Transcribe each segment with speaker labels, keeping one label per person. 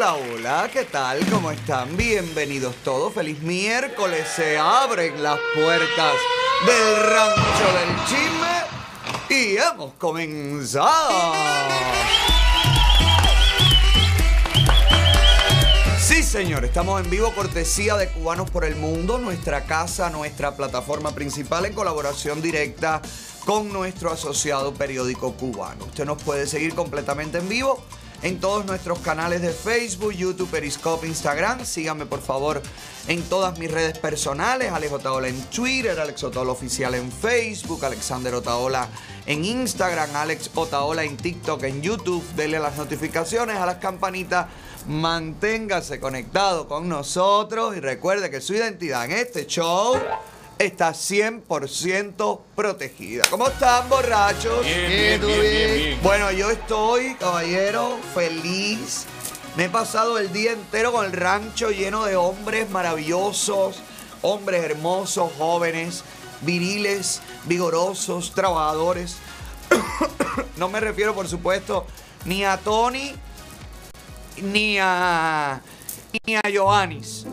Speaker 1: Hola, hola, ¿qué tal? ¿Cómo están? Bienvenidos todos. Feliz miércoles. Se abren las puertas del rancho del chisme y hemos comenzado. Sí, señor, estamos en vivo cortesía de Cubanos por el Mundo, nuestra casa, nuestra plataforma principal en colaboración directa con nuestro asociado periódico cubano. Usted nos puede seguir completamente en vivo en todos nuestros canales de Facebook, YouTube, Periscope, Instagram. Síganme por favor en todas mis redes personales. Alex Otaola en Twitter, Alex Otaola Oficial en Facebook, Alexander Otaola en Instagram, Alex Otaola en TikTok, en YouTube. Denle las notificaciones a las campanitas. Manténgase conectado con nosotros y recuerde que su identidad en este show está 100% protegida. ¿Cómo están, borrachos?
Speaker 2: Bien, bien, bien, bien.
Speaker 1: Bueno, yo estoy, caballero, feliz. Me he pasado el día entero con el rancho lleno de hombres maravillosos, hombres hermosos, jóvenes, viriles, vigorosos, trabajadores. no me refiero, por supuesto, ni a Tony ni a ni a Joanis.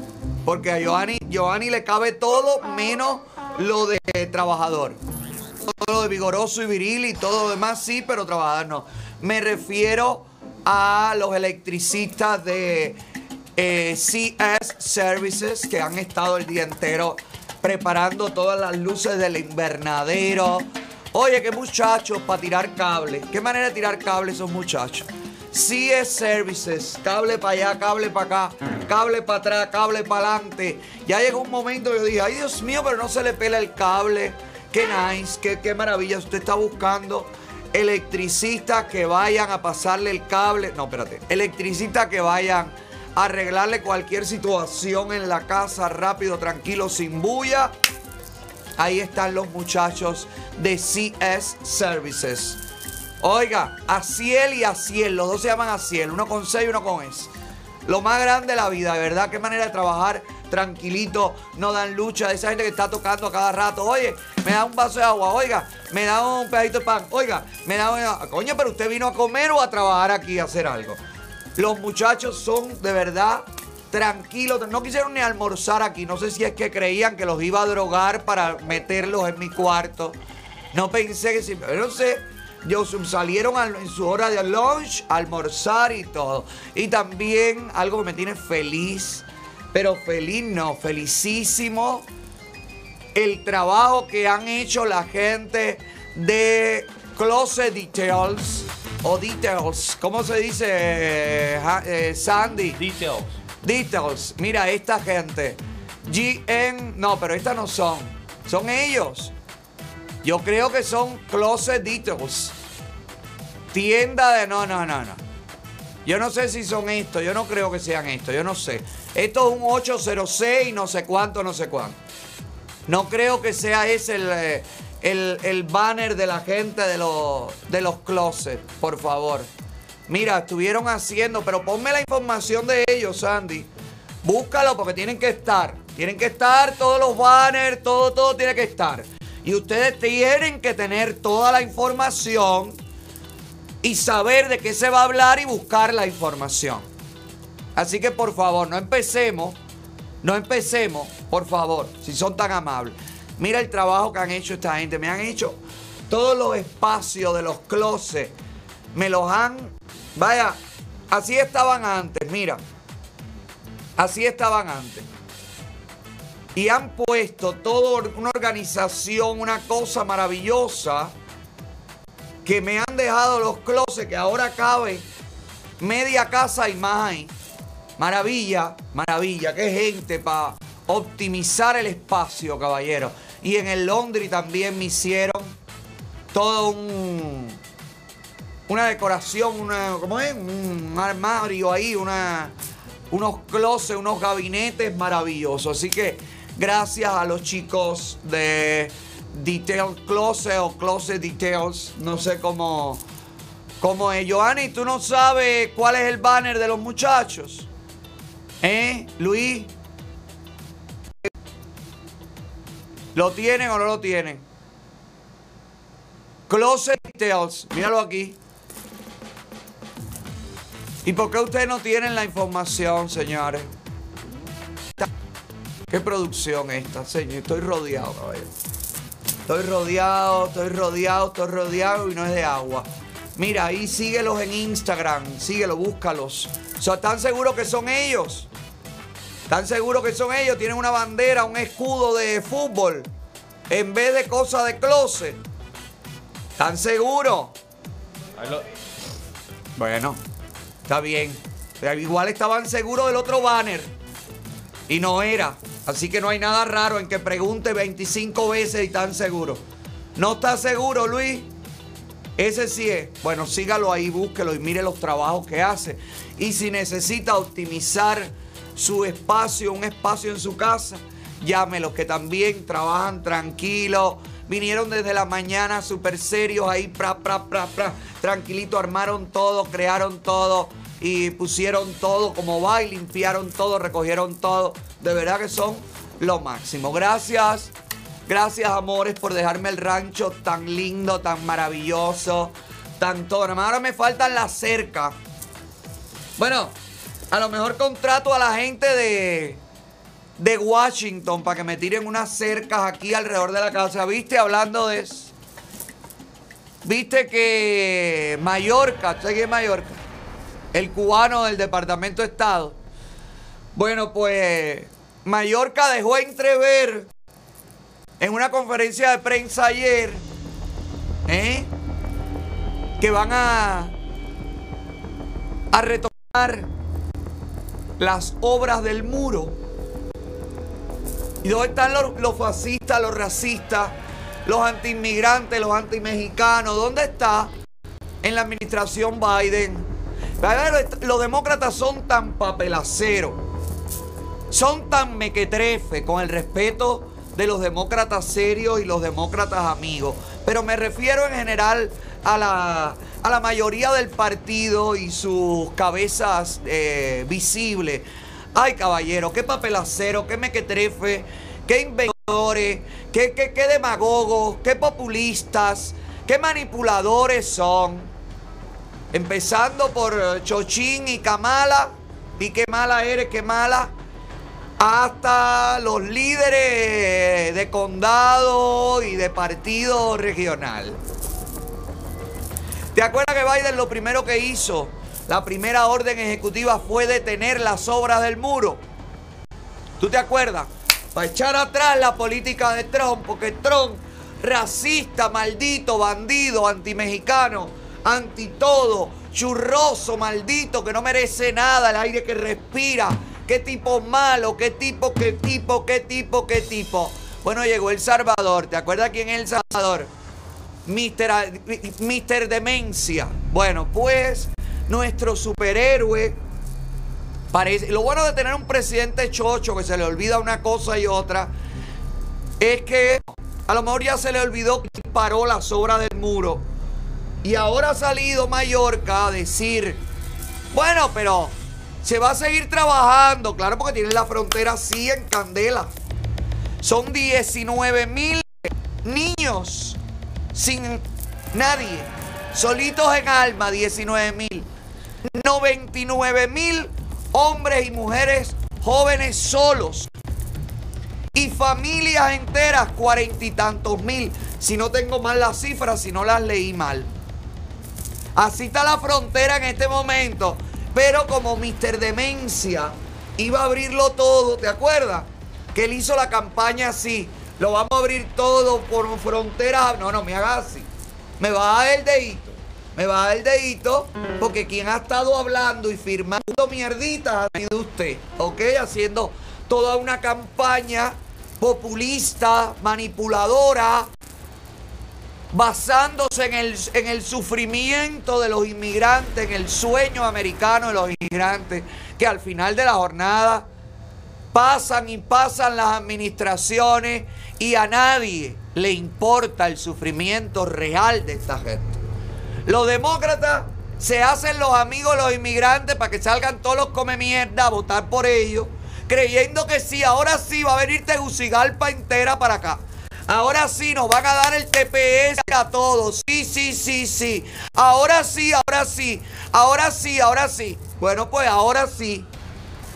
Speaker 1: Porque a Giovanni, Giovanni le cabe todo menos lo de trabajador. Todo lo de vigoroso y viril y todo lo demás sí, pero trabajador no. Me refiero a los electricistas de eh, CS Services que han estado el día entero preparando todas las luces del invernadero. Oye, qué muchachos para tirar cable. ¿Qué manera de tirar cable esos muchachos? CS Services, cable para allá, cable para acá, cable para atrás, cable para adelante. Ya llegó un momento yo dije, ay Dios mío, pero no se le pela el cable. Qué nice, qué, qué maravilla. Usted está buscando electricistas que vayan a pasarle el cable. No, espérate. Electricistas que vayan a arreglarle cualquier situación en la casa rápido, tranquilo, sin bulla. Ahí están los muchachos de CS Services. Oiga, Aciel y Aciel, los dos se llaman Aciel, uno con C y uno con S. Lo más grande de la vida, verdad, qué manera de trabajar tranquilito, no dan lucha, esa gente que está tocando a cada rato, oye, me da un vaso de agua, oiga, me da un pedacito de pan, oiga, me da una... Coño, pero usted vino a comer o a trabajar aquí a hacer algo. Los muchachos son de verdad tranquilos, no quisieron ni almorzar aquí, no sé si es que creían que los iba a drogar para meterlos en mi cuarto. No pensé que si, no sé, ellos salieron al- en su hora de lunch, a almorzar y todo. Y también algo que me tiene feliz, pero feliz no, felicísimo, el trabajo que han hecho la gente de Closet Details o Details, ¿cómo se dice, eh, eh, Sandy?
Speaker 2: Details.
Speaker 1: Details, mira esta gente. GN, no, pero estas no son. Son ellos. Yo creo que son Closet Details. Tienda de. No, no, no, no. Yo no sé si son estos. Yo no creo que sean estos. Yo no sé. Esto es un 806 y no sé cuánto, no sé cuánto. No creo que sea ese el, eh, el, el banner de la gente de los, de los closets, por favor. Mira, estuvieron haciendo, pero ponme la información de ellos, Sandy. Búscalo porque tienen que estar. Tienen que estar todos los banners, todo, todo tiene que estar. Y ustedes tienen que tener toda la información y saber de qué se va a hablar y buscar la información. Así que por favor, no empecemos, no empecemos, por favor, si son tan amables. Mira el trabajo que han hecho esta gente. Me han hecho todos los espacios de los closets. Me los han... Vaya, así estaban antes, mira. Así estaban antes. Y han puesto toda una organización, una cosa maravillosa que me han dejado los closets que ahora cabe media casa y más ahí. Maravilla, maravilla, qué gente para optimizar el espacio, caballero. Y en el Londres también me hicieron todo un una decoración, una, ¿cómo es? Un armario ahí, una, unos closets, unos gabinetes maravillosos. Así que gracias a los chicos de Detail Closet o Closet Details, no sé cómo, cómo es. Joanny, ¿tú no sabes cuál es el banner de los muchachos? ¿Eh, Luis? ¿Lo tienen o no lo tienen? Closet Details, míralo aquí. ¿Y por qué ustedes no tienen la información, señores? ¿Qué producción esta, señor? Estoy rodeado, caballero. Estoy rodeado, estoy rodeado, estoy rodeado y no es de agua. Mira, ahí síguelos en Instagram, síguelos, búscalos. O sea, ¿están seguros que son ellos? ¿Están seguros que son ellos? Tienen una bandera, un escudo de fútbol en vez de cosas de closet. ¿Están seguros? Bueno, está bien. igual estaban seguros del otro banner. Y no era. Así que no hay nada raro en que pregunte 25 veces y están seguros. ¿No está seguro, Luis? Ese sí es. Bueno, sígalo ahí, búsquelo y mire los trabajos que hace. Y si necesita optimizar su espacio, un espacio en su casa, llámelos que también trabajan tranquilos. Vinieron desde la mañana súper serios ahí, pra, pra, pra, pra, tranquilito, armaron todo, crearon todo y pusieron todo como va y limpiaron todo, recogieron todo. De verdad que son lo máximo. Gracias. Gracias, amores, por dejarme el rancho tan lindo, tan maravilloso, tan todo. Ahora me faltan las cercas. Bueno, a lo mejor contrato a la gente de, de Washington para que me tiren unas cercas aquí alrededor de la casa. ¿Viste? Hablando de. ¿Viste que Mallorca, ¿sabes qué es Mallorca? El cubano del Departamento de Estado. Bueno, pues Mallorca dejó entrever en una conferencia de prensa ayer ¿eh? que van a, retomar las obras del muro. ¿Y dónde están los, los fascistas, los racistas, los antiinmigrantes, los antimexicanos? ¿Dónde está en la administración Biden? Los demócratas son tan papelaceros, son tan mequetrefe con el respeto de los demócratas serios y los demócratas amigos. Pero me refiero en general a la, a la mayoría del partido y sus cabezas eh, visibles. Ay, caballero, qué papelacero, qué mequetrefe, qué inventores, qué, qué, qué demagogos, qué populistas, qué manipuladores son. Empezando por Chochín y Kamala. Y qué mala eres, qué mala hasta los líderes de condado y de partido regional. ¿Te acuerdas que Biden lo primero que hizo, la primera orden ejecutiva fue detener las obras del muro? ¿Tú te acuerdas? Para echar atrás la política de Trump, porque Trump, racista, maldito, bandido, antimexicano, anti todo, churroso, maldito, que no merece nada el aire que respira, qué tipo malo, qué tipo, qué tipo, qué tipo, qué tipo. Bueno, llegó El Salvador. ¿Te acuerdas quién es El Salvador? Mister, Mister Demencia. Bueno, pues nuestro superhéroe parece. Lo bueno de tener un presidente chocho que se le olvida una cosa y otra es que a lo mejor ya se le olvidó que paró las obras del muro. Y ahora ha salido Mallorca a decir, bueno, pero se va a seguir trabajando, claro, porque tienen la frontera así en candela. Son 19 mil niños sin nadie, solitos en alma, 19 mil. 99 mil hombres y mujeres jóvenes solos. Y familias enteras, cuarenta y tantos mil. Si no tengo mal las cifras, si no las leí mal. Así está la frontera en este momento. Pero como Mr. Demencia iba a abrirlo todo, ¿te acuerdas? Que él hizo la campaña así. Lo vamos a abrir todo por fronteras. No, no, me haga así. Me va a dar el dedito. Me va a dar el dedito porque quien ha estado hablando y firmando mierditas ha sido usted. ¿Ok? Haciendo toda una campaña populista, manipuladora, basándose en el, en el sufrimiento de los inmigrantes, en el sueño americano de los inmigrantes, que al final de la jornada pasan y pasan las administraciones y a nadie le importa el sufrimiento real de esta gente. Los demócratas se hacen los amigos de los inmigrantes para que salgan todos los come mierda a votar por ellos, creyendo que sí, ahora sí va a venir Tegucigalpa entera para acá. Ahora sí, nos van a dar el TPS a todos. Sí, sí, sí, sí. Ahora sí, ahora sí. Ahora sí, ahora sí. Bueno, pues ahora sí.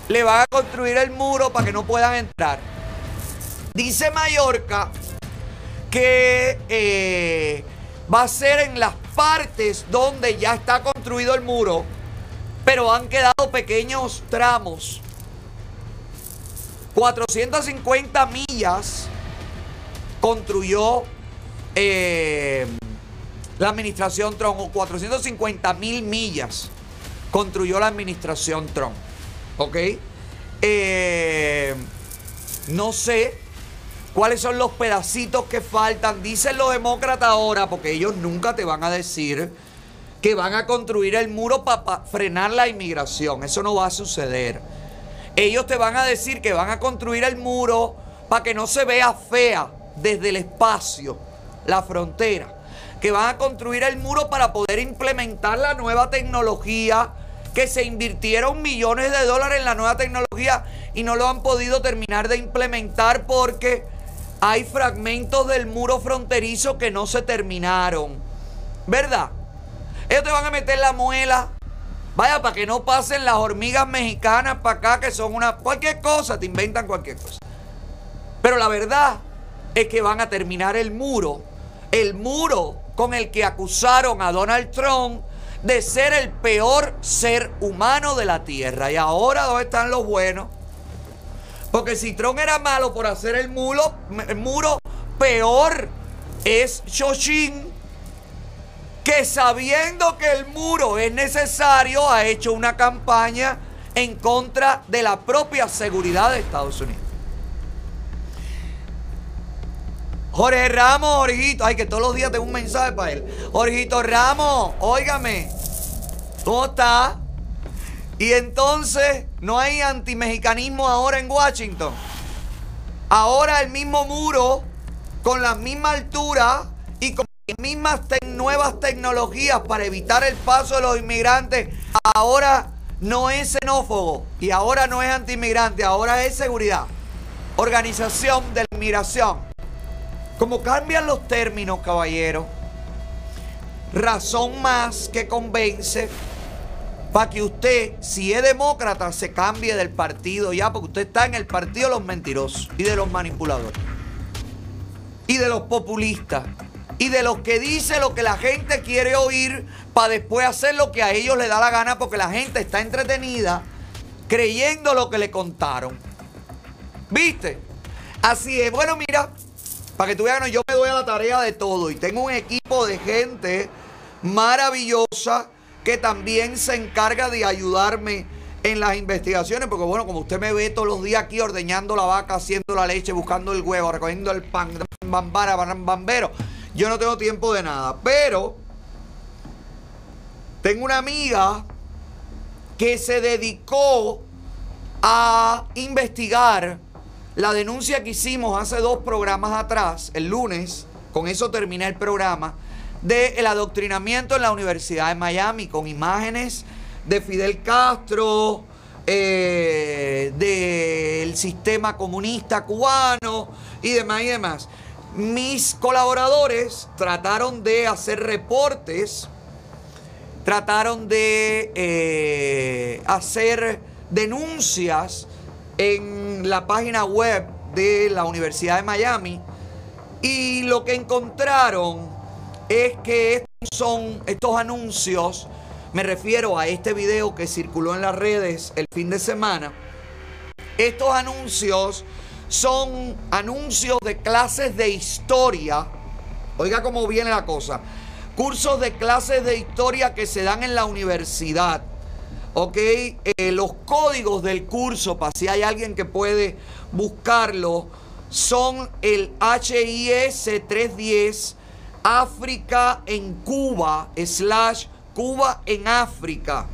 Speaker 1: Le van a construir el muro para que no puedan entrar. Dice Mallorca que eh, va a ser en las partes donde ya está construido el muro, pero han quedado pequeños tramos. 450 millas construyó eh, la administración Trump, o 450 mil millas construyó la administración Trump. ¿Ok? Eh, no sé cuáles son los pedacitos que faltan. Dicen los demócratas ahora, porque ellos nunca te van a decir que van a construir el muro para frenar la inmigración. Eso no va a suceder. Ellos te van a decir que van a construir el muro para que no se vea fea desde el espacio, la frontera. Que van a construir el muro para poder implementar la nueva tecnología, que se invirtieron millones de dólares en la nueva tecnología y no lo han podido terminar de implementar porque hay fragmentos del muro fronterizo que no se terminaron. ¿Verdad? Ellos te van a meter la muela. Vaya, para que no pasen las hormigas mexicanas para acá, que son una. cualquier cosa, te inventan cualquier cosa. Pero la verdad es que van a terminar el muro. El muro con el que acusaron a Donald Trump de ser el peor ser humano de la tierra. Y ahora, ¿dónde están los buenos? Porque si Trump era malo por hacer el muro, muro peor es Shoshin, que sabiendo que el muro es necesario, ha hecho una campaña en contra de la propia seguridad de Estados Unidos. Jorge Ramos, Jorgito, ay que todos los días tengo un mensaje para él. Jorgito Ramos, óigame, ¿cómo está? Y entonces no hay antimexicanismo ahora en Washington. Ahora el mismo muro, con la misma altura y con las mismas nuevas tecnologías para evitar el paso de los inmigrantes, ahora no es xenófobo y ahora no es antiinmigrante, ahora es seguridad. Organización de la inmigración. Como cambian los términos, caballero, razón más que convence para que usted, si es demócrata, se cambie del partido ya, porque usted está en el partido de los mentirosos y de los manipuladores. Y de los populistas. Y de los que dice lo que la gente quiere oír para después hacer lo que a ellos les da la gana porque la gente está entretenida creyendo lo que le contaron. ¿Viste? Así es. Bueno, mira, para que tú veas, yo me doy a la tarea de todo y tengo un equipo de gente maravillosa que también se encarga de ayudarme en las investigaciones, porque bueno, como usted me ve todos los días aquí ordeñando la vaca, haciendo la leche, buscando el huevo, recogiendo el pan, bambara, bambero, yo no tengo tiempo de nada, pero tengo una amiga que se dedicó a investigar la denuncia que hicimos hace dos programas atrás, el lunes, con eso terminé el programa, del adoctrinamiento en la Universidad de Miami con imágenes de Fidel Castro, eh, del sistema comunista cubano y demás y demás. Mis colaboradores trataron de hacer reportes, trataron de eh, hacer denuncias en la página web de la Universidad de Miami y lo que encontraron es que estos son estos anuncios, me refiero a este video que circuló en las redes el fin de semana. Estos anuncios son anuncios de clases de historia. Oiga cómo viene la cosa. Cursos de clases de historia que se dan en la universidad. Ok, eh, los códigos del curso, para si hay alguien que puede buscarlo, son el HIS 310 África en Cuba, slash Cuba en África.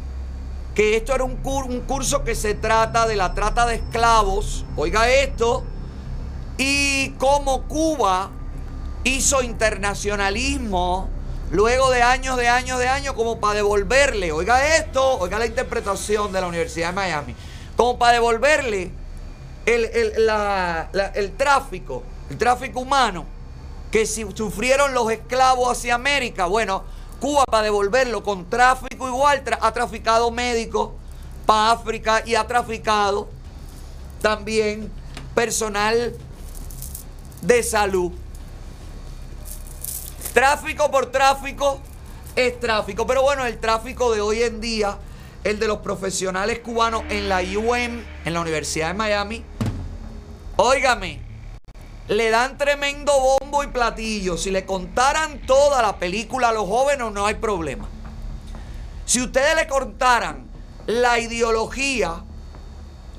Speaker 1: Que esto era un, un curso que se trata de la trata de esclavos. Oiga esto. Y cómo Cuba hizo internacionalismo luego de años, de años, de años, como para devolverle, oiga esto, oiga la interpretación de la Universidad de Miami, como para devolverle el, el tráfico, el tráfico humano que si sufrieron los esclavos hacia América, bueno, Cuba para devolverlo con tráfico igual ha traficado médicos para África y ha traficado también personal de salud. Tráfico por tráfico es tráfico, pero bueno, el tráfico de hoy en día, el de los profesionales cubanos en la UM, en la Universidad de Miami, óigame, le dan tremendo bombo y platillo. Si le contaran toda la película a los jóvenes, no hay problema. Si ustedes le contaran la ideología,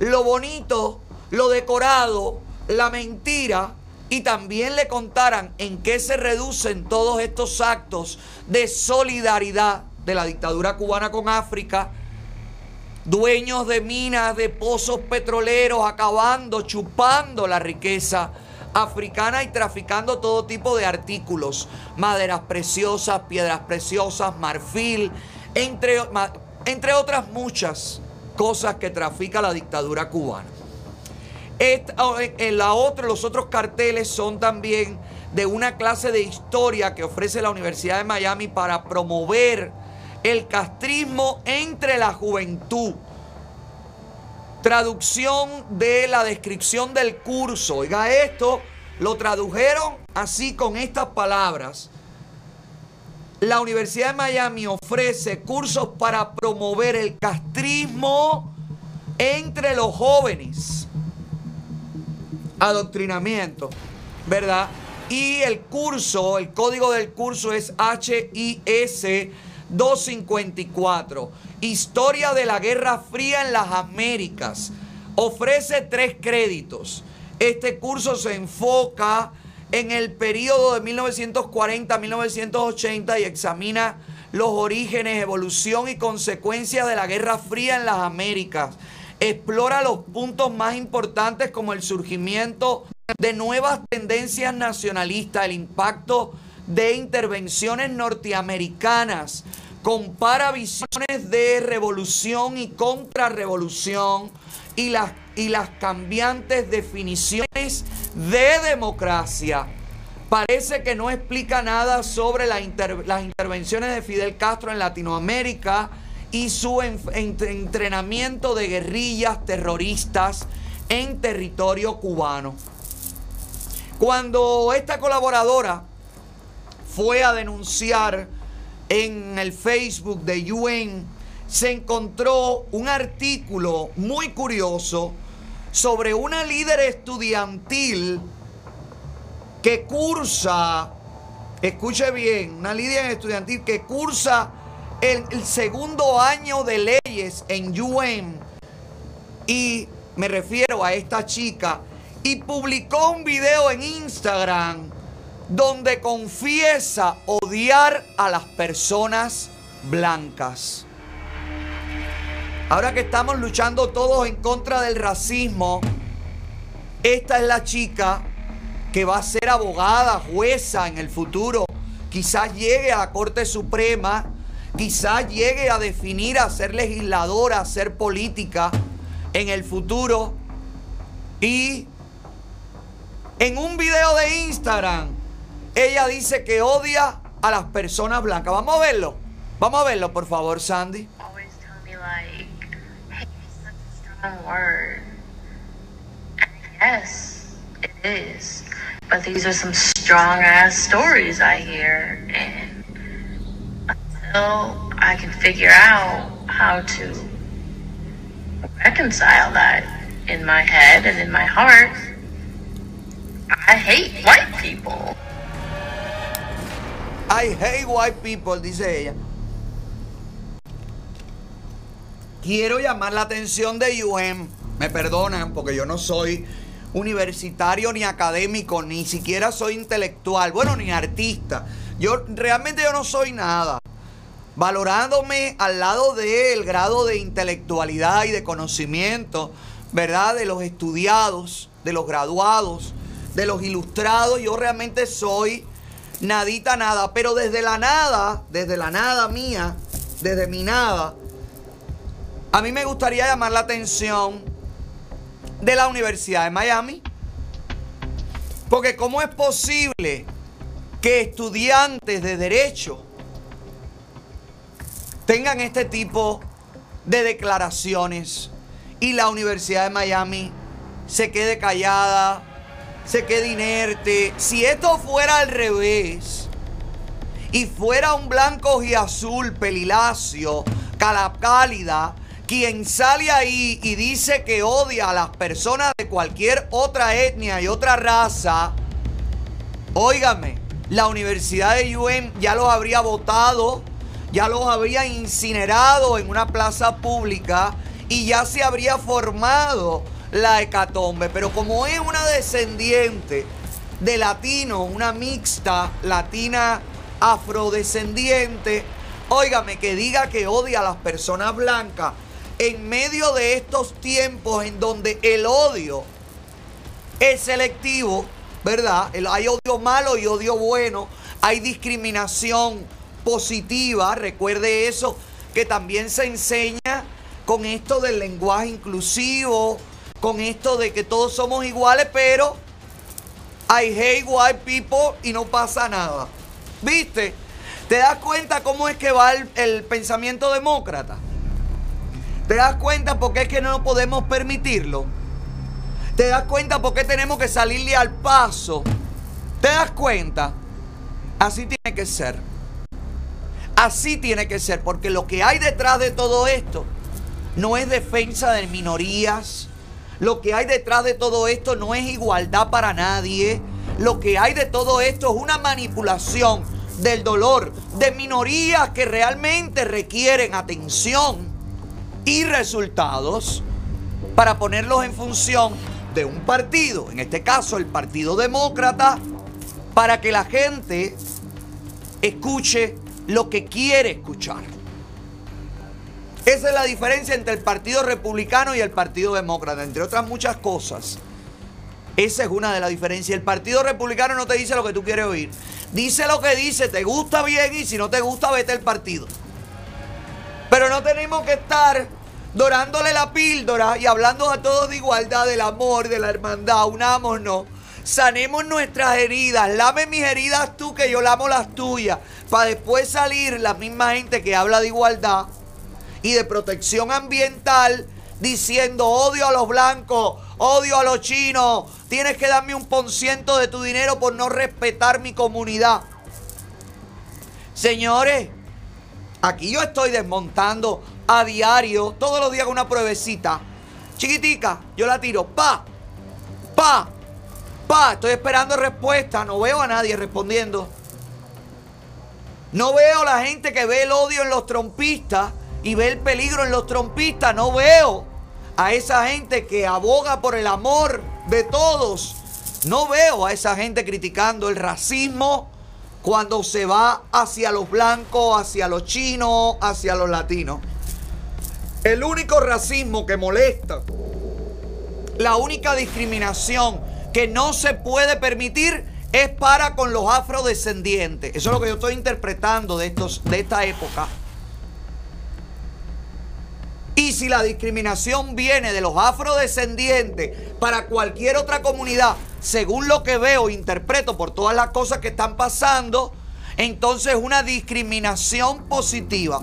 Speaker 1: lo bonito, lo decorado, la mentira, y también le contaran en qué se reducen todos estos actos de solidaridad de la dictadura cubana con África, dueños de minas, de pozos petroleros, acabando, chupando la riqueza africana y traficando todo tipo de artículos, maderas preciosas, piedras preciosas, marfil, entre, entre otras muchas cosas que trafica la dictadura cubana. En la otra, los otros carteles son también de una clase de historia que ofrece la Universidad de Miami para promover el castrismo entre la juventud. Traducción de la descripción del curso. Oiga esto, lo tradujeron así con estas palabras. La Universidad de Miami ofrece cursos para promover el castrismo entre los jóvenes. Adoctrinamiento, ¿verdad? Y el curso, el código del curso es HIS 254. Historia de la Guerra Fría en las Américas. Ofrece tres créditos. Este curso se enfoca en el periodo de 1940 a 1980 y examina los orígenes, evolución y consecuencias de la Guerra Fría en las Américas. Explora los puntos más importantes como el surgimiento de nuevas tendencias nacionalistas, el impacto de intervenciones norteamericanas, compara visiones de revolución y contrarrevolución y las, y las cambiantes definiciones de democracia. Parece que no explica nada sobre las intervenciones de Fidel Castro en Latinoamérica y su entrenamiento de guerrillas terroristas en territorio cubano. Cuando esta colaboradora fue a denunciar en el Facebook de UN, se encontró un artículo muy curioso sobre una líder estudiantil que cursa, escuche bien, una líder estudiantil que cursa el, el segundo año de leyes en UN y me refiero a esta chica y publicó un video en Instagram donde confiesa odiar a las personas blancas. Ahora que estamos luchando todos en contra del racismo, esta es la chica que va a ser abogada, jueza en el futuro. Quizás llegue a la Corte Suprema, quizás llegue a definir, a ser legisladora, a ser política en el futuro. Y en un video de Instagram ella dice que odia a las personas blancas. Vamos a verlo. Vamos a verlo, por favor, Sandy. Yes, it is. But these are some strong ass stories I hear. And until I can figure out how to reconcile that in my head and in my heart, I hate white people. I hate white people, dice ella. Quiero llamar la atención de UM. Me perdonan porque yo no soy universitario ni académico, ni siquiera soy intelectual, bueno, ni artista. Yo realmente yo no soy nada. Valorándome al lado del grado de intelectualidad y de conocimiento, ¿verdad? De los estudiados, de los graduados, de los ilustrados, yo realmente soy nadita nada, pero desde la nada, desde la nada mía, desde mi nada, a mí me gustaría llamar la atención de la Universidad de Miami. Porque ¿cómo es posible que estudiantes de derecho tengan este tipo de declaraciones y la Universidad de Miami se quede callada, se quede inerte. Si esto fuera al revés y fuera un blanco y azul pelilacio, calapcálida, quien sale ahí y dice que odia a las personas de cualquier otra etnia y otra raza, óigame, la Universidad de UM ya los habría votado, ya los habría incinerado en una plaza pública y ya se habría formado la hecatombe. Pero como es una descendiente de latino, una mixta latina afrodescendiente, óigame, que diga que odia a las personas blancas en medio de estos tiempos en donde el odio es selectivo, ¿verdad? Hay odio malo y odio bueno, hay discriminación positiva, recuerde eso, que también se enseña con esto del lenguaje inclusivo, con esto de que todos somos iguales, pero I hate white people y no pasa nada. ¿Viste? ¿Te das cuenta cómo es que va el, el pensamiento demócrata? ¿Te das cuenta por qué es que no podemos permitirlo? ¿Te das cuenta por qué tenemos que salirle al paso? ¿Te das cuenta? Así tiene que ser. Así tiene que ser, porque lo que hay detrás de todo esto no es defensa de minorías. Lo que hay detrás de todo esto no es igualdad para nadie. Lo que hay de todo esto es una manipulación del dolor de minorías que realmente requieren atención y resultados para ponerlos en función de un partido, en este caso el Partido Demócrata, para que la gente escuche lo que quiere escuchar. Esa es la diferencia entre el Partido Republicano y el Partido Demócrata, entre otras muchas cosas. Esa es una de las diferencias. El Partido Republicano no te dice lo que tú quieres oír. Dice lo que dice, te gusta bien y si no te gusta, vete al partido. Pero no tenemos que estar dorándole la píldora y hablando a todos de igualdad, del amor, de la hermandad. Unámonos. Sanemos nuestras heridas. Lame mis heridas tú, que yo lamo las tuyas. Para después salir la misma gente que habla de igualdad y de protección ambiental diciendo odio a los blancos, odio a los chinos. Tienes que darme un por ciento de tu dinero por no respetar mi comunidad. Señores, aquí yo estoy desmontando a diario, todos los días una pruebecita. Chiquitica, yo la tiro. Pa, pa, pa. Estoy esperando respuesta. No veo a nadie respondiendo. No veo la gente que ve el odio en los trompistas y ve el peligro en los trompistas. No veo a esa gente que aboga por el amor de todos. No veo a esa gente criticando el racismo cuando se va hacia los blancos, hacia los chinos, hacia los latinos. El único racismo que molesta, la única discriminación que no se puede permitir es para con los afrodescendientes. Eso es lo que yo estoy interpretando de, estos, de esta época. Y si la discriminación viene de los afrodescendientes para cualquier otra comunidad, según lo que veo, interpreto por todas las cosas que están pasando, entonces una discriminación positiva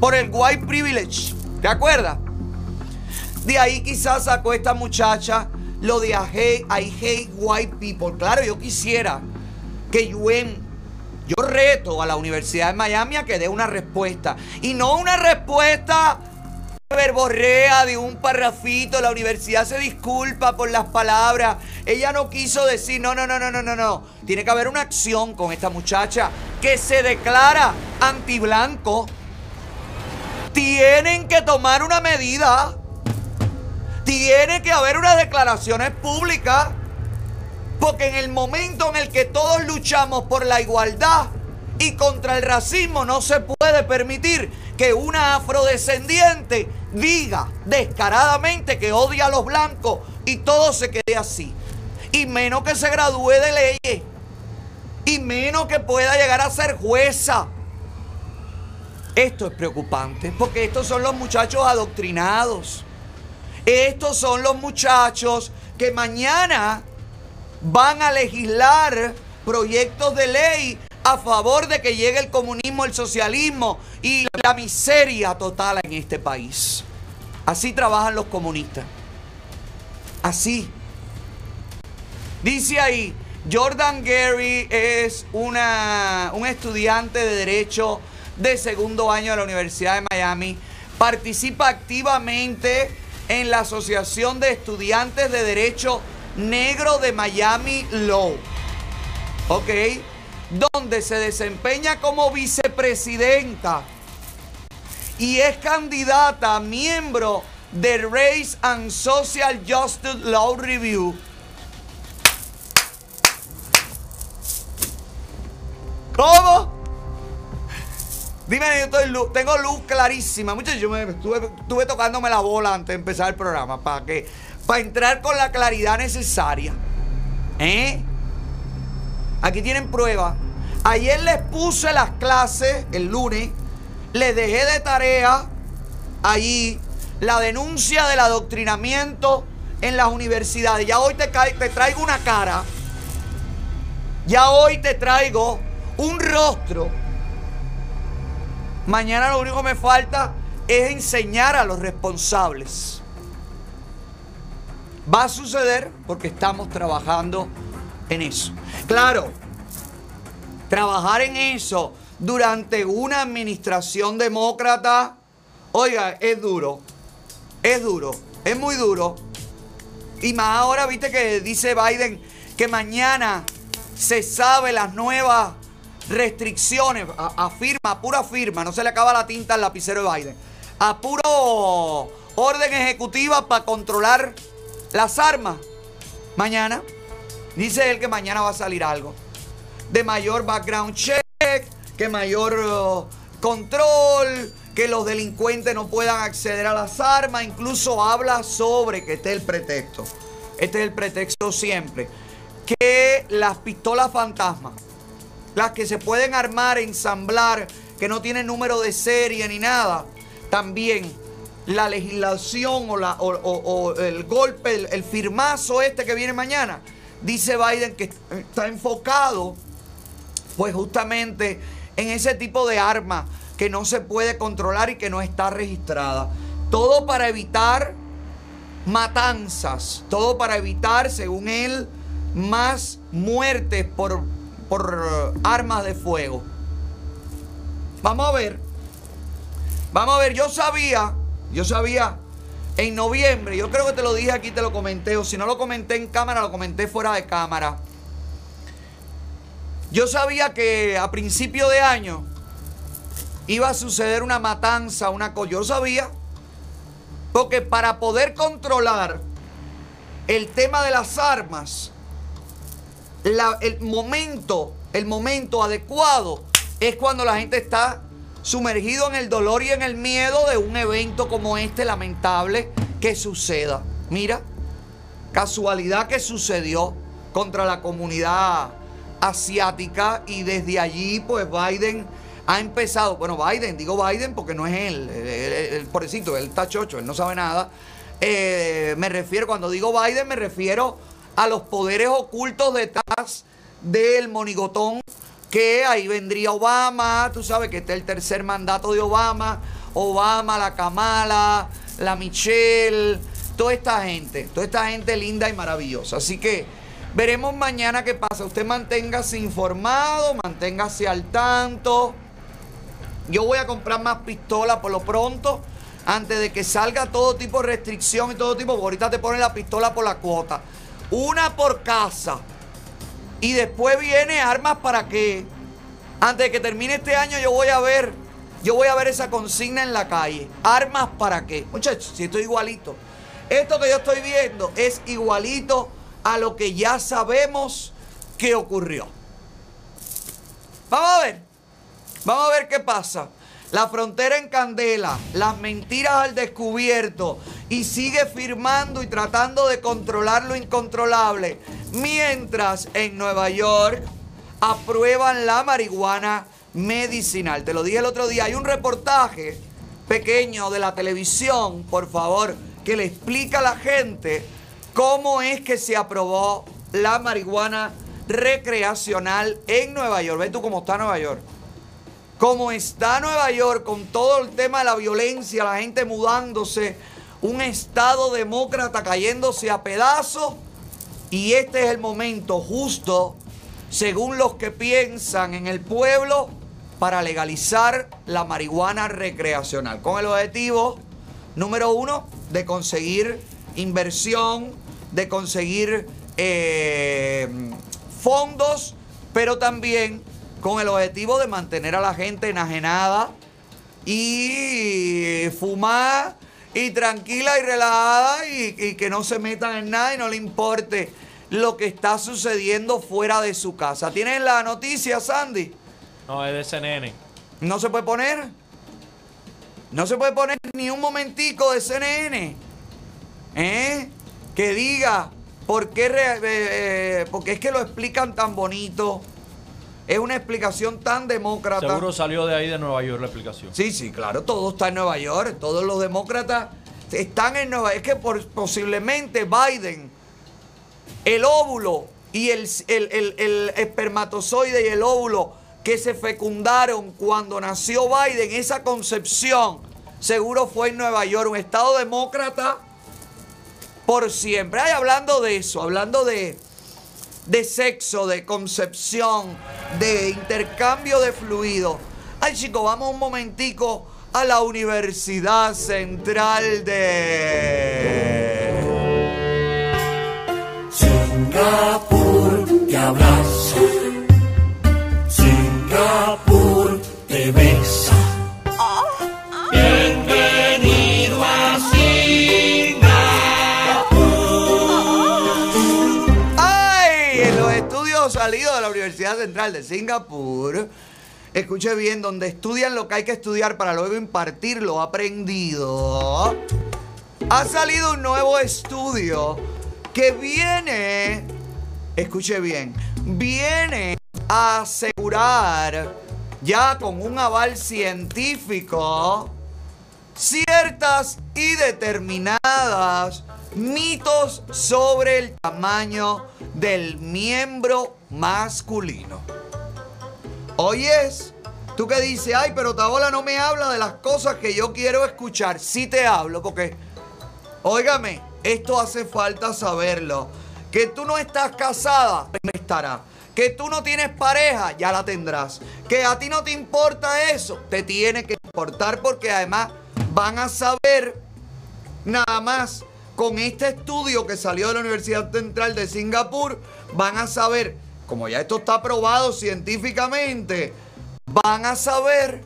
Speaker 1: por el white privilege. ¿Te acuerdas? De ahí quizás sacó esta muchacha lo de I hate, white people. Claro, yo quisiera que UN, yo reto a la Universidad de Miami a que dé una respuesta. Y no una respuesta verborrea de un parrafito. La universidad se disculpa por las palabras. Ella no quiso decir, no, no, no, no, no, no, no. Tiene que haber una acción con esta muchacha que se declara antiblanco tienen que tomar una medida. Tiene que haber unas declaraciones públicas. Porque en el momento en el que todos luchamos por la igualdad y contra el racismo, no se puede permitir que una afrodescendiente diga descaradamente que odia a los blancos y todo se quede así. Y menos que se gradúe de leyes. Y menos que pueda llegar a ser jueza esto es preocupante porque estos son los muchachos adoctrinados. Estos son los muchachos que mañana van a legislar proyectos de ley a favor de que llegue el comunismo, el socialismo y la miseria total en este país. Así trabajan los comunistas. Así. Dice ahí, Jordan Gary es una, un estudiante de derecho de segundo año de la Universidad de Miami. Participa activamente en la Asociación de Estudiantes de Derecho Negro de Miami Law. ¿Ok? Donde se desempeña como vicepresidenta y es candidata a miembro de Race and Social Justice Law Review. ¿Cómo? Dime, yo tengo luz clarísima. Muchachos, yo me estuve, tocándome la bola antes de empezar el programa para que para entrar con la claridad necesaria. ¿Eh? Aquí tienen pruebas. Ayer les puse las clases el lunes le dejé de tarea allí la denuncia del adoctrinamiento en las universidades. Ya hoy te traigo una cara. Ya hoy te traigo un rostro. Mañana lo único que me falta es enseñar a los responsables. Va a suceder porque estamos trabajando en eso. Claro, trabajar en eso durante una administración demócrata, oiga, es duro, es duro, es muy duro. Y más ahora, viste que dice Biden que mañana se sabe las nuevas restricciones, afirma, a pura firma, no se le acaba la tinta al lapicero de Biden, a puro orden ejecutiva para controlar las armas. Mañana, dice él que mañana va a salir algo de mayor background check, que mayor uh, control, que los delincuentes no puedan acceder a las armas, incluso habla sobre que este es el pretexto. Este es el pretexto siempre. Que las pistolas fantasma, las que se pueden armar, ensamblar, que no tienen número de serie ni nada, también la legislación o, la, o, el golpe, el, el firmazo este que viene mañana, dice Biden que está enfocado, pues justamente en ese tipo de arma que no se puede controlar y que no está registrada. Todo para evitar matanzas, todo para evitar, según él, más muertes por, por armas de fuego. Vamos a ver. Vamos a ver, yo sabía, yo sabía en noviembre, yo creo que te lo dije aquí, te lo comenté, o si no lo comenté en cámara, lo comenté fuera de cámara. Yo sabía que a principio de año iba a suceder una matanza, una cosa. Yo sabía. Porque para poder controlar el tema de las armas, el momento, el momento adecuado es cuando la gente está sumergido en el dolor y en el miedo de un evento como este lamentable que suceda. Mira, casualidad que sucedió contra la comunidad asiática y desde allí pues Biden ha empezado, bueno Biden, digo Biden porque no es él, el, pobrecito, él está chocho, él no sabe nada. Eh, me refiero, cuando digo Biden me refiero a los poderes ocultos detrás del monigotón que ahí vendría Obama, tú sabes que este es el tercer mandato de Obama, Obama, la Kamala, la Michelle, toda esta gente, toda esta gente linda y maravillosa. Así que Veremos mañana qué pasa. Usted manténgase informado, manténgase al tanto. Yo voy a comprar más pistolas por lo pronto. Antes de que salga todo tipo de restricción y todo tipo. Ahorita te ponen la pistola por la cuota. Una por casa. Y después viene armas para qué. Antes de que termine este año yo voy a ver. Yo voy a ver esa consigna en la calle. Armas para qué. Muchachos, si estoy igualito. Esto que yo estoy viendo es igualito a lo que ya sabemos que ocurrió. Vamos a ver. Vamos a ver qué pasa. La frontera en candela, las mentiras al descubierto y sigue firmando y tratando de controlar lo incontrolable. Mientras en Nueva York aprueban la marihuana medicinal. Te lo dije el otro día, hay un reportaje pequeño de la televisión, por favor, que le explica a la gente cómo es que se aprobó la marihuana recreacional en Nueva York. Ve tú cómo está Nueva York. Como está Nueva York con todo el tema de la violencia, la gente mudándose, un estado demócrata cayéndose a pedazos. Y este es el momento justo, según los que piensan en el pueblo, para legalizar la marihuana recreacional. Con el objetivo, número uno, de conseguir inversión, de conseguir eh, fondos, pero también con el objetivo de mantener a la gente enajenada y fumar y tranquila y relajada y, y, que no se metan en nada y no le importe lo que está sucediendo fuera de su casa. ¿Tienen la noticia, Sandy?
Speaker 2: No, es de CNN.
Speaker 1: ¿No se puede poner? No se puede poner ni un momentico de CNN. ¿Eh? Que diga por qué, eh, eh, porque es que lo explican tan bonito. Es una explicación tan demócrata.
Speaker 2: Seguro salió de ahí de Nueva York la explicación.
Speaker 1: Sí, sí, claro, todo está en Nueva York. Todos los demócratas están en Nueva York. Es que por, posiblemente Biden, el óvulo y el, el, el, el espermatozoide y el óvulo que se fecundaron cuando nació Biden, esa concepción seguro fue en Nueva York, un estado demócrata por siempre. Ay, hablando de eso, hablando de, de sexo, de concepción, de intercambio de fluido. Ay, chicos, vamos un momentico a la Universidad Central de
Speaker 3: Singapur te abraza, Singapur
Speaker 1: Universidad Central de Singapur, escuche bien, donde estudian lo que hay que estudiar para luego impartir lo aprendido, ha salido un nuevo estudio que viene, escuche bien, viene a asegurar ya con un aval científico ciertas y determinadas mitos sobre el tamaño del miembro masculino. Oyes, tú que dices, ay, pero Taola no me habla de las cosas que yo quiero escuchar. Sí te hablo, porque, óigame, esto hace falta saberlo. Que tú no estás casada, estará. Que tú no tienes pareja, ya la tendrás. Que a ti no te importa eso, te tiene que importar porque además van a saber nada más con este estudio que salió de la Universidad Central de Singapur, van a saber, como ya esto está probado científicamente, van a saber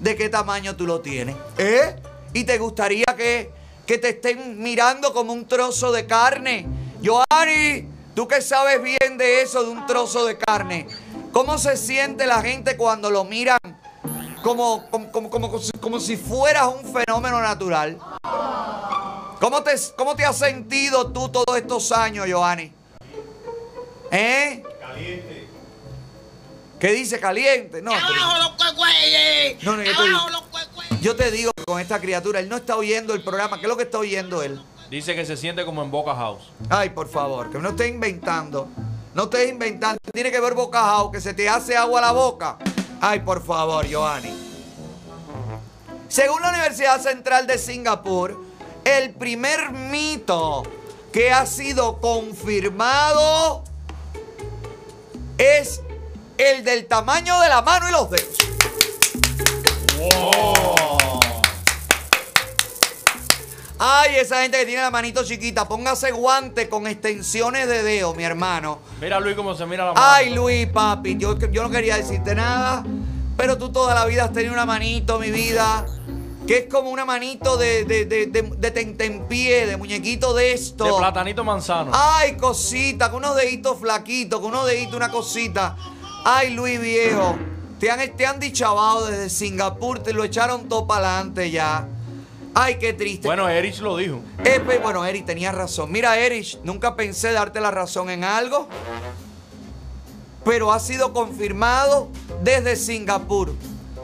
Speaker 1: de qué tamaño tú lo tienes. ¿Eh? Y te gustaría que, que te estén mirando como un trozo de carne. Joani, tú que sabes bien de eso, de un trozo de carne. ¿Cómo se siente la gente cuando lo miran como, como, como, como, como si fueras un fenómeno natural? ¿Cómo te, ¿Cómo te has sentido tú todos estos años, Joani? ¿Eh?
Speaker 2: Caliente.
Speaker 1: ¿Qué dice caliente? No, pero-
Speaker 4: ¡Abajo los cuecüeyes!
Speaker 1: No, no, yo te-
Speaker 4: ¡Abajo los cuecüeyes!
Speaker 1: yo te digo que con esta criatura, él no está oyendo el programa. ¿Qué es lo que está oyendo él?
Speaker 2: Dice que se siente como en Boca House.
Speaker 1: Ay, por favor, que no estés inventando. No estés inventando. Tiene que ver bocajao, que se te hace agua a la boca. Ay, por favor, Joanny. Según la Universidad Central de Singapur, el primer mito que ha sido confirmado es el del tamaño de la mano y los dedos. Ay, esa gente que tiene la manito chiquita, póngase guante con extensiones de dedo, mi hermano.
Speaker 2: Mira Luis cómo se mira la mano.
Speaker 1: Ay, Luis, papi, yo, yo no quería decirte nada, pero tú toda la vida has tenido una manito, mi vida, que es como una manito de, de, de, de, de tentempié, de muñequito de esto.
Speaker 2: De platanito manzano.
Speaker 1: Ay, cosita, con unos deditos flaquitos, con unos deditos, una cosita. Ay, Luis viejo, te han, te han dichabado desde Singapur, te lo echaron todo para adelante ya. Ay, qué triste.
Speaker 2: Bueno, Erich lo dijo.
Speaker 1: Eh, pues, bueno, Erich, tenías razón. Mira, Erich, nunca pensé darte la razón en algo, pero ha sido confirmado desde Singapur.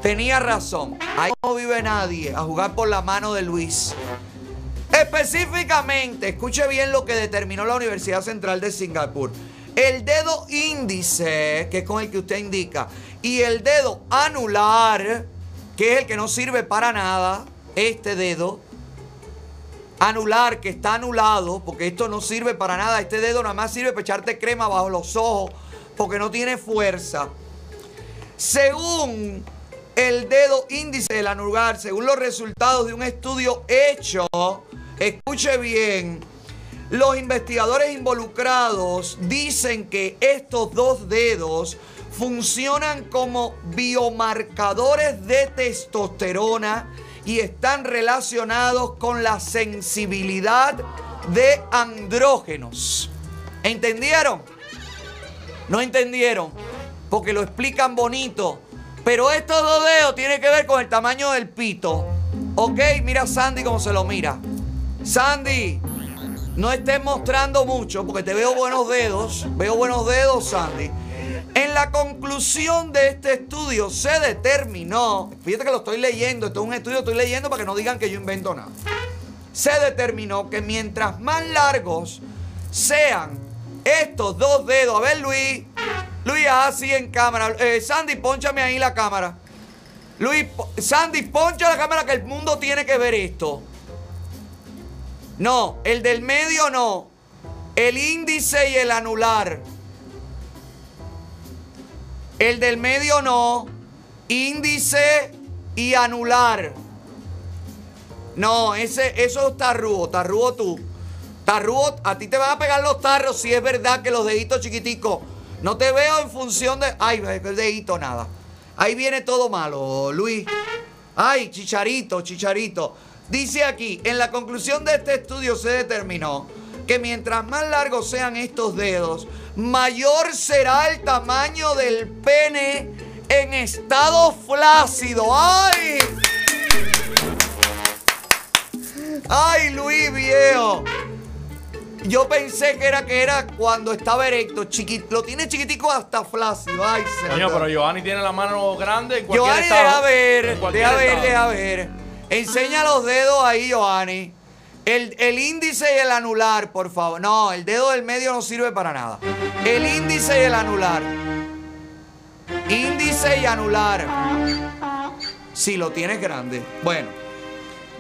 Speaker 1: Tenía razón. Ahí no vive nadie a jugar por la mano de Luis. Específicamente, escuche bien lo que determinó la Universidad Central de Singapur. El dedo índice, que es con el que usted indica, y el dedo anular, que es el que no sirve para nada, este dedo, anular, que está anulado, porque esto no sirve para nada, este dedo nada más sirve para echarte crema bajo los ojos, porque no tiene fuerza. Según el dedo índice del anular, según los resultados de un estudio hecho, escuche bien, los investigadores involucrados dicen que estos dos dedos funcionan como biomarcadores de testosterona y están relacionados con la sensibilidad de andrógenos. ¿Entendieron? No entendieron, porque lo explican bonito. Pero estos dos dedos tienen que ver con el tamaño del pito. Ok, mira Sandy cómo se lo mira. Sandy, no estés mostrando mucho porque te veo buenos dedos. Veo buenos dedos, Sandy. En la conclusión de este estudio se determinó, fíjate que lo estoy leyendo, esto es un estudio estoy leyendo para que no digan que yo invento nada. Se determinó que mientras más largos sean estos dos dedos, a ver Luis, Luis así en cámara, Eh, Sandy, ponchame ahí la cámara. Luis, Sandy, poncha la cámara que el mundo tiene que ver esto. No, el del medio no. El índice y el anular. El del medio no. Índice y anular. No, ese, eso es tarrugo, tarrugo tú. A ti te van a pegar los tarros si es verdad que los deditos chiquiticos. No te veo en función de. Ay, el dedito nada. Ahí viene todo malo, Luis. Ay, chicharito, chicharito. Dice aquí, en la conclusión de este estudio se determinó que mientras más largos sean estos dedos, mayor será el tamaño del pene en estado flácido. ¡Ay! ¡Ay, Luis viejo! Yo pensé que era que era cuando estaba erecto, chiquito. Lo tiene chiquitico hasta flácido. Ay,
Speaker 2: Coño,
Speaker 1: señor.
Speaker 2: pero Giovanni tiene la mano grande en cualquier
Speaker 1: Giovanni,
Speaker 2: estado.
Speaker 1: deja ver, deja ver, deja ver. Enseña los dedos ahí, Giovanni. El, el índice y el anular, por favor. No, el dedo del medio no sirve para nada. El índice y el anular. Índice y anular. Si lo tienes grande. Bueno,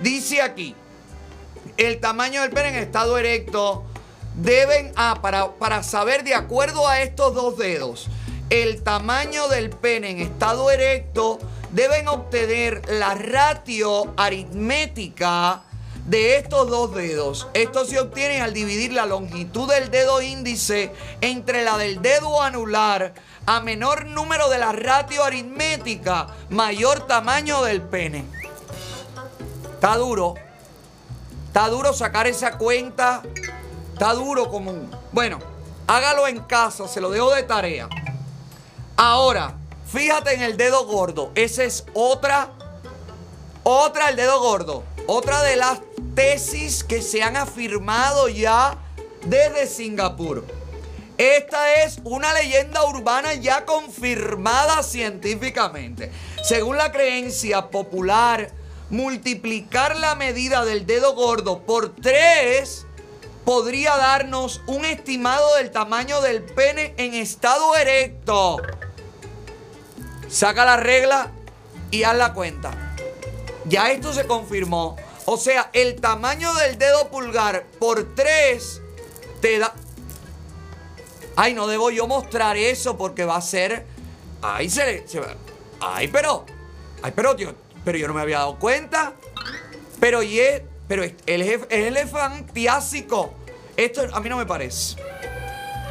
Speaker 1: dice aquí. El tamaño del pene en estado erecto deben, ah, para, para saber de acuerdo a estos dos dedos, el tamaño del pene en estado erecto, deben obtener la ratio aritmética de estos dos dedos. Esto se obtiene al dividir la longitud del dedo índice entre la del dedo anular. A menor número de la ratio aritmética, mayor tamaño del pene. Está duro. Está duro sacar esa cuenta. Está duro como un... Bueno, hágalo en casa, se lo dejo de tarea. Ahora, fíjate en el dedo gordo. Esa es otra, otra el dedo gordo. Otra de las tesis que se han afirmado ya desde Singapur. Esta es una leyenda urbana ya confirmada científicamente. Según la creencia popular, multiplicar la medida del dedo gordo por 3 podría darnos un estimado del tamaño del pene en estado erecto. Saca la regla y haz la cuenta. Ya esto se confirmó. O sea, el tamaño del dedo pulgar por 3 te da... Ay, no debo yo mostrar eso porque va a ser... Ay, se, Ay, pero... Ay, pero, tío, pero yo no me había dado cuenta. Pero y es, pero es, el jef- es elefantiásico. Esto a mí no me parece.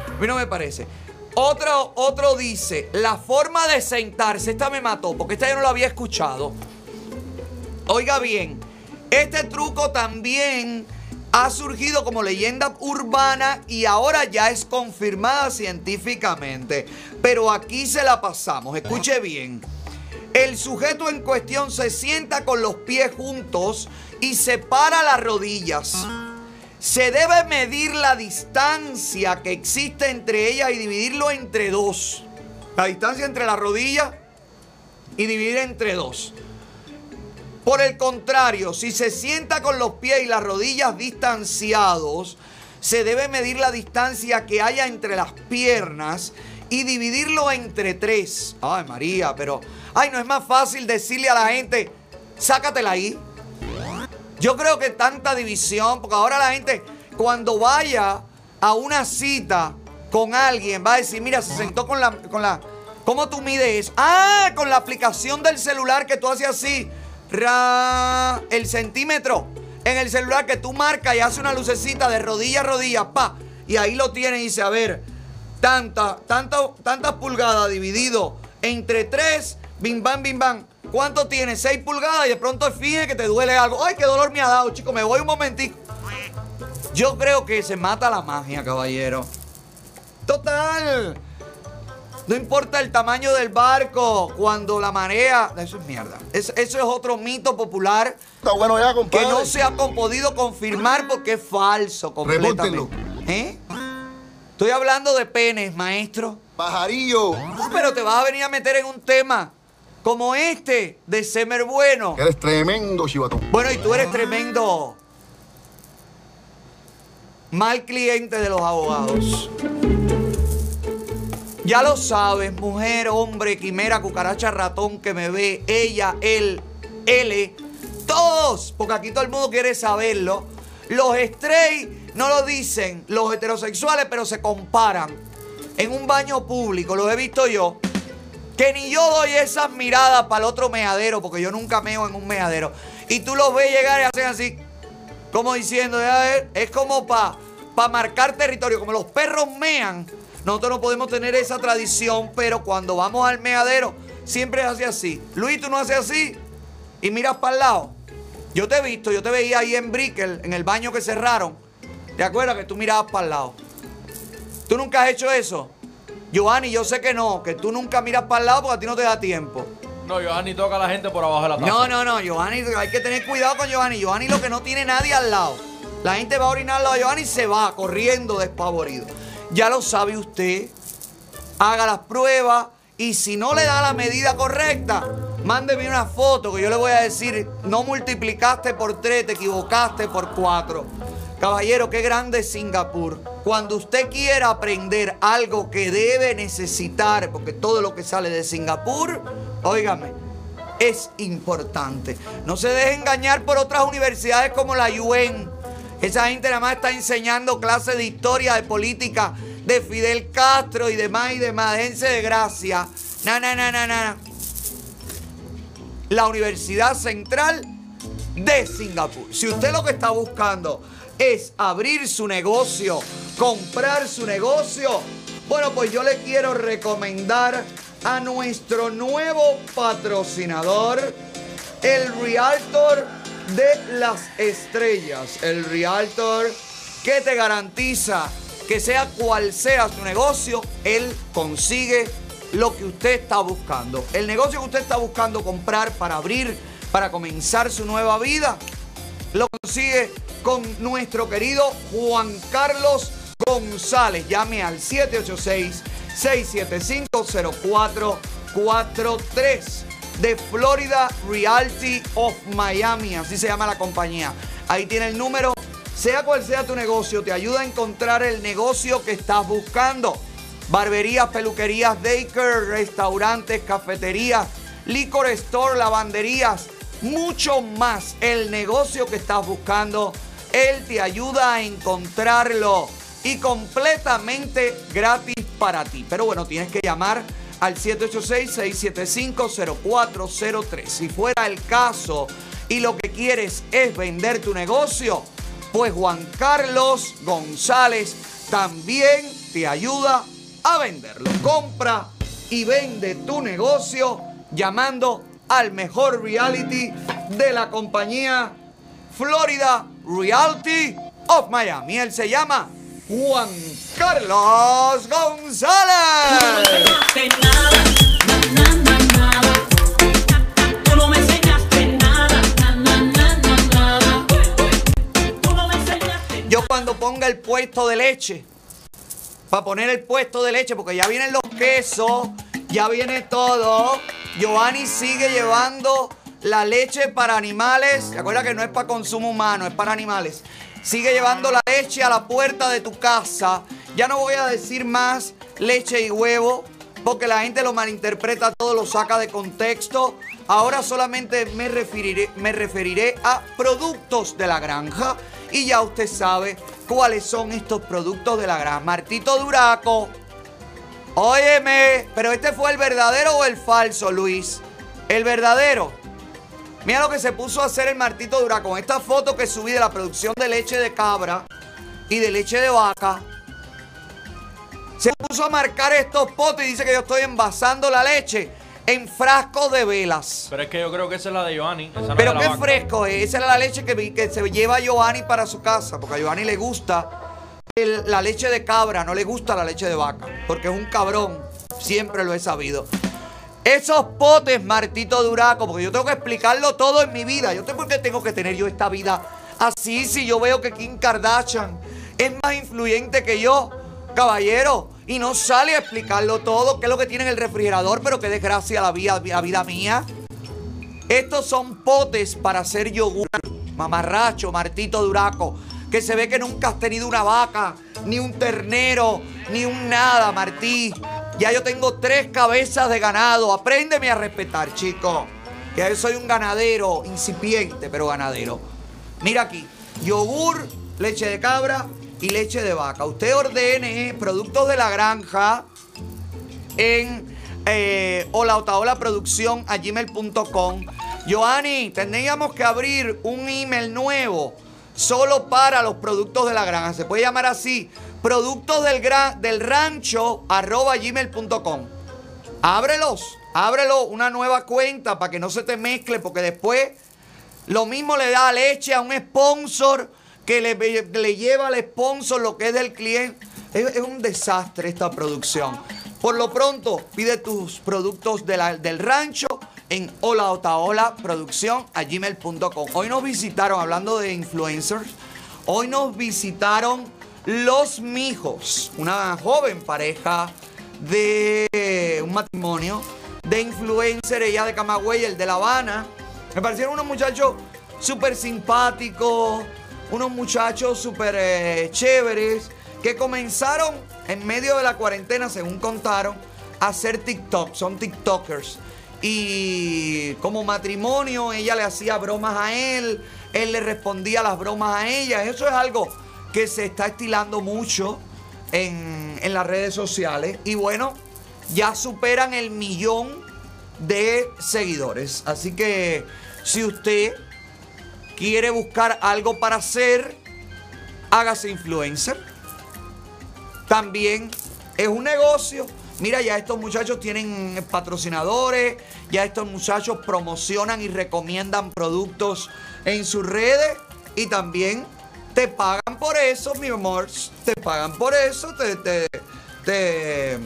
Speaker 1: A mí no me parece. Otro, otro dice, la forma de sentarse, esta me mató, porque esta yo no la había escuchado. Oiga bien, este truco también ha surgido como leyenda urbana y ahora ya es confirmada científicamente. Pero aquí se la pasamos, escuche bien. El sujeto en cuestión se sienta con los pies juntos y separa las rodillas. Se debe medir la distancia que existe entre ellas y dividirlo entre dos. La distancia entre la rodilla y dividir entre dos. Por el contrario, si se sienta con los pies y las rodillas distanciados, se debe medir la distancia que haya entre las piernas y dividirlo entre tres. Ay, María, pero. Ay, no es más fácil decirle a la gente, sácatela ahí. Yo creo que tanta división, porque ahora la gente, cuando vaya a una cita con alguien, va a decir, mira, se sentó con la. Con la ¿Cómo tú mides? Ah, con la aplicación del celular que tú haces así. Ra, el centímetro en el celular que tú marcas y hace una lucecita de rodilla a rodilla, pa. Y ahí lo tienes y dice, a ver, tanta, tanta, tantas pulgadas dividido entre tres, bim bam, bim bam. ¿Cuánto tienes? Seis pulgadas y de pronto fíjate que te duele algo. Ay, qué dolor me ha dado, chico, me voy un momentico. Yo creo que se mata la magia, caballero. Total. No importa el tamaño del barco, cuando la marea. Eso es mierda. Es- eso es otro mito popular
Speaker 5: Está bueno ya, compadre.
Speaker 1: que no se ha podido confirmar porque es falso completamente. ¿Eh? Estoy hablando de penes, maestro.
Speaker 5: Pajarillo.
Speaker 1: Pero te vas a venir a meter en un tema como este de Semer Bueno.
Speaker 5: Eres tremendo chivatón.
Speaker 1: Bueno, y tú eres tremendo mal cliente de los abogados. Ya lo sabes, mujer, hombre, quimera, cucaracha, ratón que me ve, ella, él, L, todos, porque aquí todo el mundo quiere saberlo. Los straight no lo dicen, los heterosexuales, pero se comparan en un baño público, los he visto yo. Que ni yo doy esas miradas para el otro meadero, porque yo nunca meo en un meadero. Y tú los ves llegar y hacen así, como diciendo, "A ver", es como para marcar territorio, como los perros mean. Nosotros no podemos tener esa tradición, pero cuando vamos al meadero, siempre es así así. Luis, tú no haces así y miras para el lado. Yo te he visto, yo te veía ahí en Brickell, en el baño que cerraron. ¿Te acuerdas que tú mirabas para el lado? ¿Tú nunca has hecho eso? Giovanni, yo sé que no, que tú nunca miras para el lado porque a ti no te da tiempo.
Speaker 2: No, Giovanni toca a la gente por abajo de la taza.
Speaker 1: No, no, no, Giovanni, hay que tener cuidado con Giovanni. Giovanni lo que no tiene nadie al lado. La gente va a orinar al lado de Giovanni y se va corriendo despavorido. Ya lo sabe usted. Haga las pruebas y si no le da la medida correcta, mándeme una foto que yo le voy a decir, no multiplicaste por tres, te equivocaste por cuatro. Caballero, qué grande es Singapur. Cuando usted quiera aprender algo que debe necesitar, porque todo lo que sale de Singapur, óigame, es importante. No se deje engañar por otras universidades como la UN. Esa gente nada más está enseñando clases de historia, de política, de Fidel Castro y demás y demás. Déjense de gracia. No, no, no, no, no. La Universidad Central de Singapur. Si usted lo que está buscando es abrir su negocio, comprar su negocio, bueno, pues yo le quiero recomendar a nuestro nuevo patrocinador, el Realtor de las Estrellas. El Realtor que te garantiza que sea cual sea su negocio, él consigue lo que usted está buscando. El negocio que usted está buscando comprar para abrir, para comenzar su nueva vida, lo consigue con nuestro querido Juan Carlos González. Llame al 786-675-0443 de Florida Realty of Miami. Así se llama la compañía. Ahí tiene el número. Sea cual sea tu negocio, te ayuda a encontrar el negocio que estás buscando. Barberías, peluquerías, daycare, restaurantes, cafeterías, licor store, lavanderías, mucho más. El negocio que estás buscando, él te ayuda a encontrarlo y completamente gratis para ti. Pero bueno, tienes que llamar al 786-675-0403. Si fuera el caso y lo que quieres es vender tu negocio, pues Juan Carlos González también te ayuda a venderlo. Compra y vende tu negocio llamando al mejor reality de la compañía Florida Realty of Miami. Él se llama Juan Carlos González. Yo cuando ponga el puesto de leche, para poner el puesto de leche, porque ya vienen los quesos, ya viene todo. Giovanni sigue llevando la leche para animales. ¿Se acuerda que no es para consumo humano, es para animales? Sigue llevando la leche a la puerta de tu casa. Ya no voy a decir más leche y huevo, porque la gente lo malinterpreta todo, lo saca de contexto. Ahora solamente me referiré, me referiré a productos de la granja. Y ya usted sabe cuáles son estos productos de la granja. Martito Duraco. Óyeme, pero este fue el verdadero o el falso, Luis. El verdadero. Mira lo que se puso a hacer el Martito Duraco con esta foto que subí de la producción de leche de cabra y de leche de vaca. Se puso a marcar estos potes y dice que yo estoy envasando la leche en frascos de velas.
Speaker 2: Pero es que yo creo que esa es la de Giovanni. esa no es
Speaker 1: Pero
Speaker 2: de la
Speaker 1: qué
Speaker 2: vaca.
Speaker 1: fresco es. Esa era la leche que, se lleva Giovanni para su casa. Porque a Giovanni le gusta el- la leche de cabra, no le gusta la leche de vaca. Porque es un cabrón. Siempre lo he sabido. Esos potes, Martito Duraco, porque yo tengo que explicarlo todo en mi vida. Yo sé por qué tengo que tener yo esta vida así si yo veo que Kim Kardashian es más influyente que yo, caballero, y no sale a explicarlo todo, qué es lo que tiene en el refrigerador, pero qué desgracia la vida, la vida mía. Estos son potes para hacer yogur. Mamarracho, Martito Duraco. Que se ve que nunca has tenido una vaca, ni un ternero, ni un nada, Martí. Ya yo tengo tres cabezas de ganado. Apréndeme a respetar, chico. Que yo soy un ganadero, incipiente, pero ganadero. Mira aquí, yogur, leche de cabra y leche de vaca. Usted ordene productos de la granja en eh, Hola Otaola Producción a gmail.com. Joanny, tendríamos que abrir un email nuevo solo para los productos de la granja. Se puede llamar así, productos del, gran, del rancho arroba gmail.com. Ábrelos, ábrelo una nueva cuenta para que no se te mezcle, porque después lo mismo le da leche a un sponsor que le, le lleva al sponsor lo que es del cliente. Es, un desastre esta producción. Por lo pronto, pide tus productos del rancho en Hola Otaola Producción a gmail.com. Hoy nos visitaron, hablando de influencers, hoy nos visitaron los mijos, una joven pareja de un matrimonio de influencer, ella de Camagüey, el de La Habana. Me parecieron unos muchachos súper simpáticos, unos muchachos súper eh, chéveres, que comenzaron en medio de la cuarentena, según contaron, a hacer TikTok. Son TikTokers. Y como matrimonio, ella le hacía bromas a él, él le respondía las bromas a ella. Eso es algo que se está estilando mucho en, en las redes sociales. Y bueno, ya superan el millón de seguidores. Así que si usted quiere buscar algo para hacer, hágase influencer. También es un negocio. Mira, ya estos muchachos tienen patrocinadores, ya estos muchachos promocionan y recomiendan productos en sus redes y también te pagan por eso, mi amor. Te pagan por eso, te, te, te,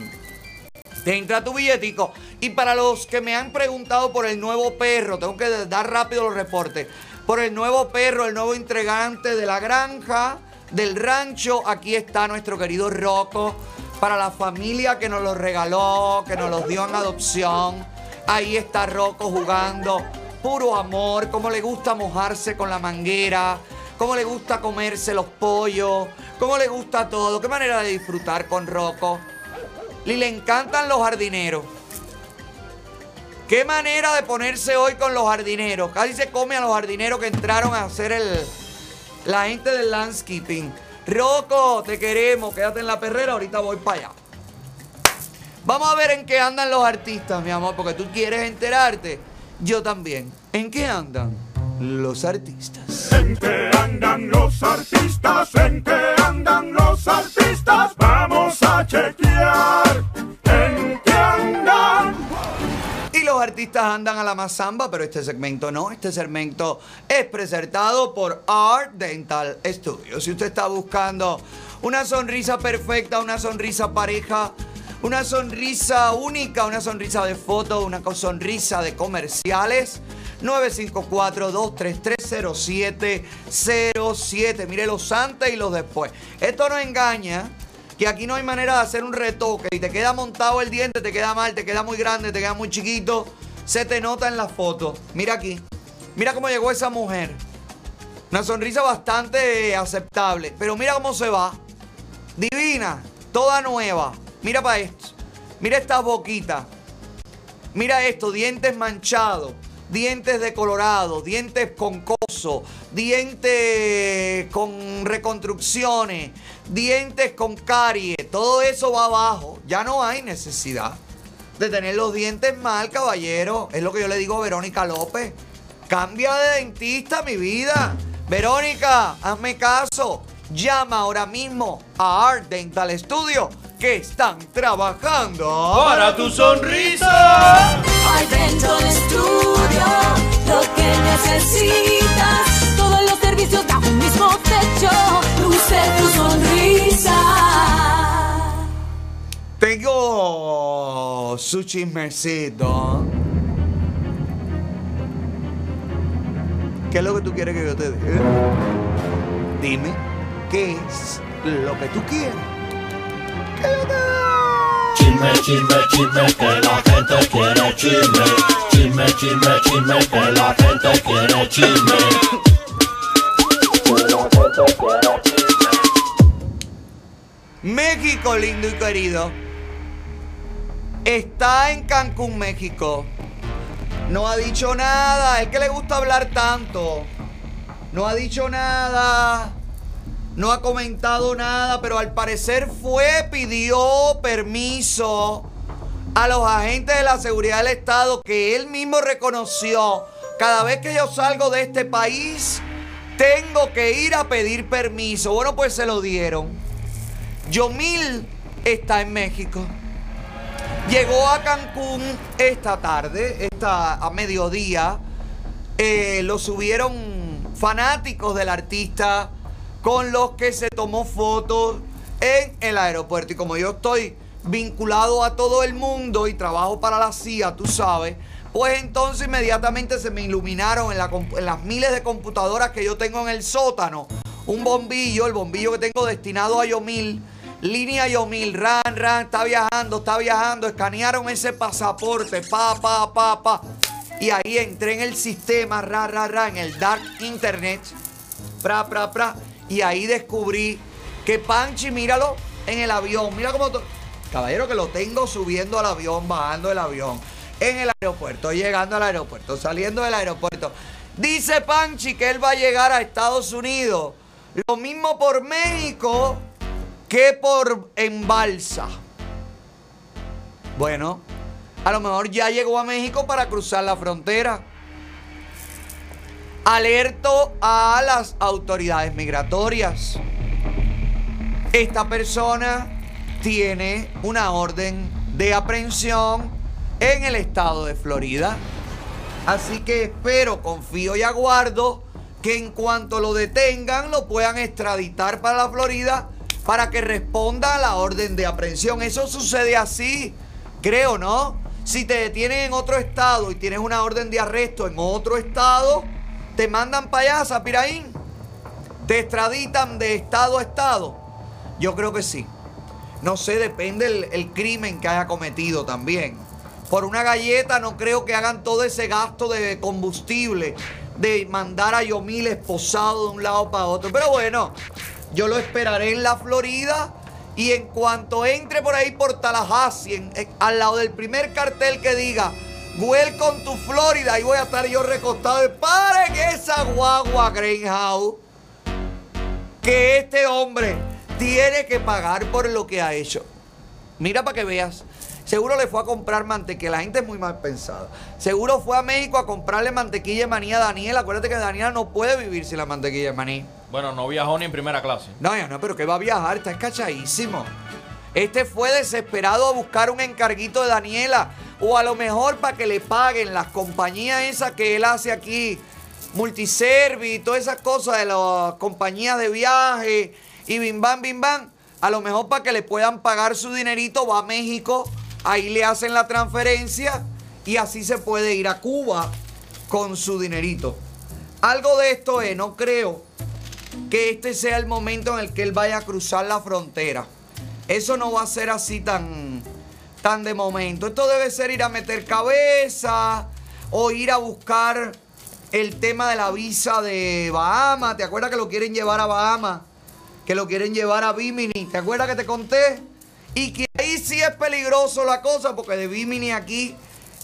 Speaker 1: entra tu billetico. Y para los que me han preguntado por el nuevo perro, tengo que dar rápido los reportes. Por el nuevo perro, el nuevo entregante de la granja, del rancho, aquí está nuestro querido Rocco. Para la familia que nos lo regaló, que nos los dio en adopción. Ahí está Rocco jugando. Puro amor, cómo le gusta mojarse con la manguera, cómo le gusta comerse los pollos, cómo le gusta todo. Qué manera de disfrutar con Rocco. Y le encantan los jardineros. Qué manera de ponerse hoy con los jardineros. Casi se come a los jardineros que entraron a hacer el. La gente del landscaping. Rocco, te queremos. Quédate en la perrera. Ahorita voy para allá. Vamos a ver en qué andan los artistas, mi amor, porque tú quieres enterarte. Yo también. ¿En qué andan los artistas?
Speaker 6: ¿En qué andan los artistas? ¿En qué andan los artistas? Vamos a chequear. ¿En qué andan?
Speaker 1: Y los artistas andan a la mazamba, pero este segmento no. Este segmento es presentado por Art Dental Studio. Si usted está buscando una sonrisa perfecta, una sonrisa pareja, una sonrisa única, una sonrisa de foto, una sonrisa de comerciales, 954-233-0707. Mire los antes y los después. Esto no engaña que aquí no hay manera de hacer un retoque y te queda montado el diente, te queda mal, te queda muy grande, te queda muy chiquito, se te nota en la foto. Mira aquí, mira cómo llegó esa mujer. Una sonrisa bastante aceptable. Pero mira cómo se va. Divina, toda nueva. Mira para esto. Mira esta boquita. Mira esto, dientes manchados, dientes decolorados, dientes con coso, dientes con reconstrucciones, dientes con caries. Todo eso va abajo. Ya no hay necesidad de tener los dientes mal, caballero. Es lo que yo le digo a Verónica López. Cambia de dentista, mi vida. Verónica, hazme caso. Llama ahora mismo a Art Dental Studio que están trabajando.
Speaker 2: Para tu sonrisa.
Speaker 7: Al Dental Studio, lo que necesitas. Todos los servicios bajo un mismo techo. Luce tu sonrisa.
Speaker 1: Tengo su chismecito. ¿Qué es lo que tú quieres que yo te diga? Dime, ¿qué es lo que tú quieres?
Speaker 3: Chisme, chisme, chisme, que la gente quiere chisme. Chisme, chisme, chisme, que la gente quiere chisme.
Speaker 1: México, lindo y querido. Está en Cancún, México. No ha dicho nada. Es que le gusta hablar tanto. No ha dicho nada. No ha comentado nada. Pero al parecer fue, pidió permiso a los agentes de la seguridad del Estado que él mismo reconoció. Cada vez que yo salgo de este país, tengo que ir a pedir permiso. Bueno, pues se lo dieron. Yomil está en México. Llegó a Cancún esta tarde, esta, a mediodía. Eh, lo subieron fanáticos del artista con los que se tomó fotos en el aeropuerto. Y como yo estoy vinculado a todo el mundo y trabajo para la CIA, tú sabes, pues entonces inmediatamente se me iluminaron en, las miles de computadoras que yo tengo en el sótano. Un bombillo, el bombillo que tengo destinado a Yomil. Línea Yomil, ran, ran, está viajando, está viajando. Escanearon ese pasaporte, pa, pa, pa, pa. Y ahí entré en el sistema, ra, ra, ra, en el dark internet. Pra, pra, pra. Y ahí descubrí que Panchi, míralo, en el avión. Mira cómo... Caballero, que lo tengo subiendo al avión, bajando del avión. En el aeropuerto, llegando al aeropuerto, saliendo del aeropuerto. Dice Panchi que él va a llegar a Estados Unidos. Lo mismo por México que por Embalsa. Bueno, a lo mejor ya llegó a México para cruzar la frontera. Alerto a las autoridades migratorias. Esta persona tiene una orden de aprehensión en el estado de Florida. Así que espero, confío y aguardo que en cuanto lo detengan lo puedan extraditar para la Florida para que responda a la orden de aprehensión. Eso sucede así, creo, ¿no? Si te detienen en otro estado y tienes una orden de arresto en otro estado, te mandan para allá, Zapiraín. Te extraditan de estado a estado. Yo creo que sí. No sé, depende el, crimen que haya cometido también. Por una galleta no creo que hagan todo ese gasto de combustible, de mandar a Yomil esposado de un lado para otro. Pero bueno, yo lo esperaré en la Florida y en cuanto entre por ahí por Tallahassee, en- al lado del primer cartel que diga Welcome to Florida, ahí voy a estar yo recostado. de, Pare que esa guagua Greenhouse que este hombre tiene que pagar por lo que ha hecho. Mira para que veas. Seguro le fue a comprar mantequilla. La gente es muy mal pensada. Seguro fue a México a comprarle mantequilla de maní a Daniel. Acuérdate que Daniela no puede vivir sin la mantequilla de maní.
Speaker 2: Bueno, no viajó ni en primera clase.
Speaker 1: No, ya no, pero que va a viajar, está escachadísimo. Este fue desesperado a buscar un encarguito de Daniela. O a lo mejor para que le paguen las compañías esas que él hace aquí. Multiservi todas esas cosas de las compañías de viaje. Y bim bam, bim. A lo mejor para que le puedan pagar su dinerito va a México. Ahí le hacen la transferencia. Y así se puede ir a Cuba con su dinerito. Algo de esto es, no creo que este sea el momento en el que él vaya a cruzar la frontera. Eso no va a ser así tan, tan de momento. Esto debe ser ir a meter cabeza o ir a buscar el tema de la visa de Bahamas. ¿Te acuerdas que lo quieren llevar a Bahamas? Que lo quieren llevar a Bimini. ¿Te acuerdas que te conté? Y que ahí sí es peligroso la cosa porque de Bimini aquí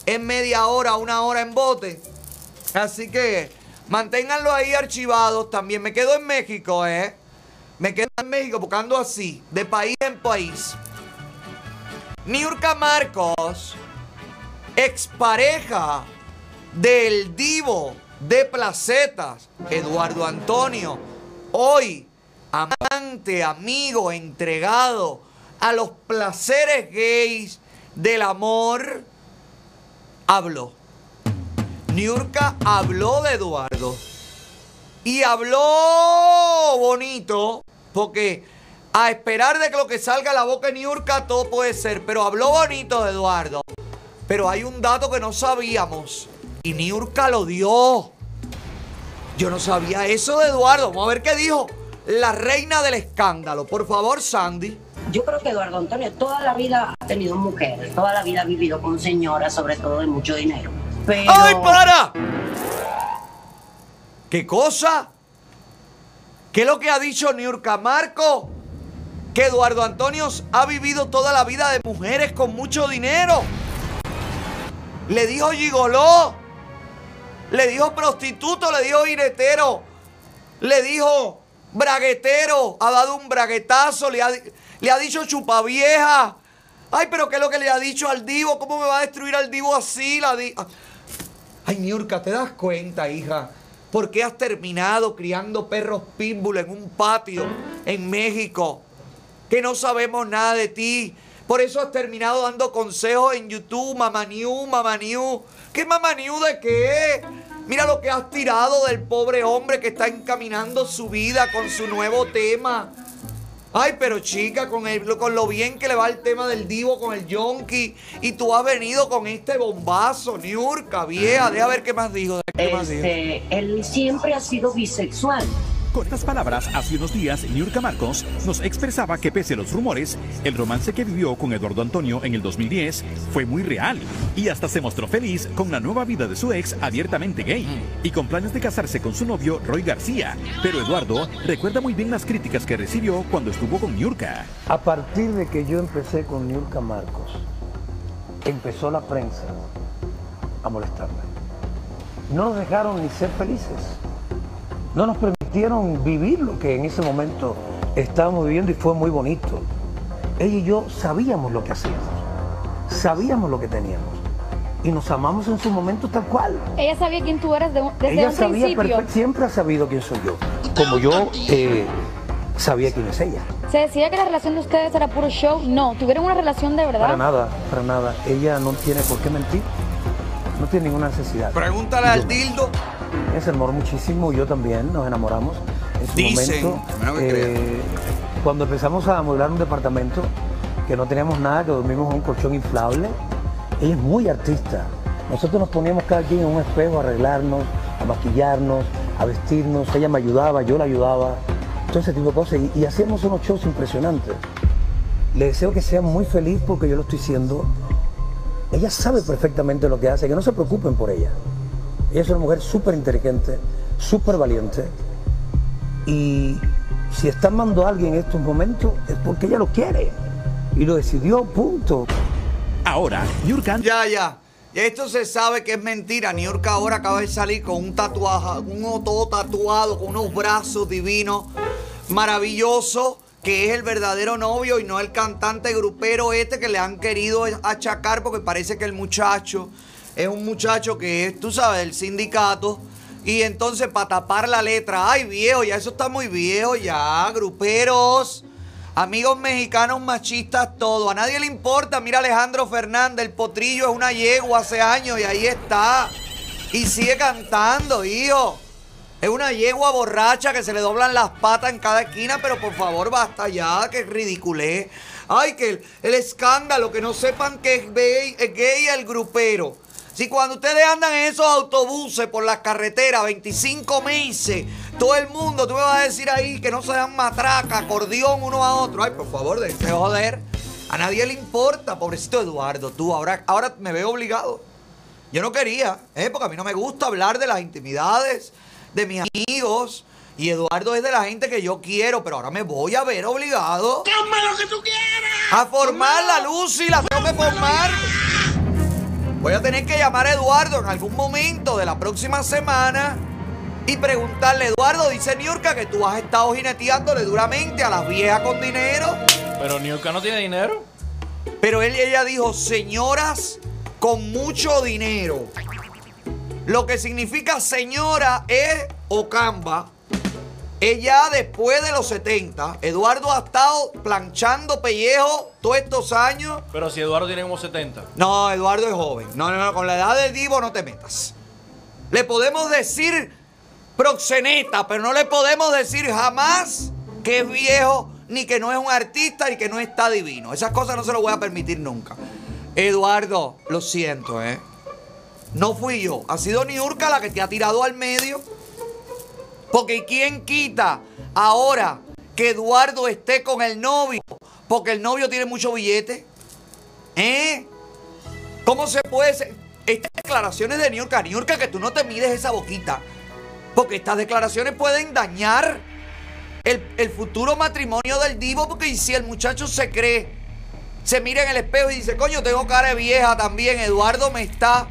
Speaker 1: es media hora, una hora en bote. Así que manténganlo ahí archivados. También me quedo en México, ¿eh? Me quedo en México porque ando así, de país en país. Niurka Marcos, expareja del divo de placetas, Eduardo Antonio, hoy amante, amigo, entregado a los placeres gays del amor, habló. Niurka habló de Eduardo. Y habló bonito, porque a esperar de que lo que salga de la boca de Niurka todo puede ser, pero habló bonito de Eduardo. Pero hay un dato que no sabíamos. Y Niurka lo dio. Yo no sabía eso de Eduardo. Vamos a ver qué dijo la reina del escándalo. Por favor, Sandy.
Speaker 8: Yo creo que Eduardo Antonio toda la vida ha tenido mujeres, toda la vida ha vivido con señoras, sobre todo de mucho dinero. Pero
Speaker 1: ¡Ay, para! ¿Qué cosa? ¿Qué es lo que ha dicho Niurka Marco? Que Eduardo Antonio ha vivido toda la vida de mujeres con mucho dinero. Le dijo gigoló. Le dijo prostituto, le dijo iretero. Le dijo braguetero. Ha dado un braguetazo. Le ha, le ha dicho chupavieja. Ay, pero ¿qué es lo que le ha dicho al divo? ¿Cómo me va a destruir al divo así? La di- Ay, Niurka, ¿te das cuenta, hija? ¿Por qué has terminado criando perros pitbull en un patio en México? Que no sabemos nada de ti. Por eso has terminado dando consejos en YouTube, Mamá New, Mamá New. ¿Qué Mamá New de qué? Mira lo que has tirado del pobre hombre que está encaminando su vida con su nuevo tema. Ay, pero chica, con, el, con lo bien que le va el tema del divo con el yonki. Y tú has venido con este bombazo, Niurka, vieja. Deja ver qué más dijo. ¿Qué más dijo?
Speaker 8: este, él siempre ha sido bisexual.
Speaker 9: Con estas palabras, hace unos días, Niurka Marcos nos expresaba que pese a los rumores, el romance que vivió con Eduardo Antonio en el 2010 fue muy real y hasta se mostró feliz con la nueva vida de su ex abiertamente gay y con planes de casarse con su novio Roy García. Pero Eduardo recuerda muy bien las críticas que recibió cuando estuvo con Niurka.
Speaker 10: A partir de que yo empecé con Niurka Marcos, empezó la prensa a molestarme. No nos dejaron ni ser felices. No nos permitieron vivir lo que en ese momento estábamos viviendo y fue muy bonito. Ella y yo sabíamos lo que hacíamos, sabíamos lo que teníamos y nos amamos en su momento tal cual.
Speaker 11: Ella sabía quién tú eras de desde
Speaker 10: Ella
Speaker 11: un
Speaker 10: sabía
Speaker 11: principio.
Speaker 10: perfect- siempre ha sabido quién soy yo, como yo eh, sabía quién es ella.
Speaker 11: Se decía que la relación de ustedes era puro show. No, tuvieron una relación de verdad.
Speaker 10: Para nada, para nada. Ella no tiene por qué mentir. No tiene ninguna necesidad.
Speaker 1: Pregúntale al dildo.
Speaker 10: Ella se enamoró muchísimo, yo también, nos enamoramos. En su
Speaker 1: Dicen,
Speaker 10: momento, eh, cuando empezamos a amueblar un departamento, que no teníamos nada, que dormimos en un colchón inflable, ella es muy artista. Nosotros nos poníamos cada quien en un espejo a arreglarnos, a maquillarnos, a vestirnos. Ella me ayudaba, yo la ayudaba. Todo ese tipo de cosas. Y, y hacíamos unos shows impresionantes. Le deseo que sea muy feliz porque yo lo estoy siendo. Ella sabe perfectamente lo que hace, que no se preocupen por ella. Ella es una mujer súper inteligente, súper valiente. Y si está amando a alguien en estos momentos es porque ella lo quiere. Y lo decidió, punto.
Speaker 9: Ahora, Niurka
Speaker 1: Ya, ya. Esto se sabe que es mentira. Niurka ahora acaba de salir con un tatuaje, uno todo tatuado, con unos brazos divinos, maravilloso, que es el verdadero novio y no el cantante grupero este que le han querido achacar porque parece que el muchacho es un muchacho que es, tú sabes, del sindicato. Y entonces para tapar la letra, ay viejo, ya eso está muy viejo ya, gruperos. Amigos mexicanos machistas, todo. A nadie le importa. Mira Alejandro Fernández, el potrillo es una yegua hace años y ahí está. Y sigue cantando, hijo. Es una yegua borracha que se le doblan las patas en cada esquina, pero por favor basta ya, que ridiculé. Ay, que el, escándalo, que no sepan que es gay el grupero. Si cuando ustedes andan en esos autobuses por las carreteras, 25 meses, todo el mundo, tú me vas a decir ahí que no se dan matraca, acordeón uno a otro. Ay, por favor, déjense joder. A nadie le importa, pobrecito Eduardo, tú, ahora, ahora me veo obligado. Yo no quería, ¿eh? porque a mí no me gusta hablar de las intimidades de mis amigos. Y Eduardo es de la gente que yo quiero, pero ahora me voy a ver obligado
Speaker 4: Toma lo que tú quieras.
Speaker 1: a formar la Lucy, la tengo que formar. Voy a tener que llamar a Eduardo en algún momento de la próxima semana y preguntarle, Eduardo, dice Niurka que tú has estado jineteándole duramente a las viejas con dinero.
Speaker 2: Pero Niurka no tiene dinero.
Speaker 1: Pero él, ella dijo, señoras con mucho dinero. Lo que significa señora es Ocamba. Ella después de los 70, Eduardo ha estado planchando pellejo todos estos años.
Speaker 2: Pero si Eduardo tiene como 70.
Speaker 1: No, Eduardo es joven. No, no, no, con la edad del Divo no te metas. Le podemos decir proxeneta, pero no le podemos decir jamás que es viejo, ni que no es un artista, ni que no está divino. Esas cosas no se lo voy a permitir nunca. Eduardo, lo siento, ¿eh? No fui yo. Ha sido Niurka la que te ha tirado al medio. Porque ¿quién quita ahora que Eduardo esté con el novio? Porque el novio tiene mucho billete. ¿Eh? ¿Cómo se puede ser? Estas declaraciones de Niurka, Niurka, que tú no te mides esa boquita. Porque estas declaraciones pueden dañar el, el futuro matrimonio del divo. Porque si el muchacho se cree, se mira en el espejo y dice, coño, tengo cara vieja también. Eduardo me está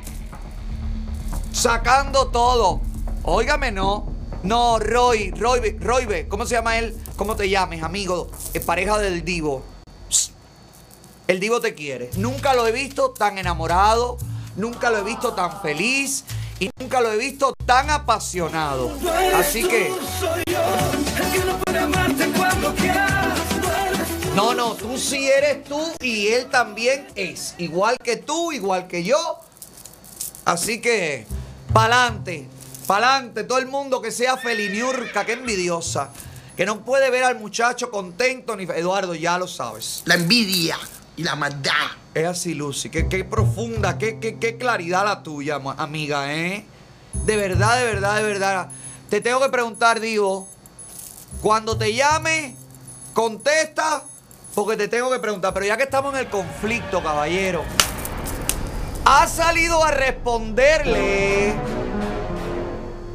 Speaker 1: sacando todo. Óigame, no. No, Roy, Roy, Roy, ¿cómo se llama él? ¿Cómo te llames, amigo? Es pareja del divo. El divo te quiere. Nunca lo he visto tan enamorado, nunca lo he visto tan feliz y nunca lo he visto tan apasionado. Así que... No, no, tú sí eres tú y él también es. Igual que tú, igual que yo. Así que, pa'lante, pa'lante, todo el mundo que sea feliniurca, que envidiosa, que no puede ver al muchacho contento, ni Eduardo, ya lo sabes.
Speaker 4: La envidia y la maldad.
Speaker 1: Es así, Lucy, qué, qué profunda, qué, qué, qué claridad la tuya, amiga, ¿eh? De verdad, de verdad, de verdad. Te tengo que preguntar, Divo, cuando te llame, contesta, porque te tengo que preguntar, pero ya que estamos en el conflicto, caballero, ha salido a responderle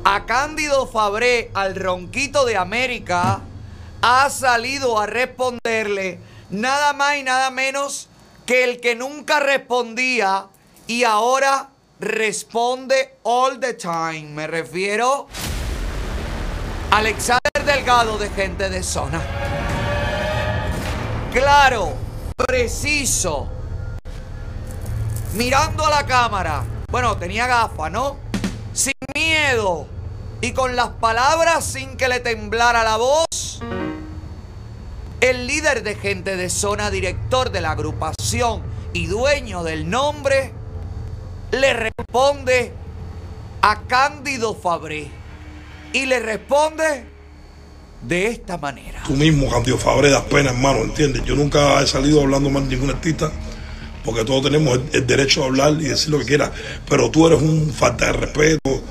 Speaker 1: a Cándido Fabré, al ronquito de América, ha salido a responderle nada más y nada menos que el que nunca respondía y ahora responde all the time. Me refiero a Alexander Delgado de Gente de Zona. Claro, preciso, mirando a la cámara. Bueno, tenía gafas, ¿no? Sin miedo y con las palabras sin que le temblara la voz. El líder de gente de zona, director de la agrupación y dueño del nombre, le responde a Cándido Fabré. Y le responde de esta manera.
Speaker 12: Tú mismo, Candido Fabre, das pena, hermano, ¿entiendes? Yo nunca he salido hablando mal de ningún artista, porque todos tenemos el, derecho a hablar y decir lo que quieras, pero tú eres un falta de respeto,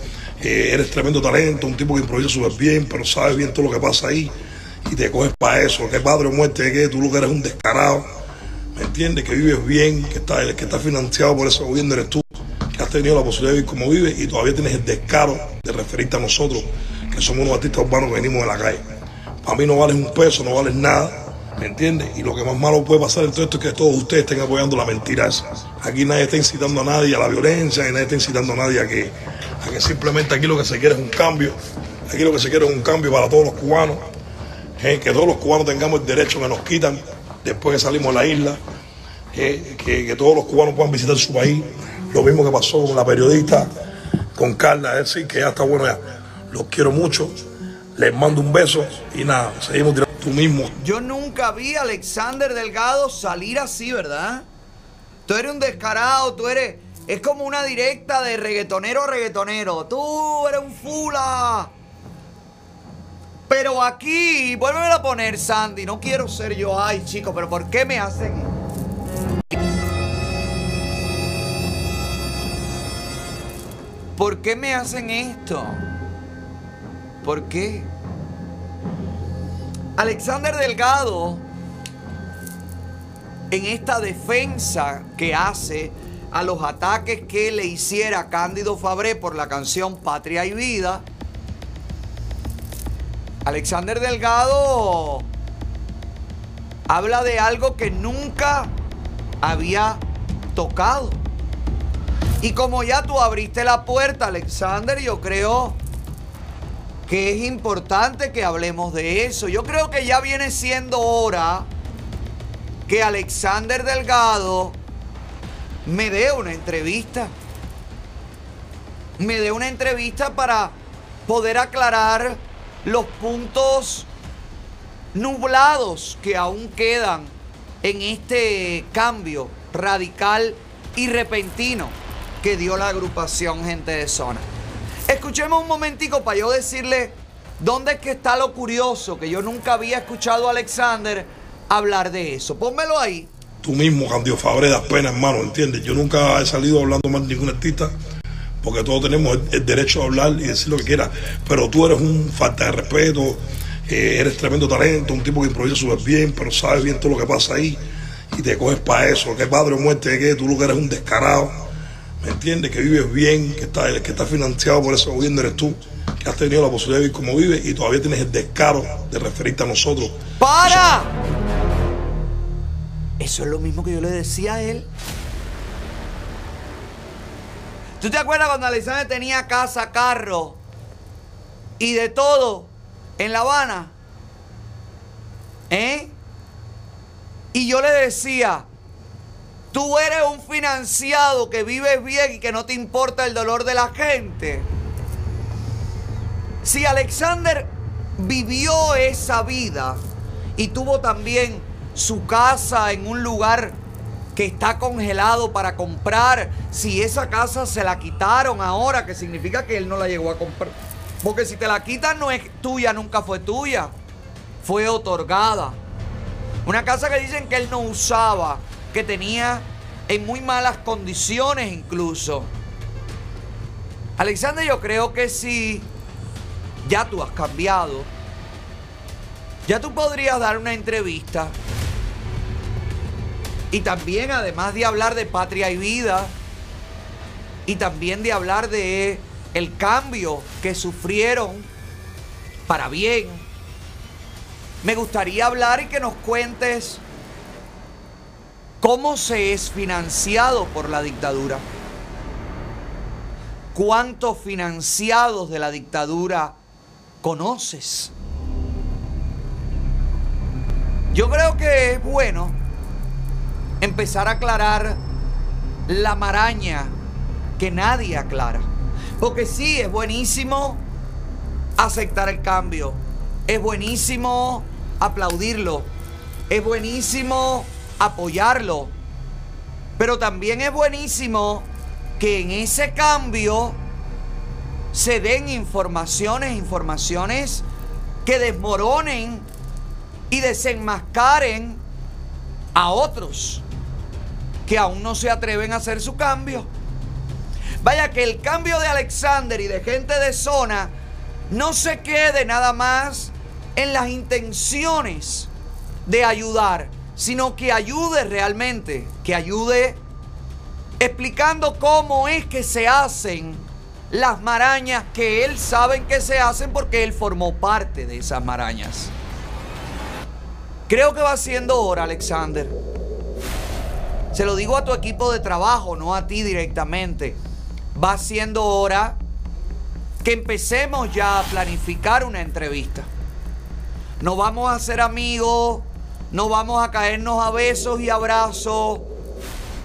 Speaker 12: eh, eres tremendo talento, un tipo que improvisa súper bien, pero sabes bien todo lo que pasa ahí y te coges para eso, que padre o muerte, que tú lo que eres un descarado, ¿me entiendes? Que vives bien, que estás que está financiado por ese gobierno eres tú, que has tenido la posibilidad de vivir como vives y todavía tienes el descaro de referirte a nosotros, que somos unos artistas urbanos que venimos de la calle. Para mí no vales un peso, no vales nada, ¿me entiendes? Y lo que más malo puede pasar en todo esto es que todos ustedes estén apoyando la mentira. Aquí nadie está incitando a nadie a la violencia y nadie está incitando a nadie a que, a que simplemente aquí lo que se quiere es un cambio. Aquí lo que se quiere es un cambio para todos los cubanos. eh, que todos los cubanos tengamos el derecho que nos quitan después que salimos de la isla. que, que todos los cubanos puedan visitar su país. Lo mismo que pasó con la periodista, con Carla, decir, que ya está bueno ya. Los quiero mucho. Les mando un beso y nada, seguimos tirando
Speaker 1: Yo nunca vi a Alexander Delgado salir así, ¿verdad? Tú eres un descarado, tú eres... Es como una directa de reggaetonero a reggaetonero. Tú eres un fula. Pero aquí, vuélveme a poner, Sandy. No quiero ser yo. Ay, chico, pero ¿por qué me hacen? ¿Por qué me hacen esto? ¿Por qué? Alexander Delgado, en esta defensa que hace a los ataques que le hiciera Cándido Fabré por la canción Patria y Vida, Alexander Delgado habla de algo que nunca había tocado. Y como ya tú abriste la puerta, Alexander, yo creo que es importante que hablemos de eso. Yo creo que ya viene siendo hora que Alexander Delgado me dé una entrevista. Me dé una entrevista para poder aclarar los puntos nublados que aún quedan en este cambio radical y repentino que dio la agrupación Gente de Zona. Escuchemos un momentico para yo decirle dónde es que está lo curioso, que yo nunca había escuchado a Alexander hablar de eso. Pónmelo ahí.
Speaker 12: Tú mismo, Candido Fabre, das pena, hermano, ¿entiendes? Yo nunca he salido hablando mal de ningún artista, porque todos tenemos el, derecho a hablar y decir lo que quiera, pero tú eres un falta de respeto, eh, eres tremendo talento, un tipo que improvisa súper bien, pero sabes bien todo lo que pasa ahí y te coges para eso. ¿Qué padre o muerte que Tú lo que eres un descarado, ¿me entiendes? Que vives bien, que está, que está financiado por ese gobierno eres tú, que has tenido la posibilidad de vivir como vives y todavía tienes el descaro de referirte a nosotros.
Speaker 1: ¡Para! Eso es lo mismo que yo le decía a él. ¿Tú te acuerdas cuando Alexander tenía casa, carro y de todo en La Habana? ¿Eh? Y yo le decía, tú eres un financiado que vives bien y que no te importa el dolor de la gente. Si Alexander vivió esa vida y tuvo también su casa en un lugar que está congelado para comprar, si esa casa se la quitaron ahora, que significa que él no la llegó a comprar. Porque si te la quitan no es tuya, nunca fue tuya. Fue otorgada. Una casa que dicen que él no usaba, que tenía en muy malas condiciones incluso. Alexander, yo creo que si ya tú has cambiado, ya tú podrías dar una entrevista y también, además de hablar de patria y vida, y también de hablar de el cambio que sufrieron para bien, me gustaría hablar y que nos cuentes cómo se es financiado por la dictadura. ¿Cuántos financiados de la dictadura conoces? Yo creo que es bueno empezar a aclarar la maraña que nadie aclara. Porque sí, es buenísimo aceptar el cambio. Es buenísimo aplaudirlo. Es buenísimo apoyarlo. Pero también es buenísimo que en ese cambio se den informaciones, informaciones que desmoronen y desenmascaren a otros que aún no se atreven a hacer su cambio. Vaya que el cambio de Alexander y de gente de zona no se quede nada más en las intenciones de ayudar, sino que ayude realmente, que ayude explicando cómo es que se hacen las marañas que él sabe que se hacen porque él formó parte de esas marañas. Creo que va siendo hora, Alexander. Se lo digo a tu equipo de trabajo, no a ti directamente. Va siendo hora que empecemos ya a planificar una entrevista. No vamos a ser amigos, no vamos a caernos a besos y abrazos.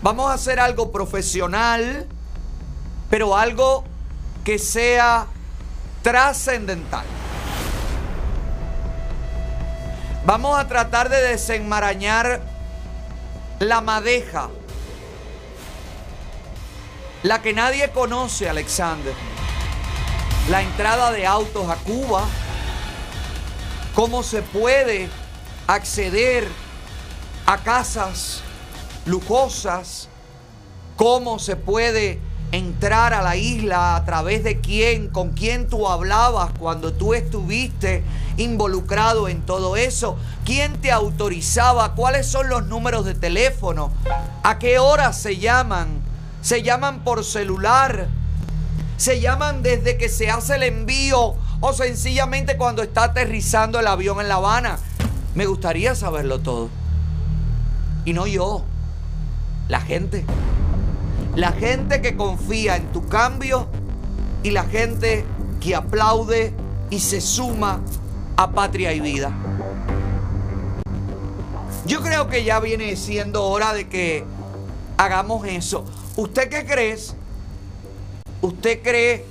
Speaker 1: Vamos a hacer algo profesional, pero algo que sea trascendental. Vamos a tratar de desenmarañar la madeja, la que nadie conoce, Alexander. La entrada de autos a Cuba, cómo se puede acceder a casas lujosas, cómo se puede entrar a la isla, a través de quién, con quién tú hablabas cuando tú estuviste involucrado en todo eso, quién te autorizaba, cuáles son los números de teléfono, a qué horas se llaman se llaman por celular, se llaman desde que se hace el envío o sencillamente cuando está aterrizando el avión en La Habana. Me gustaría saberlo todo. Y no yo, la gente. La gente que confía en tu cambio y la gente que aplaude y se suma a patria y vida. Yo creo que ya viene siendo hora de que hagamos eso. ¿Usted qué crees? ¿Usted cree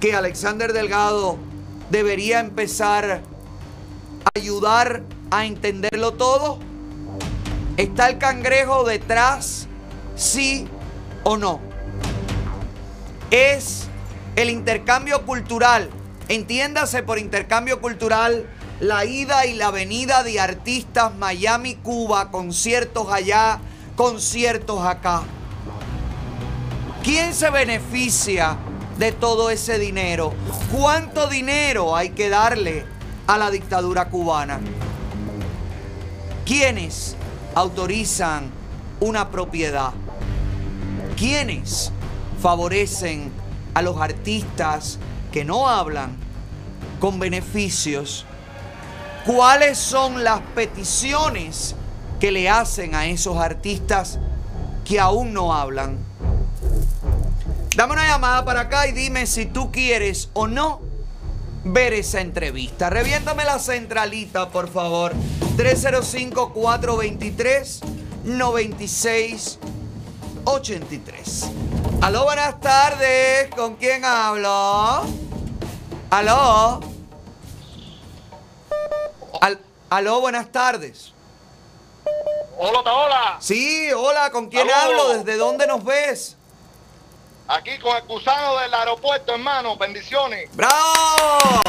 Speaker 1: que Alexander Delgado debería empezar a ayudar a entenderlo todo? ¿Está el cangrejo detrás? ¿Sí o no? Es el intercambio cultural. Entiéndase por intercambio cultural la ida y la venida de artistas Miami-Cuba, conciertos allá, conciertos acá. ¿Quién se beneficia de todo ese dinero? ¿Cuánto dinero hay que darle a la dictadura cubana? ¿Quiénes autorizan una propiedad? ¿Quiénes favorecen a los artistas que no hablan con beneficios? ¿Cuáles son las peticiones que le hacen a esos artistas que aún no hablan? Dame una llamada para acá y dime si tú quieres o no ver esa entrevista. Reviéntame la centralita, por favor. 305-423-9683. Aló, buenas tardes. ¿Con quién hablo? Aló. Al- aló, buenas tardes.
Speaker 13: Hola, hola.
Speaker 1: Sí, hola, ¿con quién
Speaker 13: Aló.
Speaker 1: hablo? ¿Desde dónde nos ves?
Speaker 13: Aquí con el gusano del aeropuerto, hermano. Bendiciones.
Speaker 1: ¡Bravo!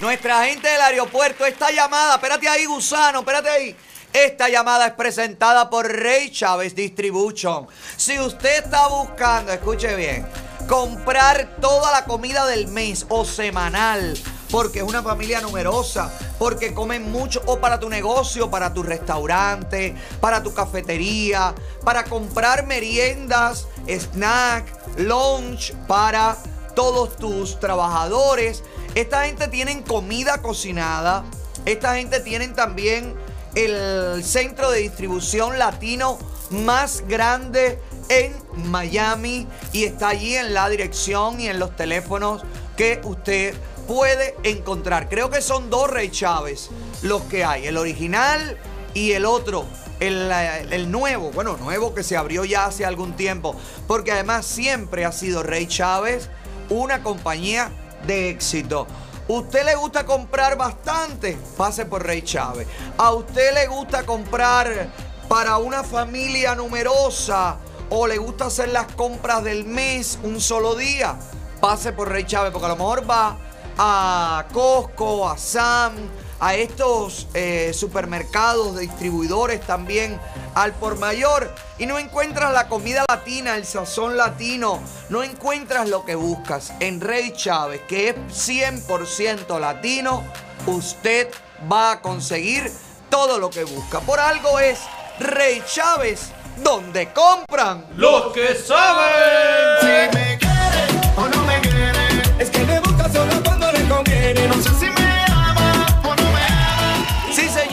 Speaker 1: Nuestra gente del aeropuerto, esta llamada, espérate ahí, gusano, espérate ahí. Esta llamada es presentada por Rey Chávez Distribution. Si usted está buscando, escuche bien, comprar toda la comida del mes o semanal, porque es una familia numerosa, porque comen mucho, o para tu negocio, para tu restaurante, para tu cafetería, para comprar meriendas, snack, lunch para todos tus trabajadores. Esta gente tienen comida cocinada. Esta gente tienen también el centro de distribución latino más grande en Miami y está allí en la dirección y en los teléfonos que usted puede encontrar. Creo que son dos Rey Chávez los que hay, el original y el otro, el, nuevo, bueno, nuevo que se abrió ya hace algún tiempo, porque además siempre ha sido Rey Chávez una compañía de éxito. ¿Usted le gusta comprar bastante? Pase por Rey Chávez. ¿A usted le gusta comprar para una familia numerosa o le gusta hacer las compras del mes un solo día? Pase por Rey Chávez porque a lo mejor va a Costco, a Sam, a estos eh, supermercados, distribuidores también al por mayor y no encuentras la comida latina, el sazón latino, no encuentras lo que buscas en Rey Chávez, que es 100% latino, usted va a conseguir todo lo que busca. Por algo es Rey Chávez, donde compran
Speaker 2: los que saben.
Speaker 14: Si me quiere o no me quiere, es que me busca solo cuando le conviene. No sé si me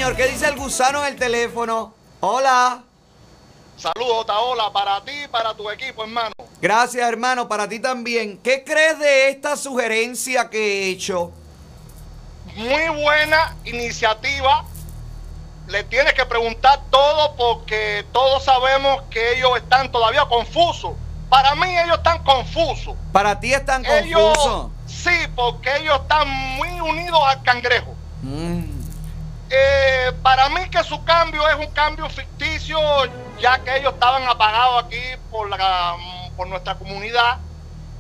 Speaker 1: señor, ¿qué dice el gusano en el teléfono? Hola.
Speaker 13: Saludos, Taola, para ti y para tu equipo, hermano.
Speaker 1: Gracias, hermano, para ti también. ¿Qué crees de esta sugerencia que he hecho?
Speaker 13: Muy buena iniciativa. Le tienes que preguntar todo porque todos sabemos que ellos están todavía confusos. Para mí ellos están confusos.
Speaker 1: Para ti es tan
Speaker 13: Ellos,
Speaker 1: confuso.
Speaker 13: sí, porque ellos están muy unidos al cangrejo.
Speaker 1: Mm.
Speaker 13: Eh, para mí que su cambio es un cambio ficticio, ya que ellos estaban apagados aquí por, la, por nuestra comunidad.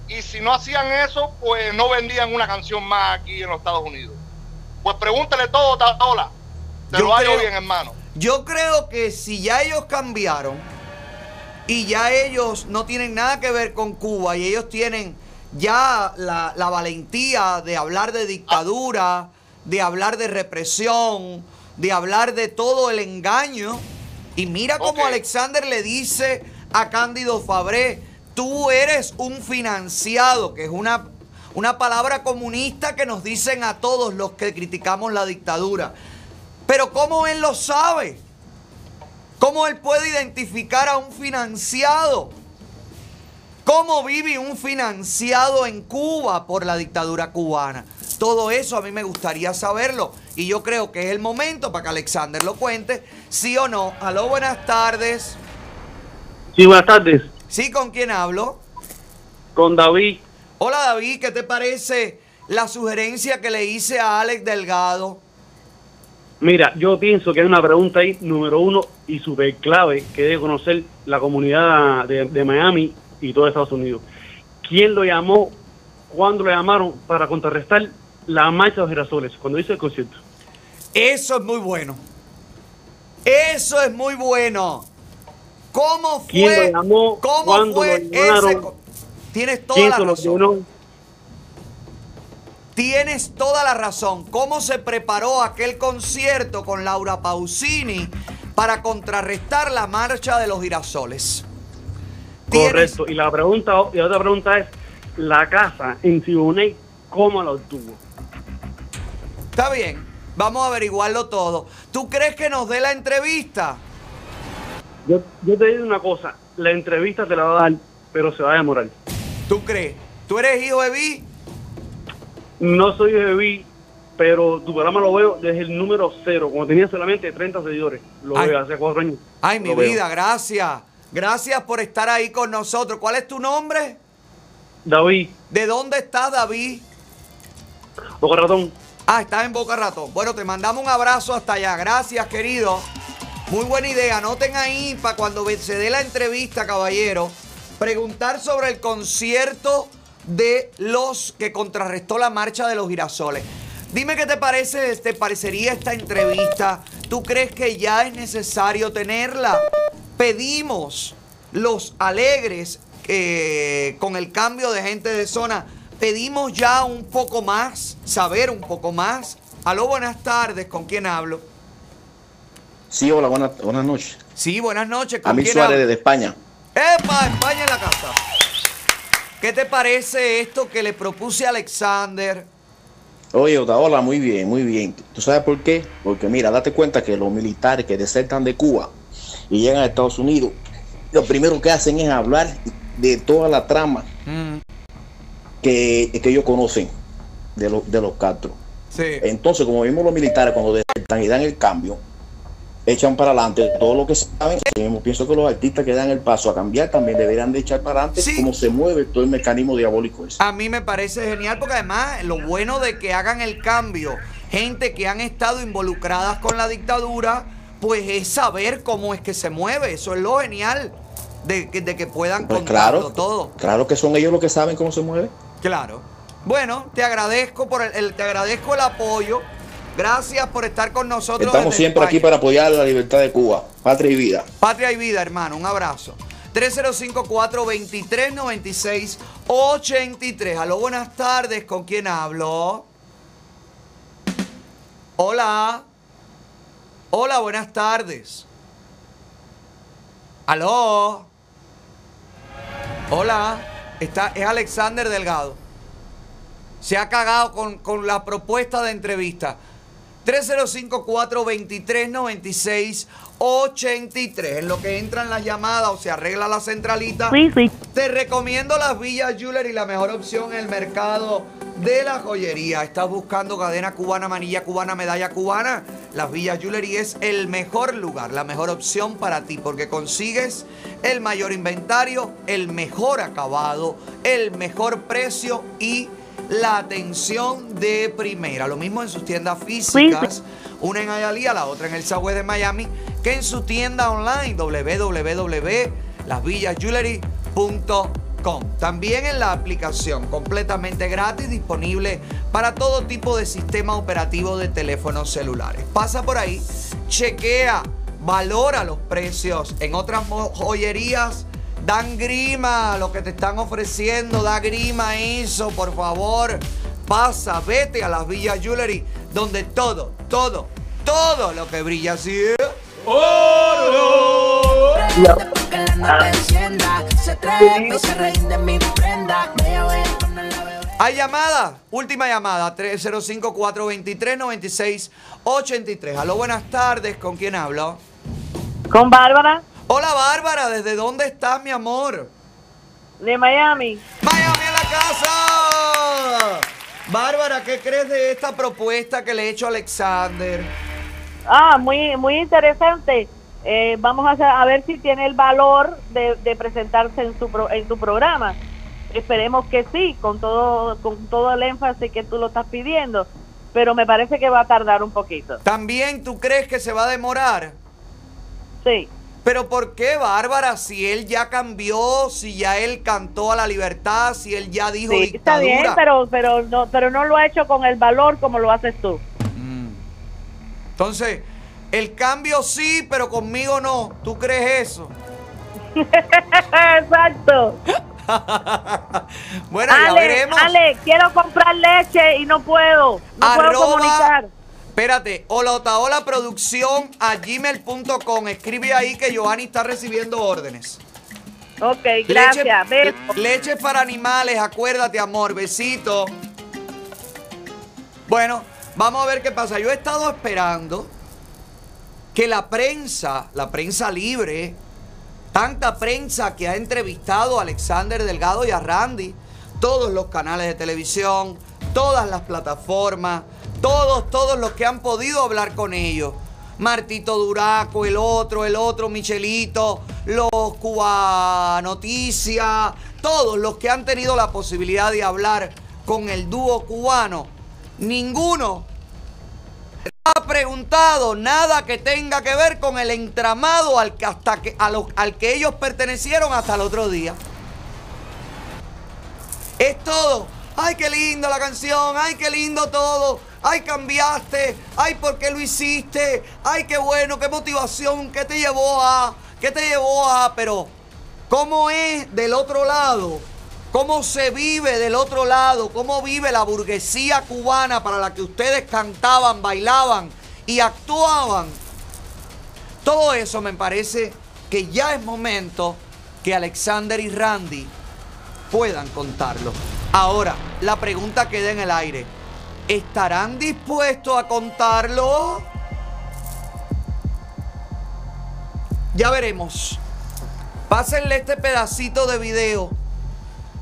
Speaker 13: Y si no hacían eso, pues no vendían una canción más aquí en los Estados Unidos. Pues pregúntale todo, Taola. Te
Speaker 1: Yo
Speaker 13: lo
Speaker 1: creo-
Speaker 13: bien, hermano.
Speaker 1: Yo creo que si ya ellos cambiaron y ya ellos no tienen nada que ver con Cuba y ellos tienen ya la, la valentía de hablar de dictadura, de hablar de represión, de hablar de todo el engaño. Y mira cómo Alexander le dice a Cándido Fabré. Tú eres un financiado, que es una, una palabra comunista que nos dicen a todos los que criticamos la dictadura. Pero ¿cómo él lo sabe? ¿Cómo él puede identificar a un financiado? ¿Cómo vive un financiado en Cuba por la dictadura cubana? Todo eso a mí me gustaría saberlo. Y yo creo que es el momento para que Alexander lo cuente, sí o no. Aló, buenas tardes.
Speaker 15: Sí, buenas tardes.
Speaker 1: ¿Sí con quién hablo?
Speaker 15: Con David.
Speaker 1: Hola David, ¿qué te parece la sugerencia que le hice a Alex Delgado?
Speaker 15: Mira, yo pienso que hay una pregunta ahí, número uno y súper clave, que debe conocer la comunidad de, de Miami y todo Estados Unidos. ¿Quién lo llamó? ¿Cuándo lo llamaron para contrarrestar la marcha de los girasoles? Cuando hizo el concierto.
Speaker 1: Eso es muy bueno. Eso es muy bueno. ¿Cómo
Speaker 15: ¿Quién
Speaker 1: fue?
Speaker 15: lo llamó?
Speaker 1: ¿Cómo
Speaker 15: ¿Cuándo
Speaker 1: fue
Speaker 15: lo llamaron?
Speaker 1: ese Tienes toda
Speaker 15: ¿Quién
Speaker 1: la razón. Tienes toda la razón. ¿Cómo se preparó aquel concierto con Laura Pausini para contrarrestar la marcha de los girasoles?
Speaker 15: Correcto. Y la pregunta, y la otra pregunta es, la casa en Siboney, ¿cómo la obtuvo?
Speaker 1: Está bien, vamos a averiguarlo todo. ¿Tú crees que nos dé la entrevista?
Speaker 15: Yo, yo te digo una cosa, la entrevista te la va a dar, pero se va a demorar.
Speaker 1: ¿Tú crees? ¿Tú eres hijo de Vi?
Speaker 15: No soy de Vi, pero tu programa lo veo desde el número cero, cuando tenía solamente 30 seguidores. Lo
Speaker 1: Ay.
Speaker 15: veo hace cuatro años.
Speaker 1: Ay, mi
Speaker 15: veo.
Speaker 1: vida, gracias. Gracias por estar ahí con nosotros. ¿Cuál es tu nombre?
Speaker 15: David,
Speaker 1: ¿De dónde estás, David?
Speaker 15: Boca Ratón.
Speaker 1: Ah, estás en Boca Ratón. Bueno, te mandamos un abrazo hasta allá. Gracias, querido. Muy buena idea. Anoten ahí para cuando se dé la entrevista, caballero, preguntar sobre el concierto de los que contrarrestó la marcha de los girasoles. Dime qué te parece, te parecería esta entrevista. ¿Tú crees que ya es necesario tenerla? Pedimos los alegres eh, con el cambio de gente de zona. Pedimos ya un poco más, saber un poco más. Aló, buenas tardes, ¿con quién hablo?
Speaker 16: Sí, hola, buenas, buenas noches.
Speaker 1: Sí, buenas noches, ¿con
Speaker 16: A mí
Speaker 1: quién
Speaker 16: Suárez
Speaker 1: hablo?
Speaker 16: de España.
Speaker 1: ¡Epa! España en la casa. ¿Qué te parece esto que le propuse a Alexander?
Speaker 16: Oye, hola, muy bien, muy bien. ¿Tú sabes por qué? Porque mira, date cuenta que los militares que desertan de Cuba y llegan a Estados Unidos, lo primero que hacen es hablar de toda la trama que, que ellos conocen de, los de los Castro.
Speaker 1: Sí.
Speaker 16: Entonces, como vimos los militares cuando desertan y dan el cambio, echan para adelante todo lo que saben. Mismo pienso que los artistas que dan el paso a cambiar también deberían de echar para adelante cómo se mueve todo el mecanismo diabólico ese.
Speaker 1: A mí me parece genial porque además lo bueno de que hagan el cambio, gente que han estado involucradas con la dictadura, pues es saber cómo es que se mueve. Eso es lo genial de que, de que puedan
Speaker 16: Pues
Speaker 1: contarlo
Speaker 16: claro,
Speaker 1: todo.
Speaker 16: claro que son ellos los que saben cómo se mueve.
Speaker 1: Claro. Bueno, te agradezco por el, el- te agradezco el apoyo. Gracias por estar con nosotros.
Speaker 16: Estamos siempre aquí para apoyar la libertad de Cuba, patria y vida.
Speaker 1: Patria y vida, hermano. Un abrazo. 305-423-9683. Aló, buenas tardes. ¿Con quién hablo? Hola. Hola, buenas tardes. Aló. Hola. Es Alexander Delgado. Se ha cagado con, con la propuesta de entrevista. 305-423-9683. En lo que entran las llamadas o se arregla la centralita. Te recomiendo las Villas Jewelry, la mejor opción en el mercado de la joyería. ¿Estás buscando cadena cubana, manilla cubana, medalla cubana? Las Villas Jewelry es el mejor lugar, la mejor opción para ti, porque consigues el mayor inventario, el mejor acabado, el mejor precio y la atención de primera. Lo mismo en sus tiendas físicas, una en Hialeah, la otra en el Southwest de Miami, que en su tienda online www.lasvillasjewelry.com. También en la aplicación completamente gratis, disponible para todo tipo de sistema operativo de teléfonos celulares. Pasa por ahí, chequea, valora los precios en otras joyerías. Dan grima lo que te están ofreciendo, da grima eso, por favor. Pasa, vete a las Villas Jewelry, donde todo, todo, todo lo que brilla así es oro. Hay llamada, última llamada, 305-423-9683. Aló, buenas tardes, ¿con quién hablo?
Speaker 17: Con Bárbara,
Speaker 1: Hola Bárbara, ¿desde dónde estás, mi amor?
Speaker 17: de Miami.
Speaker 1: ¡Miami en la casa! Bárbara, ¿qué crees de esta propuesta que le he hecho a Alexander?
Speaker 17: Ah, muy, muy interesante. Eh, vamos a, hacer- a ver si tiene el valor de, de presentarse en su, pro- en tu programa. Esperemos que sí, con todo, con todo el énfasis que tú lo estás pidiendo. Pero me parece que va a tardar un poquito.
Speaker 1: ¿También tú crees que se va a demorar?
Speaker 17: Sí.
Speaker 1: Pero ¿por qué, Bárbara? Si él ya cambió, si ya él cantó a la libertad, si él ya dijo
Speaker 17: Sí, está bien, pero, pero, no, pero no lo ha hecho con el valor como lo haces tú.
Speaker 1: Entonces, el cambio sí, pero conmigo no. ¿Tú crees eso?
Speaker 17: Exacto.
Speaker 1: bueno, ya
Speaker 17: Ale,
Speaker 1: veremos.
Speaker 17: Ale, quiero comprar leche y no puedo. No puedo comunicar.
Speaker 1: Espérate, olaotaola producción a gmail.com. Escribe ahí que Giovanni está recibiendo órdenes.
Speaker 17: Ok, gracias.
Speaker 1: Leche para animales, acuérdate, amor. Besito. Bueno, vamos a ver qué pasa. Yo he estado esperando que la prensa, la prensa libre, tanta prensa que ha entrevistado a Alexander Delgado y a Randy, todos los canales de televisión, todas las plataformas, todos, todos los que han podido hablar con ellos. Martito Duraco, el otro, el otro, Michelito, los Cuba Noticias, todos los que han tenido la posibilidad de hablar con el dúo cubano, ninguno ha preguntado nada que tenga que ver con el entramado al que, hasta a al que ellos pertenecieron hasta el otro día. Es todo. Ay, qué lindo la canción. Ay, qué lindo todo. Ay, cambiaste. Ay, ¿por qué lo hiciste? Ay, qué bueno, qué motivación. ¿Qué te llevó a? ¿Qué te llevó a? Pero, ¿cómo es del otro lado? ¿Cómo se vive del otro lado? ¿Cómo vive la burguesía cubana para la que ustedes cantaban, bailaban y actuaban? Todo eso me parece que ya es momento que Alexander y Randy puedan contarlo. Ahora, la pregunta queda en el aire. ¿Estarán dispuestos a contarlo? Ya veremos. Pásenle este pedacito de video.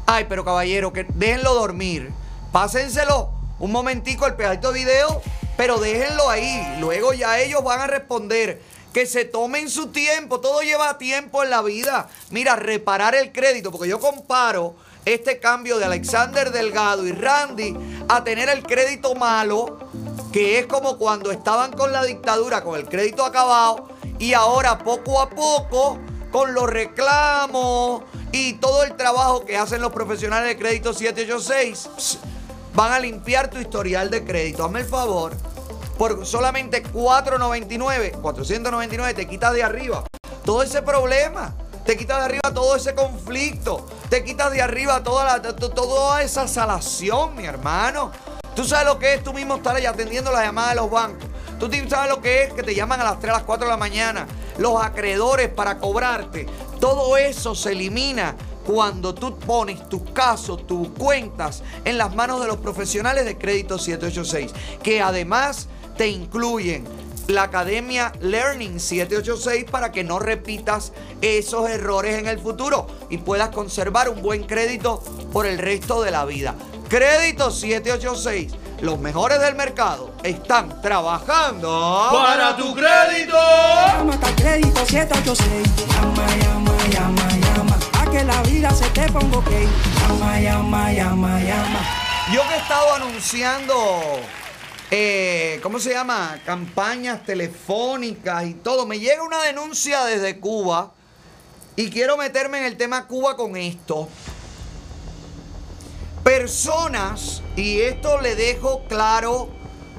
Speaker 1: Ay, pero caballero, que déjenlo dormir. Pásenselo un momentico el pedacito de video, pero déjenlo ahí. Luego ya ellos van a responder. Que se tomen su tiempo. Todo lleva tiempo en la vida. Mira, reparar el crédito, porque yo comparo este cambio de Alexander Delgado y Randy a tener el crédito malo, que es como cuando estaban con la dictadura, con el crédito acabado, y ahora poco a poco, con los reclamos y todo el trabajo que hacen los profesionales de crédito 786, ps, van a limpiar tu historial de crédito. Hazme el favor, por solamente 499, 499 te quitas de arriba todo ese problema. Te quitas de arriba todo ese conflicto. Te quitas de arriba toda, toda esa salación, mi hermano. Tú sabes lo que es tú mismo estar ahí atendiendo las llamadas de los bancos. Tú sabes lo que es que te llaman a las 3, a las 4 de la mañana. Los acreedores para cobrarte. Todo eso se elimina cuando tú pones tus casos, tus cuentas en las manos de los profesionales de Crédito 786. Que además te incluyen la Academia Learning 786 para que no repitas esos errores en el futuro y puedas conservar un buen crédito por el resto de la vida. Crédito 786, los mejores del mercado están trabajando
Speaker 2: Para tu crédito.
Speaker 14: Llama hasta crédito 786. Llama, llama, llama, llama. A que la vida se te ponga ok. Llama, llama, llama, llama.
Speaker 1: Yo que he estado anunciando, eh, ¿cómo se llama? Campañas telefónicas y todo. Me llega una denuncia desde Cuba y quiero meterme en el tema Cuba con esto. Personas, y esto le dejo claro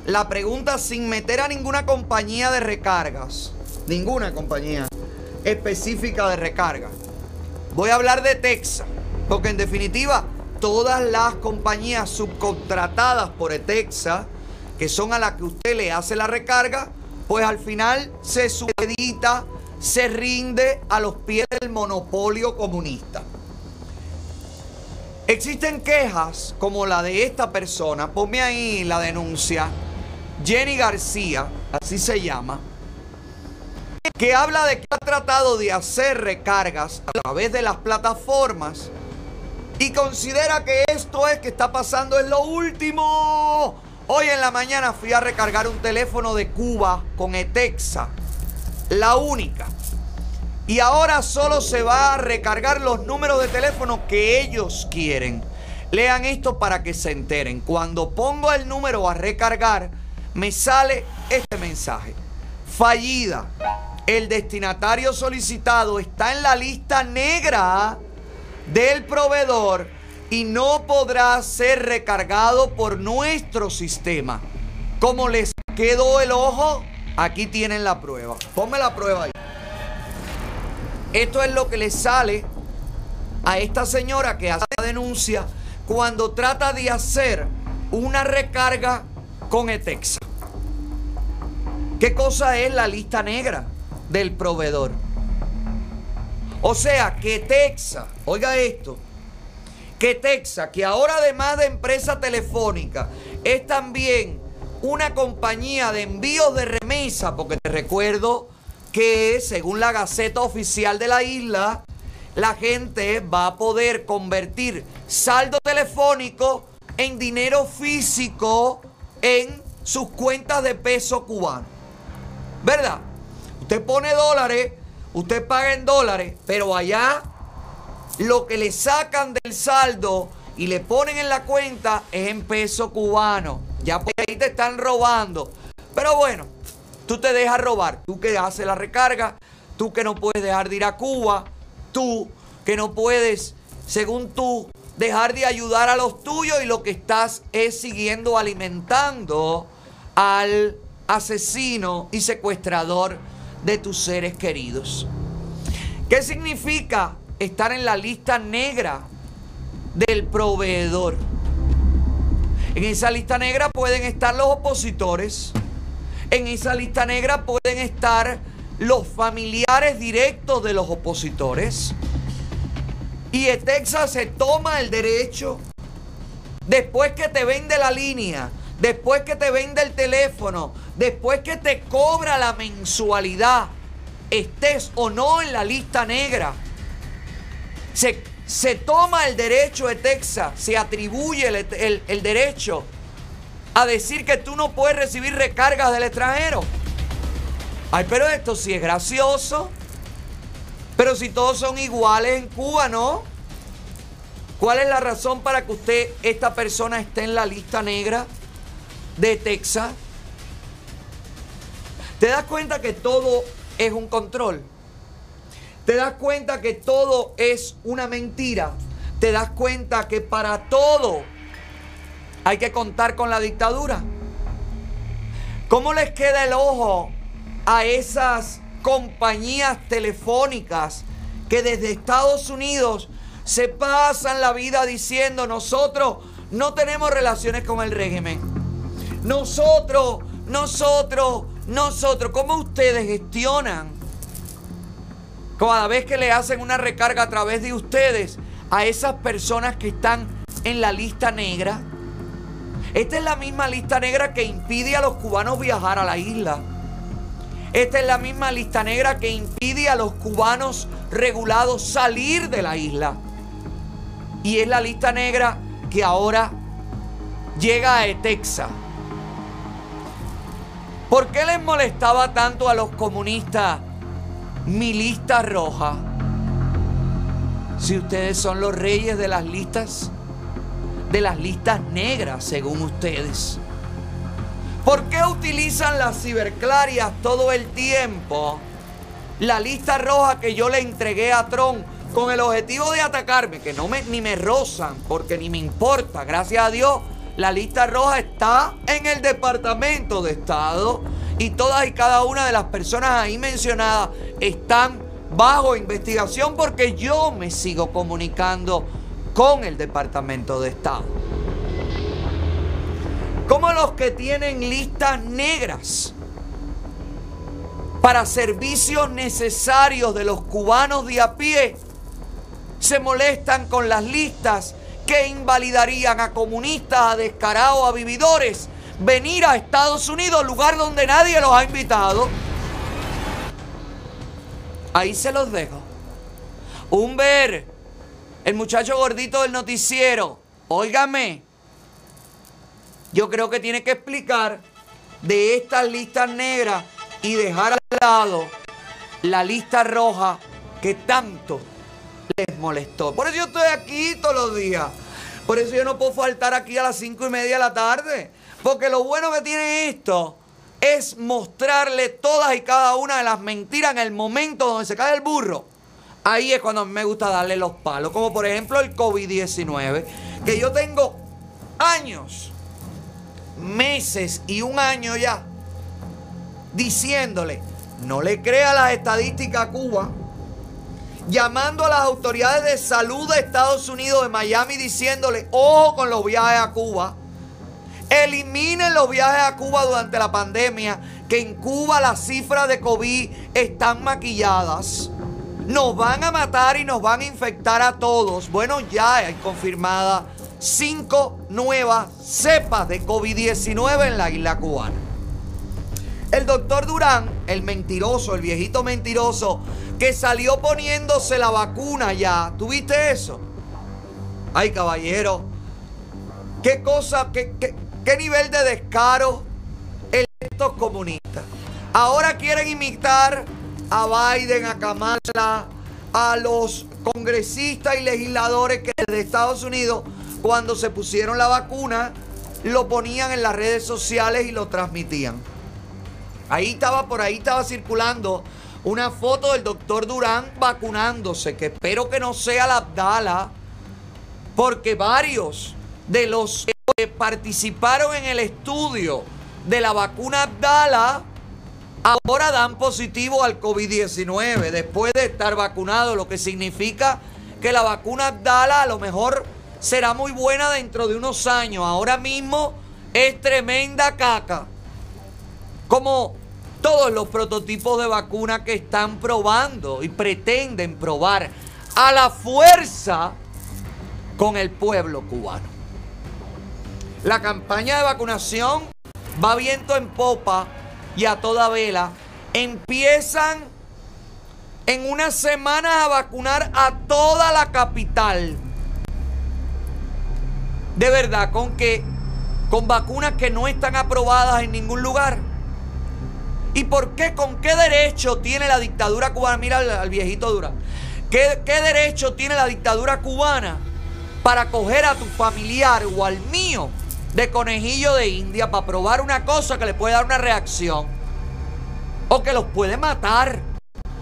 Speaker 1: la pregunta sin meter a ninguna compañía de recargas. Ninguna compañía específica de recarga. Voy a hablar de Texas, porque en definitiva todas las compañías subcontratadas por Texas, que son a las que usted le hace la recarga, pues al final se supedita, se rinde a los pies del monopolio comunista. Existen quejas como la de esta persona, ponme ahí la denuncia, Jenny García, así se llama, que habla de que ha tratado de hacer recargas a través de las plataformas y considera que esto es que está pasando es lo último. Hoy en la mañana fui a recargar un teléfono de Cuba con Etexa, la única. Y ahora solo se va a recargar los números de teléfono que ellos quieren. Lean esto para que se enteren. Cuando pongo el número a recargar, me sale este mensaje. Fallida. El destinatario solicitado está en la lista negra del proveedor y no podrá ser recargado por nuestro sistema. ¿Cómo les quedó el ojo? Aquí tienen la prueba. Ponme la prueba ahí. Esto es lo que le sale a esta señora que hace la denuncia cuando trata de hacer una recarga con Etexa. ¿Qué cosa es la lista negra del proveedor? O sea, que Texa, oiga esto, que Texa, que ahora además de empresa telefónica, es también una compañía de envíos de remesa, porque te recuerdo que según la Gaceta Oficial de la isla, la gente va a poder convertir saldo telefónico en dinero físico en sus cuentas de peso cubano. ¿Verdad? Usted pone dólares, usted paga en dólares, pero allá lo que le sacan del saldo y le ponen en la cuenta es en peso cubano. Ya por ahí te están robando. Pero bueno, tú te dejas robar. Tú que haces la recarga, tú que no puedes dejar de ir a Cuba, tú que no puedes, según tú, dejar de ayudar a los tuyos y lo que estás es siguiendo alimentando al asesino y secuestrador de tus seres queridos. ¿Qué significa estar en la lista negra del proveedor? En esa lista negra pueden estar los opositores. En esa lista negra pueden estar los familiares directos de los opositores. Y Etexa se toma el derecho, después que te vende la línea, después que te vende el teléfono, después que te cobra la mensualidad, estés o no en la lista negra, se, se toma el derecho de Texas, se atribuye el, el- el derecho a decir que tú no puedes recibir recargas del extranjero. Ay, pero esto sí es gracioso. Pero si todos son iguales en Cuba, ¿no? ¿Cuál es la razón para que usted, esta persona, esté en la lista negra de Texas? ¿Te das cuenta que todo es un control? ¿Te das cuenta que todo es una mentira? ¿Te das cuenta que para todo hay que contar con la dictadura? ¿Cómo les queda el ojo a esas compañías telefónicas que desde Estados Unidos se pasan la vida diciendo nosotros no tenemos relaciones con el régimen? Nosotros, nosotros, nosotros, ¿cómo ustedes gestionan cada vez que le hacen una recarga a través de ustedes a esas personas que están en la lista negra? Esta es la misma lista negra que impide a los cubanos viajar a la isla. Esta es la misma lista negra que impide a los cubanos regulados salir de la isla. Y es la lista negra que ahora llega a Etexa. ¿Por qué les molestaba tanto a los comunistas mi lista roja? Si ustedes son los reyes de las listas, de las listas negras, según ustedes. ¿Por qué utilizan las ciberclarias todo el tiempo? La lista roja que yo le entregué a Tron con el objetivo de atacarme, que no me, ni me rozan, porque ni me importa, gracias a Dios, la lista roja está en el Departamento de Estado y todas y cada una de las personas ahí mencionadas están bajo investigación porque yo me sigo comunicando con el Departamento de Estado. Como los que tienen listas negras. para servicios necesarios de los cubanos de a pie, se molestan con las listas que invalidarían a comunistas, a descarados, a vividores, venir a Estados Unidos, lugar donde nadie los ha invitado. Ahí se los dejo. Humber, el muchacho gordito del noticiero, óigame, yo creo que tiene que explicar de estas listas negras y dejar al lado la lista roja que tanto les molestó. Por eso yo estoy aquí todos los días. Por eso yo no puedo faltar aquí a las cinco y media de la tarde. Porque lo bueno que tiene esto es mostrarle todas y cada una de las mentiras en el momento donde se cae el burro. Ahí es cuando me gusta darle los palos. Como por ejemplo el COVID-19. Que yo tengo años, meses y un año ya diciéndole, no le crea las estadísticas a Cuba, llamando a las autoridades de salud de Estados Unidos, de Miami, diciéndole, ojo con los viajes a Cuba, eliminen los viajes a Cuba durante la pandemia, que en Cuba las cifras de COVID están maquilladas. Nos van a matar y nos van a infectar a todos. Bueno, ya hay confirmada cinco nuevas cepas de COVID-19 en la isla cubana. El doctor Durán, el mentiroso, el viejito mentiroso, que salió poniéndose la vacuna ya. ¿Tuviste eso? Ay, caballero. ¿Qué cosa, qué, qué, qué nivel de descaro estos comunistas? Ahora quieren imitar a Biden, a Kamala, a los congresistas y legisladores que de Estados Unidos, cuando se pusieron la vacuna, lo ponían en las redes sociales y lo transmitían. Ahí estaba, por ahí estaba circulando una foto del doctor Durán vacunándose, que espero que no sea la Abdala, porque varios de los que participaron en el estudio de la vacuna Abdala ahora dan positivo al COVID-19 después de estar vacunado, lo que significa que la vacuna Abdala a lo mejor será muy buena dentro de unos años. Ahora mismo es tremenda caca. Como todos los prototipos de vacuna que están probando y pretenden probar a la fuerza con el pueblo cubano. La campaña de vacunación va viento en popa y a toda vela. Empiezan en unas semanas a vacunar a toda la capital. De verdad, con que con vacunas que no están aprobadas en ningún lugar. ¿Y por qué? ¿Con qué derecho tiene la dictadura cubana? Mira al, viejito Durán. ¿Qué, ¿Qué derecho tiene la dictadura cubana para coger a tu familiar o al mío de conejillo de India para probar una cosa que le puede dar una reacción? O que los puede matar.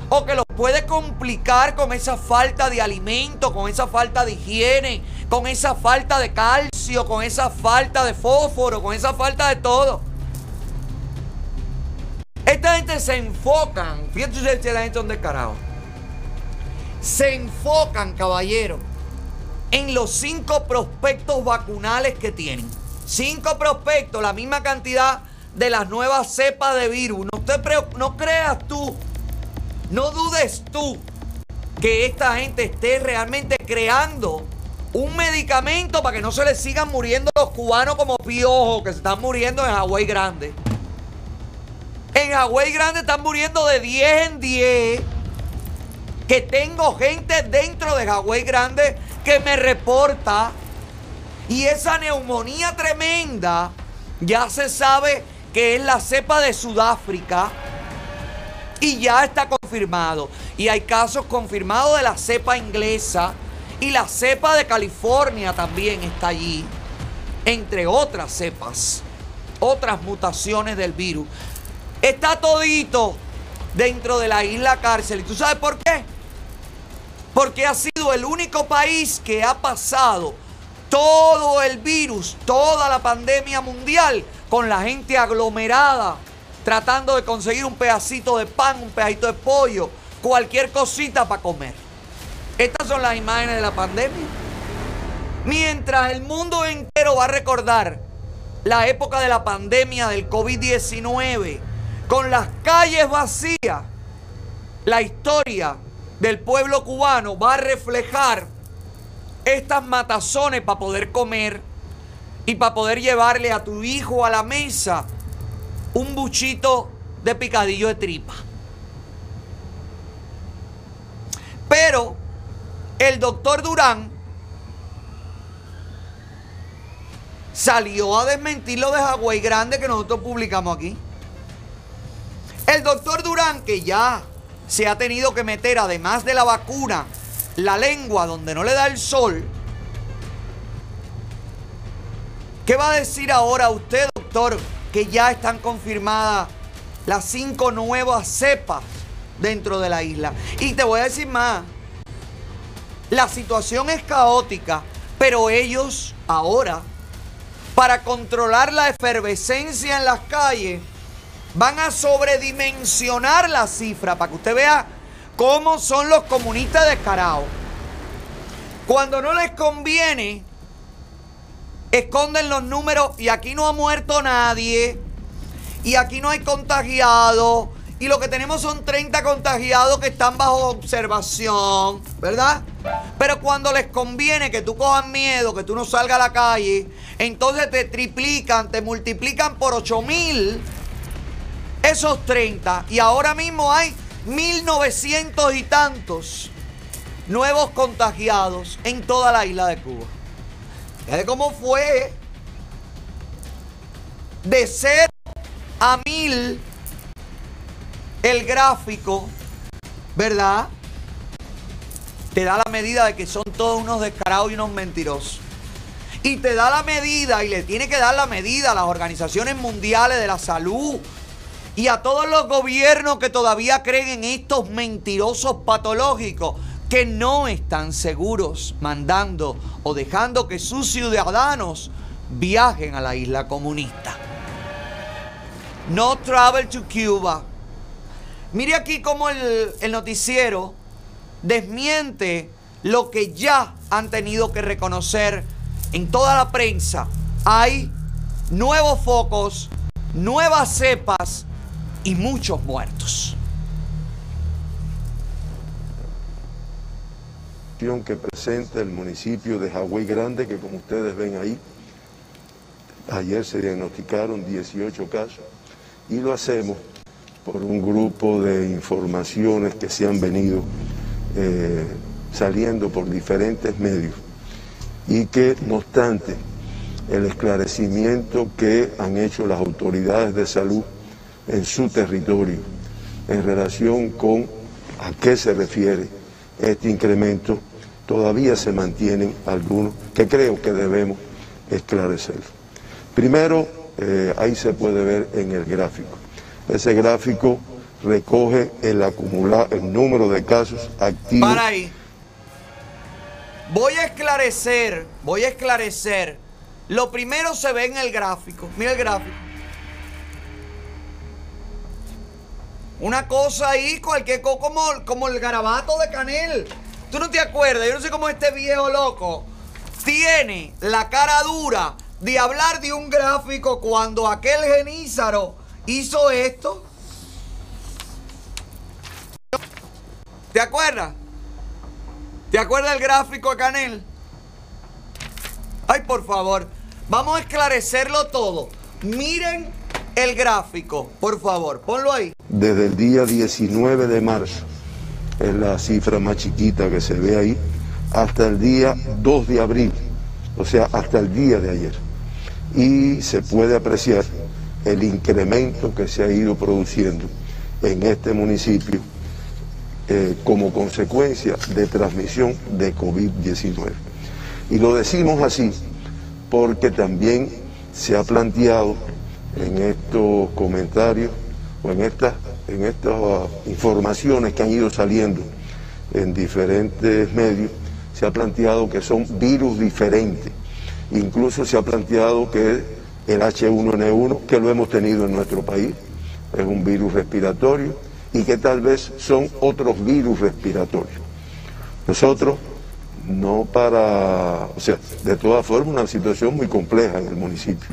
Speaker 1: O que los puede complicar con esa falta de alimento, con esa falta de higiene, con esa falta de calcio, con esa falta de fósforo, con esa falta de todo. Esta gente se enfocan, fíjense si la gente son descarados. Se enfocan, caballero, en los cinco prospectos vacunales que tienen. Cinco prospectos, la misma cantidad de las nuevas cepas de virus. No, te no creas tú, no dudes tú que esta gente esté realmente creando un medicamento para que no se les sigan muriendo los cubanos como piojos que se están muriendo en Hawái Grande. En Hawái Grande están muriendo de 10 en 10. Que tengo gente dentro de Hawái Grande que me reporta. Y esa neumonía tremenda ya se sabe que es la cepa de Sudáfrica. Y ya está confirmado. Y hay casos confirmados de la cepa inglesa. Y la cepa de California también está allí. Entre otras cepas. Otras mutaciones del virus. Está todito dentro de la isla cárcel. ¿Y tú sabes por qué? Porque ha sido el único país que ha pasado todo el virus, toda la pandemia mundial, con la gente aglomerada, tratando de conseguir un pedacito de pan, un pedacito de pollo, cualquier cosita para comer. Estas son las imágenes de la pandemia. Mientras el mundo entero va a recordar la época de la pandemia del COVID-19 con las calles vacías, la historia del pueblo cubano va a reflejar estas matazones para poder comer y para poder llevarle a tu hijo a la mesa un buchito de picadillo de tripa. Pero el doctor Durán salió a desmentir lo de Hawái Grande que nosotros publicamos aquí. El doctor Durán, que ya se ha tenido que meter, además de la vacuna, la lengua donde no le da el sol. ¿Qué va a decir ahora usted, doctor, que ya están confirmadas las cinco nuevas cepas dentro de la isla? Y te voy a decir más. La situación es caótica, pero ellos ahora, para controlar la efervescencia en las calles, van a sobredimensionar la cifra para que usted vea cómo son los comunistas descarados. Cuando no les conviene, esconden los números y aquí no ha muerto nadie, y aquí no hay contagiados, y lo que tenemos son 30 contagiados que están bajo observación, ¿verdad? Pero cuando les conviene que tú cojas miedo, que tú no salgas a la calle, entonces te triplican, te multiplican por 8 mil esos 30. Y ahora mismo hay 1900 y tantos nuevos contagiados en toda la isla de Cuba. Fíjate cómo fue de 0 a 1000 el gráfico, ¿verdad? Te da la medida de que son todos unos descarados y unos mentirosos. Y te da la medida y le tiene que dar la medida a las organizaciones mundiales de la salud y a todos los gobiernos que todavía creen en estos mentirosos patológicos que no están seguros mandando o dejando que sus ciudadanos viajen a la isla comunista. No travel to Cuba. Mire aquí cómo el, el noticiero desmiente lo que ya han tenido que reconocer en toda la prensa. Hay nuevos focos, nuevas cepas y muchos muertos.
Speaker 18: que presenta el municipio de Hawái Grande, que como ustedes ven ahí, ayer se diagnosticaron 18 casos y lo hacemos por un grupo de informaciones que se han venido eh, saliendo por diferentes medios y que no obstante el esclarecimiento que han hecho las autoridades de salud en su territorio en relación con a qué se refiere este incremento, todavía se mantienen algunos que creo que debemos esclarecer. Primero, eh, ahí se puede ver en el gráfico. Ese gráfico recoge el acumulado, el número de casos activos.
Speaker 1: Para ahí. Voy a esclarecer, voy a esclarecer. Lo primero se ve en el gráfico. Mira el gráfico. Una cosa ahí, cualquier cosa como, como el garabato de Canel. ¿Tú no te acuerdas? Yo no sé cómo este viejo loco tiene la cara dura de hablar de un gráfico cuando aquel genízaro hizo esto. ¿Te acuerdas? ¿Te acuerdas el gráfico de Canel? Ay, por favor. Vamos a esclarecerlo todo. Miren el gráfico, por favor. Ponlo ahí.
Speaker 18: Desde el día 19 de marzo, es la cifra más chiquita que se ve ahí, hasta el día 2 de abril, o sea, hasta el día de ayer. Y se puede apreciar el incremento que se ha ido produciendo en este municipio eh, como consecuencia de transmisión de COVID-19. Y lo decimos así porque también se ha planteado en estos comentarios o en estas, en estas informaciones que han ido saliendo en diferentes medios, se ha planteado que son virus diferentes. Incluso se ha planteado que el H1N1, que lo hemos tenido en nuestro país, es un virus respiratorio y que tal vez son otros virus respiratorios. Nosotros, no para, o sea, de todas formas una situación muy compleja en el municipio,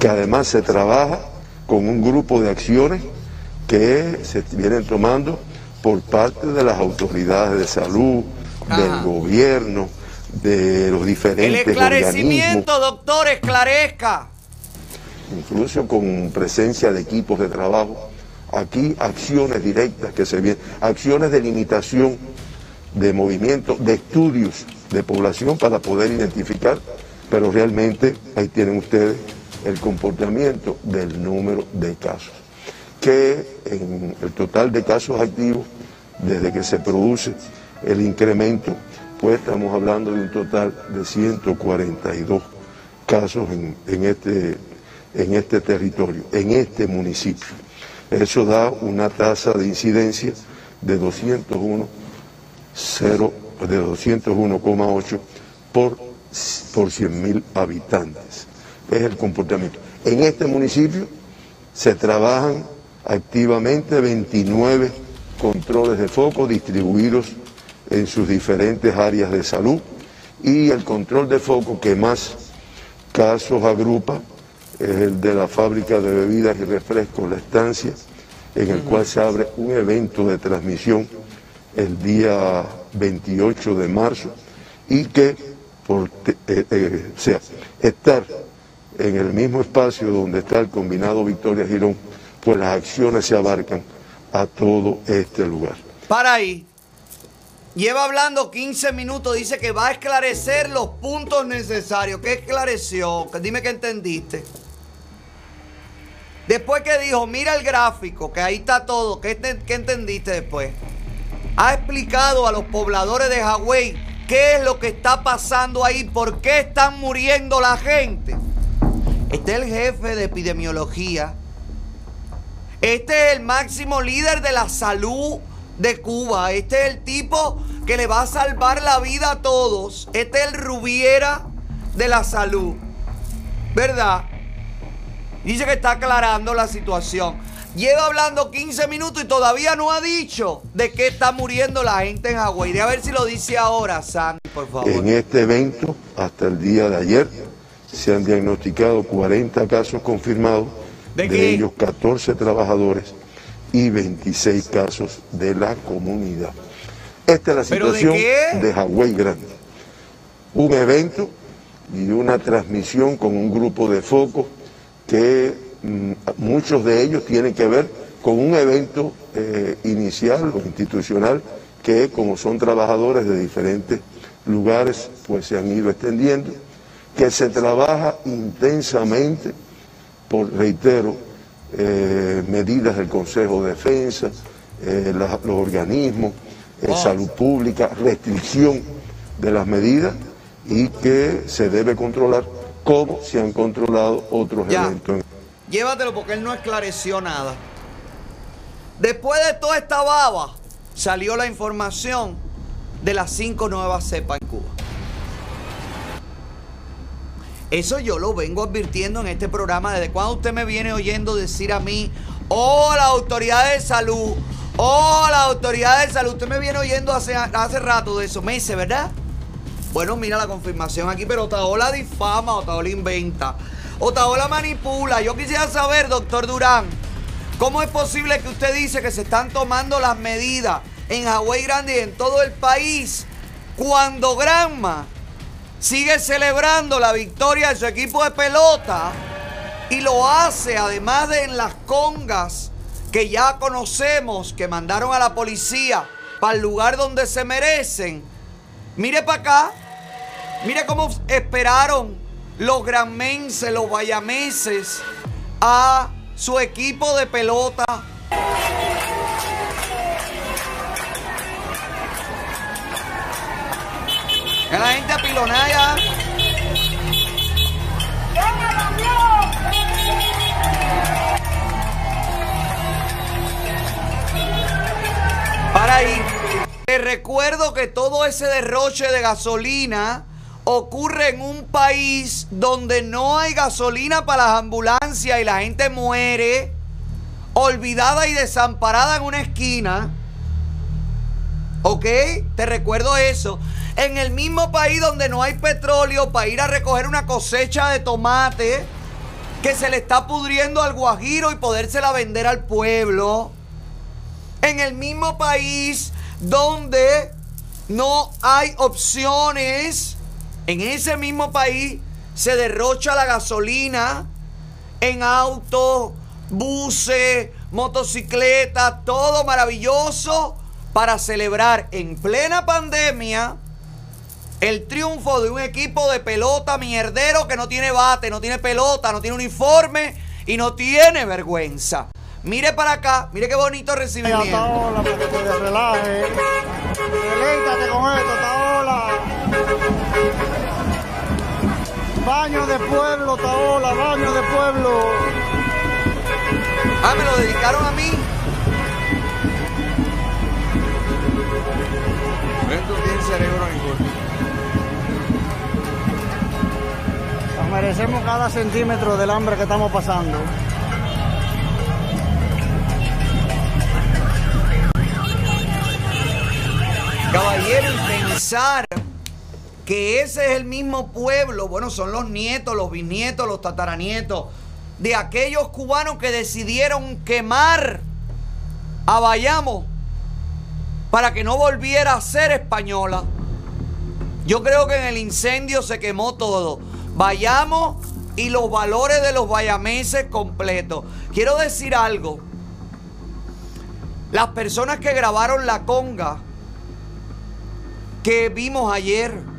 Speaker 18: que además se trabaja con un grupo de acciones que se vienen tomando por parte de las autoridades de salud, del gobierno, de los
Speaker 1: El
Speaker 18: diferentes organismos,
Speaker 1: esclarecimiento, doctor, esclarezca.
Speaker 18: incluso con presencia de equipos de trabajo. Aquí acciones directas que se vienen, acciones de limitación de movimiento, de estudios de población para poder identificar, pero realmente ahí tienen ustedes el comportamiento del número de casos, que en el total de casos activos, desde que se produce el incremento, pues estamos hablando de un total de 142 casos en, en este, en este territorio, en este municipio. Eso da una tasa de incidencia de 201 0 de 201,8 por, por 100 mil habitantes. Es el comportamiento. En este municipio se trabajan activamente 29 controles de foco distribuidos en sus diferentes áreas de salud y el control de foco que más casos agrupa es el de la fábrica de bebidas y refrescos La Estancia, en el cual se abre un evento de transmisión el día 28 de marzo y que por eh, eh, sea, estar en el mismo espacio donde está el combinado Victoria Girón, pues las acciones se abarcan a todo este lugar.
Speaker 1: Para ahí. Lleva hablando 15 minutos, dice que va a esclarecer los puntos necesarios. ¿Qué esclareció? Dime que entendiste. Después que dijo, mira el gráfico, que ahí está todo. ¿Qué, qué entendiste después? Ha explicado a los pobladores de Hawái qué es lo que está pasando ahí, por qué están muriendo la gente. Este es el jefe de epidemiología. Este es el máximo líder de la salud de Cuba. Este es el tipo que le va a salvar la vida a todos. Este es el Rubiera de la salud. ¿Verdad? Dice que está aclarando la situación. Lleva hablando 15 minutos y todavía no ha dicho de qué está muriendo la gente en Hawái. De a ver si lo dice ahora, Sandy, por favor.
Speaker 18: En este evento, hasta el día de ayer, se han diagnosticado 40 casos confirmados,
Speaker 1: ¿De
Speaker 18: de, ellos 14 trabajadores y 26 casos de la comunidad. Esta es la
Speaker 1: ¿Pero de
Speaker 18: situación
Speaker 1: qué?
Speaker 18: de Hawái Grande. Un evento y una transmisión con un grupo de focos que muchos de ellos tienen que ver con un evento eh, inicial o institucional que como son trabajadores de diferentes lugares pues se han ido extendiendo, que se trabaja intensamente por, reitero, eh, medidas del Consejo de Defensa, eh, la- los organismos,
Speaker 1: Oh.
Speaker 18: salud pública, restricción de las medidas y que se debe controlar como se han controlado otros
Speaker 1: Ya.
Speaker 18: eventos.
Speaker 1: Llévatelo porque él no esclareció nada. Después de toda esta baba, salió la información de las cinco nuevas cepas en Cuba. Eso yo lo vengo advirtiendo en este programa desde cuando usted me viene oyendo decir a mí, oh, la autoridad de salud, oh, la autoridad de salud. Usted me viene oyendo hace, hace rato de eso, meses, ¿verdad? Bueno, mira la confirmación aquí, pero Otaola difama, Otaola inventa, Otaola manipula. Yo quisiera saber, doctor Durán, ¿cómo es posible que usted dice que se están tomando las medidas en Hawái Grande y en todo el país cuando Granma sigue celebrando la victoria de su equipo de pelota y lo hace además de en las congas que ya conocemos que mandaron a la policía para el lugar donde se merecen? Mire para acá. Mire cómo esperaron los granmenses, los guayameses a su equipo de pelota. A la gente apilonada. Para ahí. Te recuerdo que todo ese derroche de gasolina ocurre en un país donde no hay gasolina para las ambulancias y la gente muere olvidada y desamparada en una esquina. ¿Ok? Te recuerdo eso. En el mismo país donde no hay petróleo para ir a recoger una cosecha de tomate que se le está pudriendo al guajiro y podérsela vender al pueblo. En el mismo país donde no hay opciones, en ese mismo país se derrocha la gasolina en autos, buses, motocicletas, todo maravilloso para celebrar en plena pandemia el triunfo de un equipo de pelota mierdero que no tiene bate, no tiene pelota, no tiene uniforme y no tiene vergüenza. Mire para acá, mire qué bonito recibimiento.
Speaker 19: Taola, para que te. Deleítate con esto. Baño de pueblo, Taola, baño de pueblo.
Speaker 1: Ah, me lo dedicaron a mí. Esto tiene cerebro.
Speaker 19: Nos merecemos cada centímetro del hambre que estamos pasando.
Speaker 1: Caballero, pensar que ese es el mismo pueblo, bueno, son los nietos, los bisnietos, los tataranietos de aquellos cubanos que decidieron quemar a Bayamo para que no volviera a ser española. Yo creo que en el incendio se quemó todo. Bayamo y los valores de los bayameses completos. Quiero decir algo. Las personas que grabaron la conga que vimos ayer,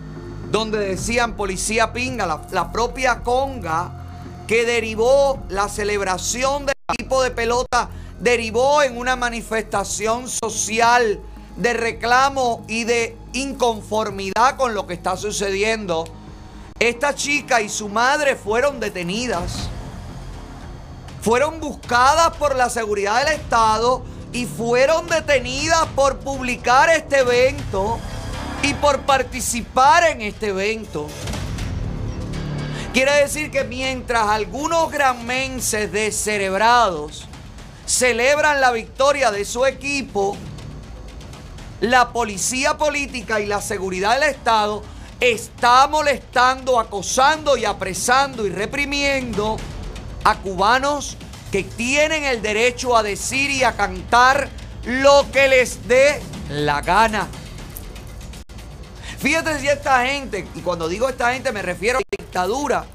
Speaker 1: donde decían policía pinga, la, propia conga que derivó la celebración del equipo de pelota, derivó en una manifestación social de reclamo y de inconformidad con lo que está sucediendo. Esta chica y su madre fueron detenidas. Fueron buscadas por la seguridad del Estado y fueron detenidas por publicar este evento y por participar en este evento. Quiere decir que mientras algunos granmenses descerebrados celebran la victoria de su equipo, la policía política y la seguridad del Estado está molestando, acosando y apresando y reprimiendo a cubanos que tienen el derecho a decir y a cantar lo que les dé la gana. Fíjate si esta gente, y cuando digo esta gente me refiero a la dictadura,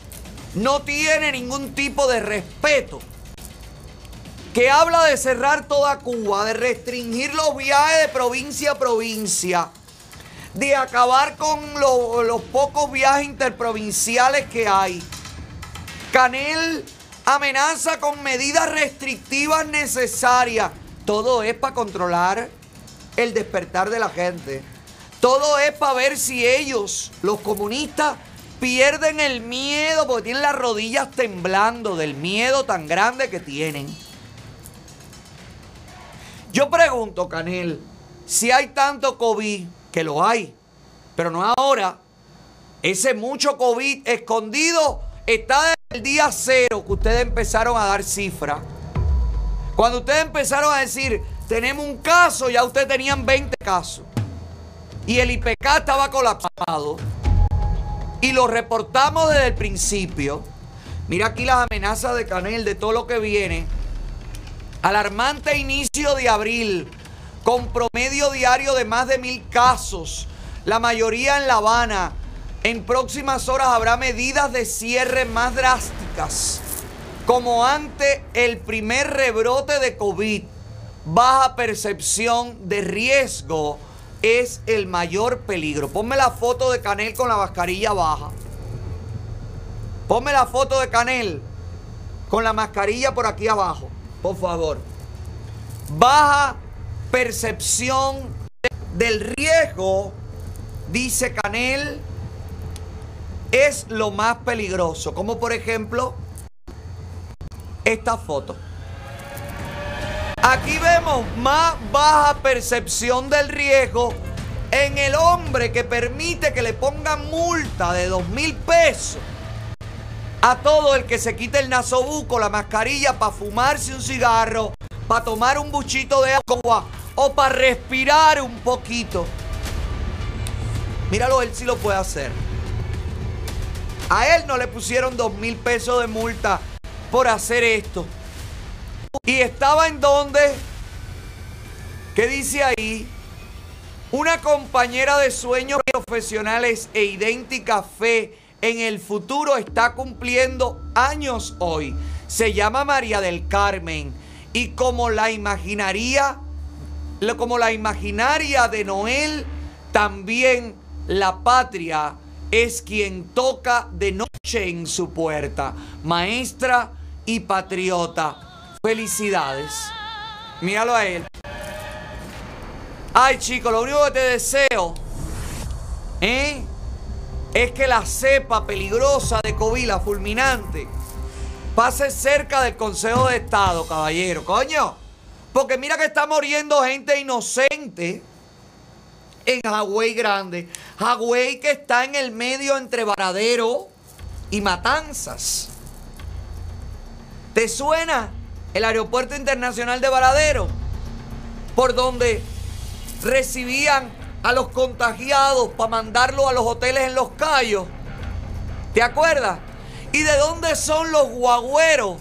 Speaker 1: no tiene ningún tipo de respeto. Que habla de cerrar toda Cuba, de restringir los viajes de provincia a provincia, de acabar con lo- los pocos viajes interprovinciales que hay. Canel amenaza con medidas restrictivas necesarias. Todo es para controlar el despertar de la gente. Todo es para ver si ellos, los comunistas, pierden el miedo porque tienen las rodillas temblando del miedo tan grande que tienen. Yo pregunto, Canel, si hay tanto COVID, que lo hay, pero no ahora, ese mucho COVID escondido está desde el día cero que ustedes empezaron a dar cifras. Cuando ustedes empezaron a decir, tenemos un caso, ya ustedes tenían 20 casos. Y el IPK estaba colapsado. Y lo reportamos desde el principio. Mira aquí las amenazas de Canel, de todo lo que viene. Alarmante inicio de abril, con promedio diario de más de mil casos, la mayoría en La Habana. En próximas horas habrá medidas de cierre más drásticas, como ante el primer rebrote de COVID. Baja percepción de riesgo es el mayor peligro. Ponme la foto de Canel con la mascarilla baja. Ponme la foto de Canel con la mascarilla por aquí abajo, por favor. Baja percepción del riesgo, dice Canel, es lo más peligroso. Como por ejemplo esta foto. Aquí vemos más baja percepción del riesgo en el hombre que permite que le pongan multa de dos mil pesos a todo el que se quite el nasobuco, la mascarilla para fumarse un cigarro, para tomar un buchito de agua o para respirar un poquito. Míralo, él sí lo puede hacer. A él no le pusieron dos mil pesos de multa por hacer esto. Y estaba en donde? ¿Qué dice ahí? Una compañera de sueños profesionales e idéntica fe en el futuro está cumpliendo años hoy. Se llama María del Carmen y como la imaginaría, como la imaginaria de Noel, también la patria es quien toca de noche en su puerta. Maestra y patriota. Felicidades. Míralo a él. Ay, chico, lo único que te deseo, ¿eh? Es que la cepa peligrosa de COVID, la fulminante, pase cerca del Consejo de Estado, caballero. Coño, porque mira que está muriendo gente inocente en Hawái Grande. Hawái que está en el medio entre Varadero y Matanzas. ¿Te suena el aeropuerto internacional de Varadero? Por donde recibían a los contagiados para mandarlos a los hoteles en Los Cayos. ¿Te acuerdas? ¿Y de dónde son los guagüeros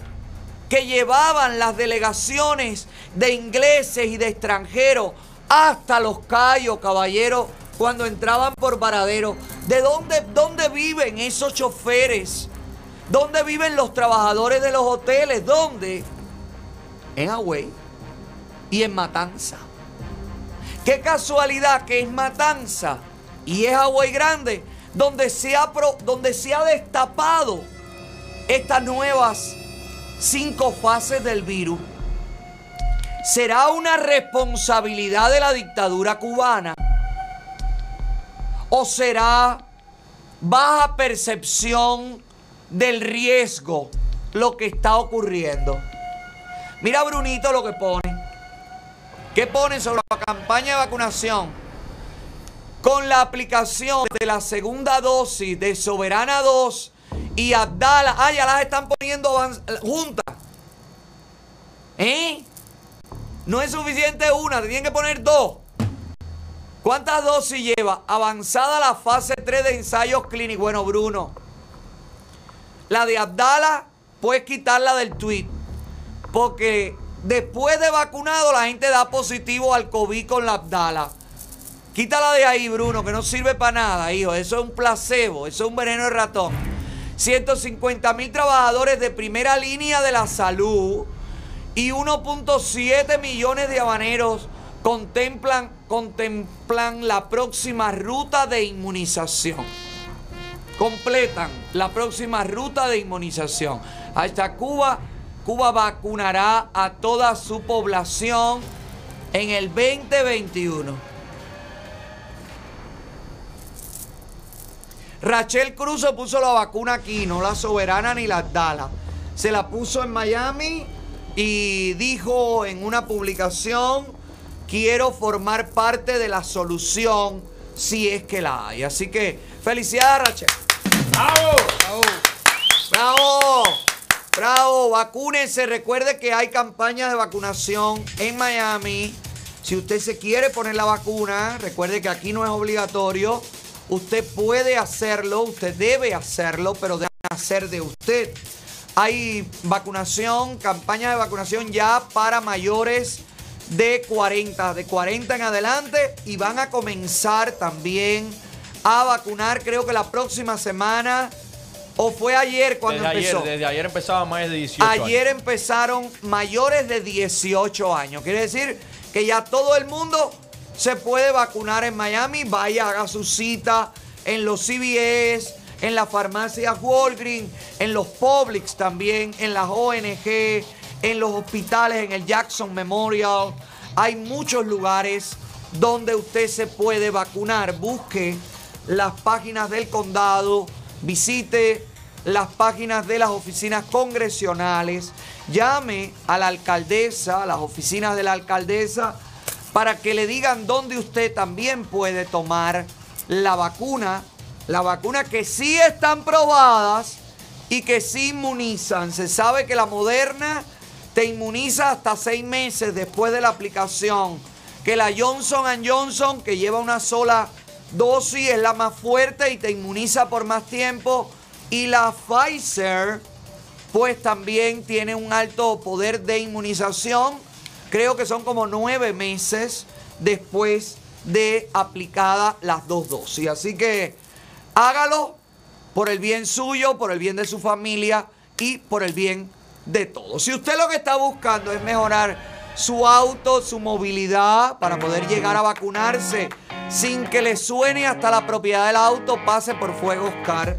Speaker 1: que llevaban las delegaciones de ingleses y de extranjeros hasta Los Cayos, caballeros, cuando entraban por Varadero? ¿De dónde, dónde viven esos choferes? ¿Dónde viven los trabajadores de los hoteles? ¿Dónde? En Hawái y en Matanza. Qué casualidad que es Matanza y es Hawái Grande donde se ha, donde se ha destapado estas nuevas cinco fases del virus. ¿Será una responsabilidad de la dictadura cubana? ¿O será baja percepción del riesgo lo que está ocurriendo? Mira Brunito lo que pone. ¿Qué pone sobre la campaña de vacunación? Con la aplicación de la segunda dosis de Soberana 2 y Abdala. Ah, ya las están poniendo juntas. ¿Eh? No es suficiente una, te tienen que poner dos. ¿Cuántas dosis lleva? Avanzada la fase 3 de ensayos clínicos. Bueno, Bruno. La de Abdala, puedes quitarla del tweet. Porque después de vacunado, la gente da positivo al COVID con la Abdala. Quítala de ahí, Bruno, que no sirve para nada, hijo. Eso es un placebo, eso es un veneno de ratón. 150 mil trabajadores de primera línea de la salud y 1.7 millones de habaneros contemplan, contemplan la próxima ruta de inmunización. Completan la próxima ruta de inmunización. Hasta Cuba, Cuba vacunará a toda su población en el 2021. Rachel Cruz se puso la vacuna aquí, no la soberana ni la Dala. Se la puso en Miami y dijo en una publicación, quiero formar parte de la solución si es que la hay. Así que felicidades Rachel. ¡Bravo! ¡Bravo! ¡Bravo! ¡Bravo! Vacúnense. Recuerde que hay campañas de vacunación en Miami. Si usted se quiere poner la vacuna, recuerde que aquí no es obligatorio. Usted puede hacerlo, usted debe hacerlo, pero debe hacer de usted. Hay vacunación, campaña de vacunación ya para mayores de 40, de 40 en adelante y van a comenzar también a vacunar, creo que la próxima semana o fue ayer cuando
Speaker 2: desde
Speaker 1: empezó.
Speaker 2: Ayer, desde ayer empezaba más de 18
Speaker 1: Ayer
Speaker 2: años.
Speaker 1: empezaron mayores de 18 años. Quiere decir que ya todo el mundo se puede vacunar en Miami. Vaya, haga su cita en los CVS, en las farmacias Walgreens, en los Publix también, en las ONG, en los hospitales, en el Jackson Memorial. Hay muchos lugares donde usted se puede vacunar. Busque las páginas del condado, visite las páginas de las oficinas congresionales, llame a la alcaldesa, a las oficinas de la alcaldesa, para que le digan dónde usted también puede tomar la vacuna, la vacuna que sí están probadas y que sí inmunizan. Se sabe que la moderna te inmuniza hasta seis meses después de la aplicación, que la Johnson Johnson, que lleva una sola dosis, es la más fuerte y te inmuniza por más tiempo. Y la Pfizer, pues también tiene un alto poder de inmunización, creo que son como nueve meses después de aplicada las dos dosis. Así que hágalo por el bien suyo, por el bien de su familia y por el bien de todos. Si usted lo que está buscando es mejorar su auto, su movilidad para poder llegar a vacunarse sin que le suene hasta la propiedad del auto, pase por Fuego Oscar.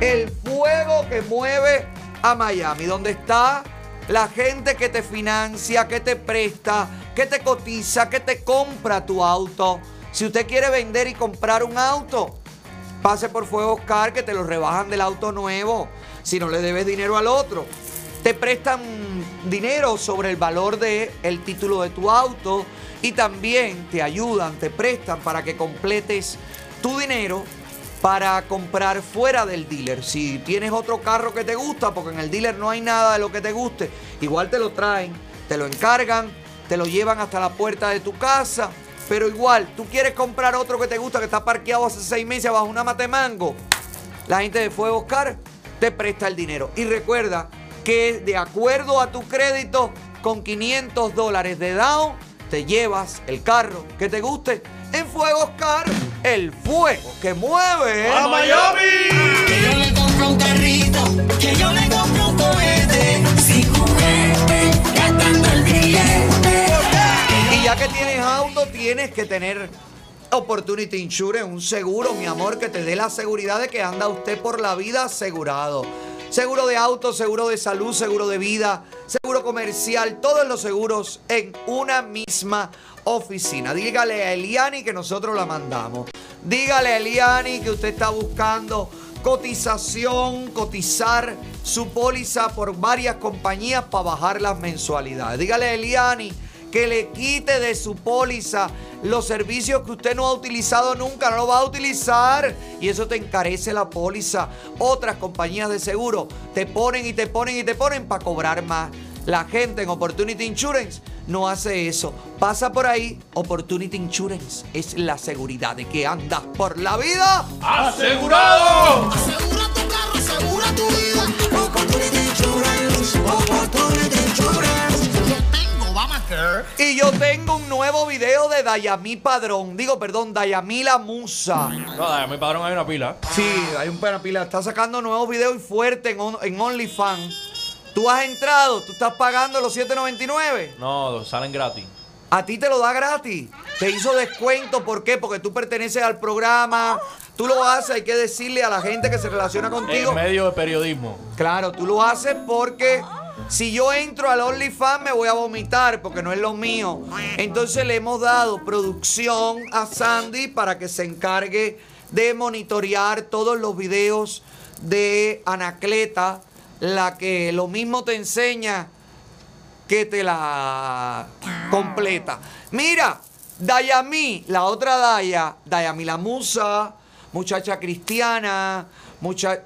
Speaker 1: El fuego que mueve a Miami, donde está la gente que te financia, que te presta, que te cotiza, que te compra tu auto. Si usted quiere vender y comprar un auto, pase por Fuego Oscar que te lo rebajan del auto nuevo. Si no le debes dinero al otro, te prestan dinero sobre el valor del el título de tu auto y también te ayudan, te prestan para que completes tu dinero para comprar fuera del dealer. Si tienes otro carro que te gusta, porque en el dealer no hay nada de lo que te guste, igual te lo traen, te lo encargan, te lo llevan hasta la puerta de tu casa. Pero igual, tú quieres comprar otro que te gusta, que está parqueado hace seis meses bajo una mate mango. La gente de Fuego Oscar te presta el dinero. Y recuerda que de acuerdo a tu crédito, con 500 dólares de down, te llevas el carro que te guste en Fuego Oscar, el fuego que mueve
Speaker 2: ¡A Miami!
Speaker 14: Que yo le compro un carrito, que yo le compro un cohete, sin juguete, gastando el billete.
Speaker 1: Y ya que tienes auto, tienes que tener Opportunity Insurance, un seguro, mi amor, que te dé la seguridad de que anda usted por la vida asegurado. Seguro de auto, seguro de salud, seguro de vida, seguro comercial, todos los seguros en una misma oficina. Dígale a Eliani que nosotros la mandamos. Dígale a Eliani que usted está buscando cotización, cotizar su póliza por varias compañías para bajar las mensualidades. Dígale a Eliani que le quite de su póliza los servicios que usted no ha utilizado nunca, no lo va a utilizar y eso te encarece la póliza. Otras compañías de seguro te ponen y te ponen y te ponen para cobrar más. La gente en Opportunity Insurance no hace eso. Pasa por ahí, Opportunity Insurance es la seguridad de que andas por la vida
Speaker 2: ¡Asegurado!
Speaker 14: Asegura tu carro, asegura tu vida. Opportunity Insurance, Opportunity Insurance.
Speaker 1: Y yo tengo un nuevo video de Dayami Padrón. Digo, perdón, Dayami la Musa.
Speaker 2: No, mi padrón hay una pila.
Speaker 1: Sí, hay un pena pila. Está sacando nuevos videos y fuerte en, on- en OnlyFans. Tú has entrado, tú estás pagando los 7.99.
Speaker 2: No, salen gratis.
Speaker 1: A ti te lo da gratis. Te hizo descuento. ¿Por qué? Porque tú perteneces al programa. Tú lo haces, hay que decirle a la gente que se relaciona contigo.
Speaker 2: En medio de periodismo.
Speaker 1: Claro, tú lo haces porque si yo entro al OnlyFans me voy a vomitar porque no es lo mío. Entonces le hemos dado producción a Sandy para que se encargue de monitorear todos los videos de Anacleta, la que lo mismo te enseña que te la completa. Mira, Dayami, la otra Daya, Dayami la musa, muchacha cristiana, mucha...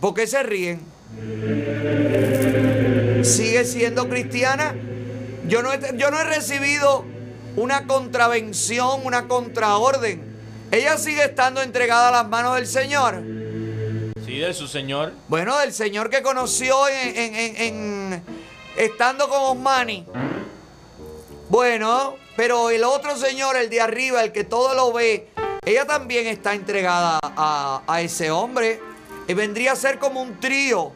Speaker 1: ¿Por qué se ríen? ¿Sigue siendo cristiana? Yo no, he, yo no he recibido una contravención, una contraorden. Ella sigue estando entregada a las manos del Señor.
Speaker 2: Sí, de su señor.
Speaker 1: Bueno, del Señor que conoció en, en- en- en- estando con Osmani. Bueno, pero el otro señor, el de arriba, el que todo lo ve, ella también está entregada a, a ese hombre. Y vendría a ser como un trío.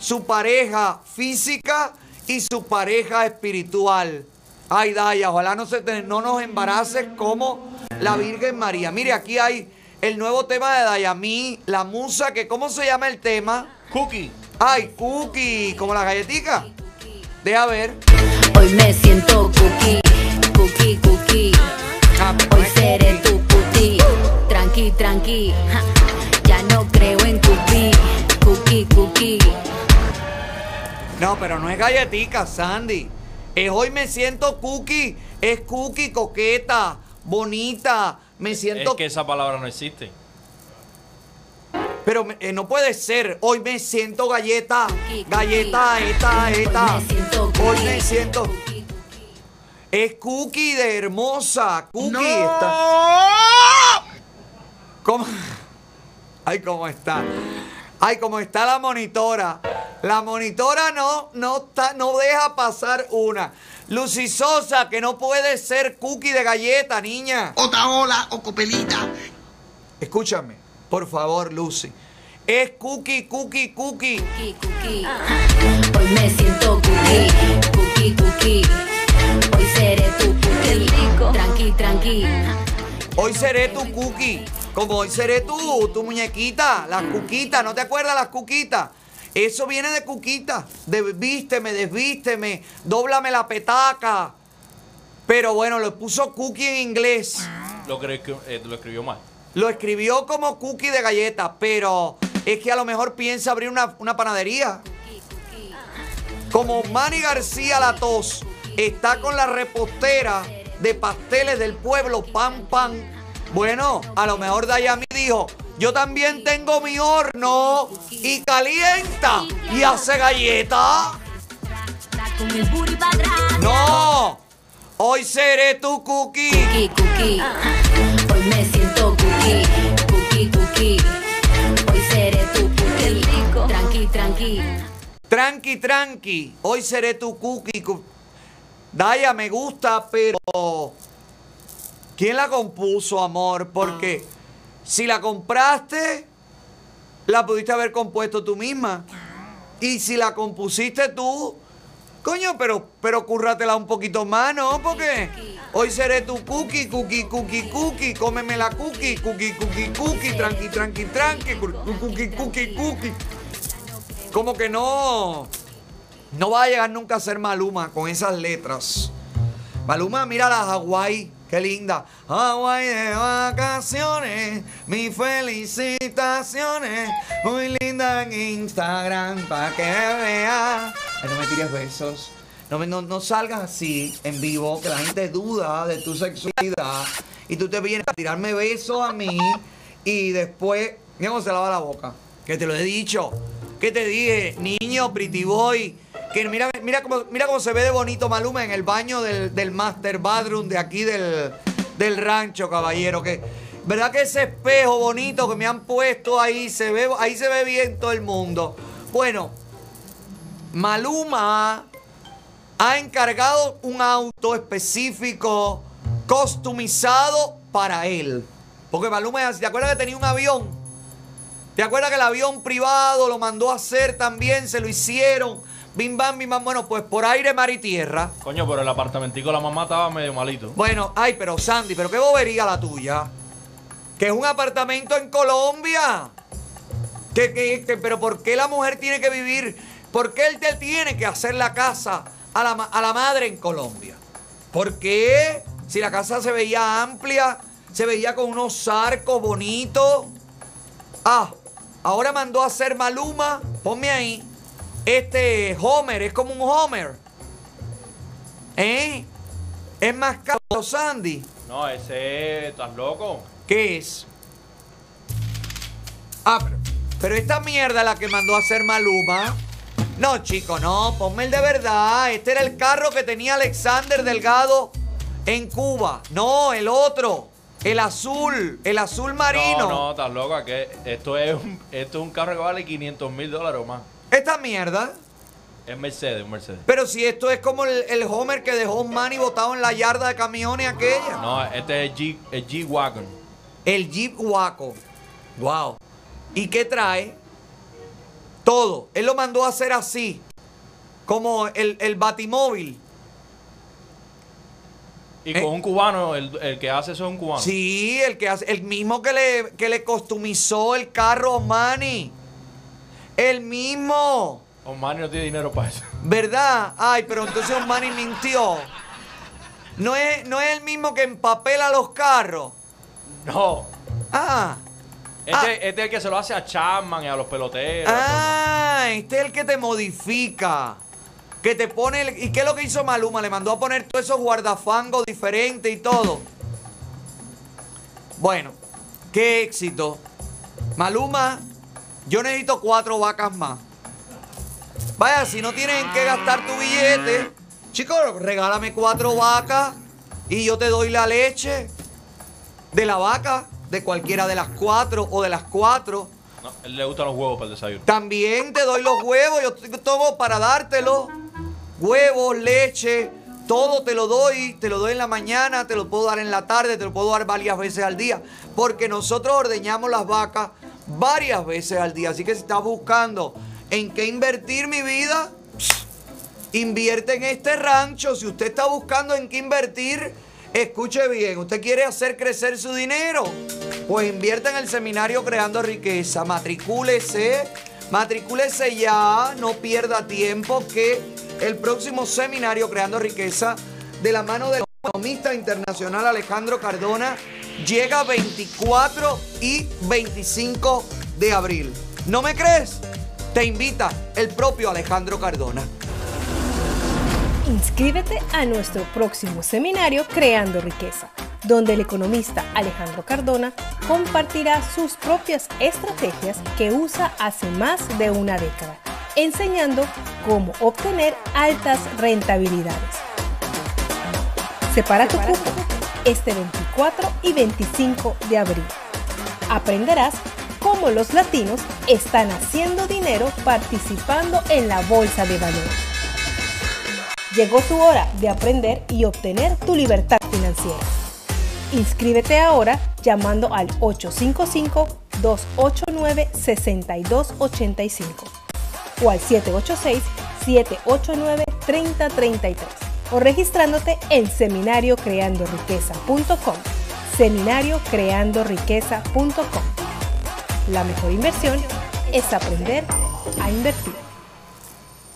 Speaker 1: Su pareja física y su pareja espiritual. Ay, Daya, ojalá no, se te- no nos embaraces como la Virgen María. Mire, aquí hay el nuevo tema de Dayami, la musa, que ¿cómo se llama el tema?
Speaker 2: Cookie.
Speaker 1: Ay, cookie, como la galletica. Deja ver.
Speaker 7: Hoy me siento cookie, cookie, cookie. Hoy seré tu puti. Tranqui, tranqui. ja. Ya no creo en cookie, cookie, cookie.
Speaker 1: No, pero no es galletica, Sandy. Es hoy me siento cookie. Es cookie, coqueta, bonita. Me siento.
Speaker 2: Es que esa palabra no existe.
Speaker 1: Pero eh, no puede ser. Hoy me siento galleta. Galleta, esta, esta. Hoy me siento. Es cookie de hermosa. Cookie está. ¿Cómo? Ay, cómo está. Ay, cómo está la monitora. La monitora no, no, está, no deja pasar una. Lucy Sosa, que no puede ser cookie de galleta, niña.
Speaker 4: Otaola o copelita.
Speaker 1: Escúchame, por favor, Lucy. Es cookie, cookie, cookie.
Speaker 7: Hoy me siento cookie, cookie, cookie. Hoy seré tu cookie. Tranqui, tranqui.
Speaker 1: Hoy seré tu cookie. Como hoy seré tú, tu muñequita, las cuquitas. ¿No te acuerdas las cuquitas? Eso viene de cuquita. De vísteme, desvísteme, dóblame la petaca. Pero bueno, lo puso cookie en inglés.
Speaker 2: Lo, eh, lo escribió mal.
Speaker 1: Lo escribió como cookie de galleta, pero es que a lo mejor piensa abrir una, una panadería. Como Manny García Latos está con la repostera de pasteles del pueblo, pan, pan. Bueno, a lo mejor Dayami dijo, yo también tengo mi horno y calienta y hace galleta. No, hoy seré tu cookie.
Speaker 7: Cookie, cookie. Hoy me siento cookie, cookie, cookie. Hoy seré tu cookie. Tranqui, tranqui.
Speaker 1: Tranqui, tranqui. Hoy seré tu cookie. Daya, me gusta, pero. ¿Quién la compuso, amor? Porque si la compraste, la pudiste haber compuesto tú misma. Y si la compusiste tú, coño, pero, pero cúrratela un poquito más, ¿no? Porque hoy seré tu cookie, cookie, cookie, cookie. Cómeme la cookie, cookie, cookie, cookie. Tranqui, tranqui, tranqui. Cookie, cookie, cookie. Como que no. No va a llegar nunca a ser Maluma con esas letras. Maluma, mira la Hawái. Qué linda. Hawái de vacaciones. Mis felicitaciones. Muy linda en Instagram. Para que veas. No me tires besos. No, no, no salgas así en vivo. Que la gente duda de tu sexualidad. Y tú te vienes a tirarme besos a mí. Y después. Cómo se lava la boca. Que te lo he dicho. ¿Qué te dije? Niño, pretty boy. Que mira, mira, cómo, mira cómo se ve de bonito Maluma en el baño del, del master bathroom de aquí del, del rancho, caballero. Que, ¿Verdad que ese espejo bonito que me han puesto ahí se ve, ahí se ve bien todo el mundo? Bueno, Maluma ha encargado un auto específico, customizado para él. Porque Maluma. ¿te acuerdas que tenía un avión? ¿Te acuerdas que el avión privado lo mandó a hacer también? Se lo hicieron. Bim bam, bim bam. Bueno, pues por aire, mar y tierra.
Speaker 2: Coño, pero el apartamentico de la mamá estaba medio malito.
Speaker 1: Bueno, ay, pero Sandy, pero qué bobería la tuya. Que es un apartamento en Colombia. Que, que- que- pero ¿por qué la mujer tiene que vivir? ¿Por qué él te tiene que hacer la casa a la, a la madre en Colombia? ¿Por qué? Si la casa se veía amplia, se veía con unos arcos bonitos. Ah, ahora mandó a hacer Maluma. Ponme ahí. Este Homer, es como un Homer. ¿Eh? Es más caro, Sandy.
Speaker 2: No, ese. ¿Estás loco?
Speaker 1: ¿Qué es? Ah, pero, pero esta mierda es la que mandó a hacer Maluma. No, chico, no, ponme el de verdad. Este era el carro que tenía Alexander Delgado en Cuba. No, el otro. El azul, el azul marino.
Speaker 2: No, no, estás loca. Que esto es un, esto es un carro que vale 500 mil dólares o más.
Speaker 1: Esta mierda.
Speaker 2: Es Mercedes, un Mercedes.
Speaker 1: Pero si esto es como el, el Homer que dejó Manny botado en la yarda de camiones aquella.
Speaker 2: No, este es el G-Wagon.
Speaker 1: El Jeep Waco. Wow. ¿Y qué trae? Todo. Él lo mandó a hacer así. Como el, el batimóvil.
Speaker 2: Y con un cubano, el, el que hace eso es un cubano.
Speaker 1: Eh. Sí, el que hace, el mismo que le, que le customizó el carro Osmani. El mismo.
Speaker 2: Osmani no tiene dinero para eso.
Speaker 1: ¿Verdad? Ay, pero entonces Osmani mintió. No es, no es el mismo que empapela los carros.
Speaker 2: No.
Speaker 1: Ah.
Speaker 2: Este, este es el que se lo hace a Chapman y a los peloteros.
Speaker 1: Ah, este es el que te modifica. Que te pone. el- ¿Y qué es lo que hizo Maluma? Le mandó a poner todos esos guardafangos diferentes y todo. Bueno, qué éxito. Maluma, yo necesito cuatro vacas más. Vaya, si no tienes en qué gastar tu billete, chicos, regálame cuatro vacas y yo te doy la leche de la vaca, de cualquiera de las cuatro o de las cuatro.
Speaker 2: No, él le gustan los huevos para el desayuno.
Speaker 1: También te doy los huevos, yo tomo para dártelo. Huevos, leche, todo te lo doy, te lo doy en la mañana, te lo puedo dar en la tarde, te lo puedo dar varias veces al día, porque nosotros ordeñamos las vacas varias veces al día. Así que si estás buscando en qué invertir mi vida, invierte en este rancho. Si usted está buscando en qué invertir, escuche bien, usted quiere hacer crecer su dinero, pues invierte en el seminario Creando Riqueza. Matricúlese, matricúlese ya, no pierda tiempo que el próximo seminario Creando Riqueza de la mano del economista internacional Alejandro Cardona llega 24 y 25 de abril. ¿No me crees? Te invita el propio Alejandro Cardona.
Speaker 20: Inscríbete a nuestro próximo seminario Creando Riqueza, donde el economista Alejandro Cardona compartirá sus propias estrategias que usa hace más de una década, enseñando cómo obtener altas rentabilidades. Separa tu cupo este 24 y 25 de abril. Aprenderás cómo los latinos están haciendo dinero participando en la bolsa de valores. Llegó tu hora de aprender y obtener tu libertad financiera. Inscríbete ahora llamando al 855-289-6285 o al 786-789-3033 o registrándote en seminariocreandoriqueza.com. Seminariocreandoriqueza.com. La mejor inversión es aprender a invertir.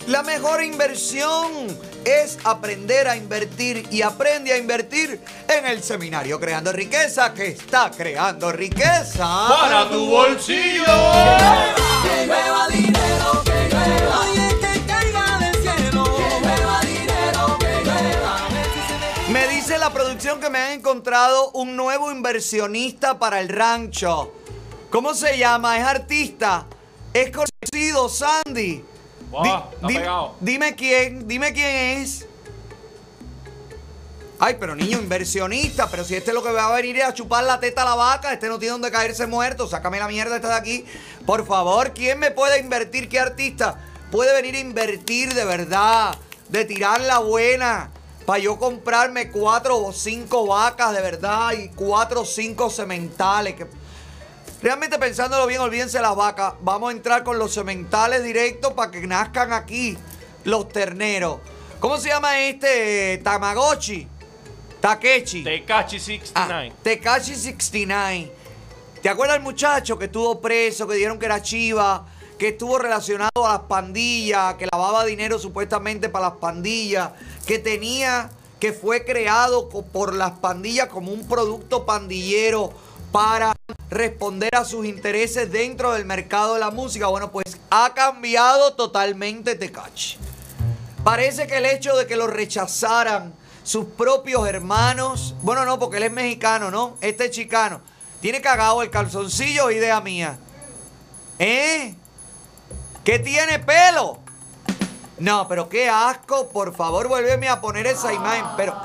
Speaker 1: La mejor inversión es aprender a invertir y aprende a invertir en el seminario Creando Riqueza que está creando riqueza
Speaker 2: Para tu bolsillo.
Speaker 14: Que llueva dinero, que llueva.
Speaker 1: La producción que me han encontrado un nuevo inversionista para el rancho. ¿Cómo se llama? Es artista. Es conocido, Sandy.
Speaker 2: Wow,
Speaker 1: Di-
Speaker 2: está
Speaker 1: di-
Speaker 2: pegado.
Speaker 1: Dime quién, dime quién es. Ay, pero niño, inversionista, pero si este lo que va a venir es a chupar la teta a la vaca, este no tiene donde caerse muerto, sácame la mierda esta de aquí. Por favor, ¿quién me puede invertir? ¿Qué artista puede venir a invertir de verdad? De tirar la buena. Para yo comprarme cuatro o cinco vacas de verdad y cuatro o cinco sementales. Que Realmente pensándolo bien, olvídense las vacas. Vamos a entrar con los sementales directos para que nazcan aquí los terneros. ¿Cómo se llama este? Tamagotchi. Takechi.
Speaker 2: Tekachi 69.
Speaker 1: Tekachi 69. ¿Te acuerdas del muchacho que estuvo preso, que dijeron que era chiva, que estuvo relacionado a las pandillas, que lavaba dinero supuestamente para las pandillas, que tenía, que fue creado por las pandillas como un producto pandillero para responder a sus intereses dentro del mercado de la música? Bueno, pues ha cambiado totalmente Tecachi. Parece que el hecho de que lo rechazaran sus propios hermanos, bueno, no, porque él es mexicano, ¿no? Este es chicano. Tiene cagado el calzoncillo, idea mía. ¿Eh? ¿Qué tiene pelo? No, pero qué asco, por favor, vuélveme a poner esa imagen. Pero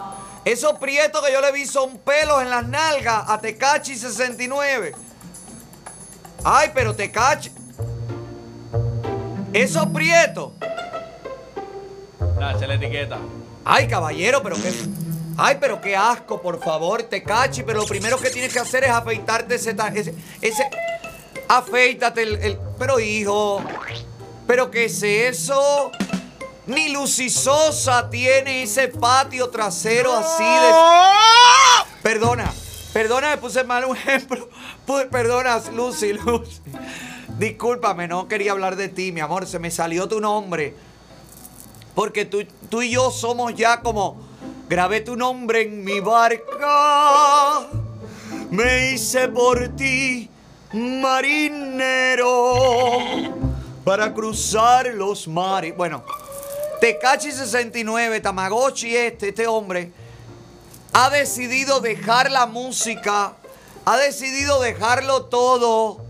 Speaker 1: esos prietos que yo le vi son pelos en las nalgas a Tecachi 69. Ay, pero Tecachi. Esos prietos.
Speaker 2: Dale, la etiqueta.
Speaker 1: Ay, caballero, pero qué. Ay, pero qué asco, por favor, te cachi. Pero lo primero que tienes que hacer es afeitarte ese. ese, ese- afeítate el, el- Pero, hijo. ¿Pero qué es eso? Ni Lucy Sosa tiene ese patio trasero así de. Perdona, perdona, me puse mal un ejemplo. Perdona, Lucy, Lucy. Discúlpame, no quería hablar de ti, mi amor. Se me salió tu nombre. Porque tú, tú y yo somos ya como. Grabé tu nombre en mi barca. Me hice por ti marinero. Para cruzar los mares. Bueno, Tecachi 69, Tamagotchi este, este hombre, ha decidido dejar la música. Ha decidido dejarlo todo.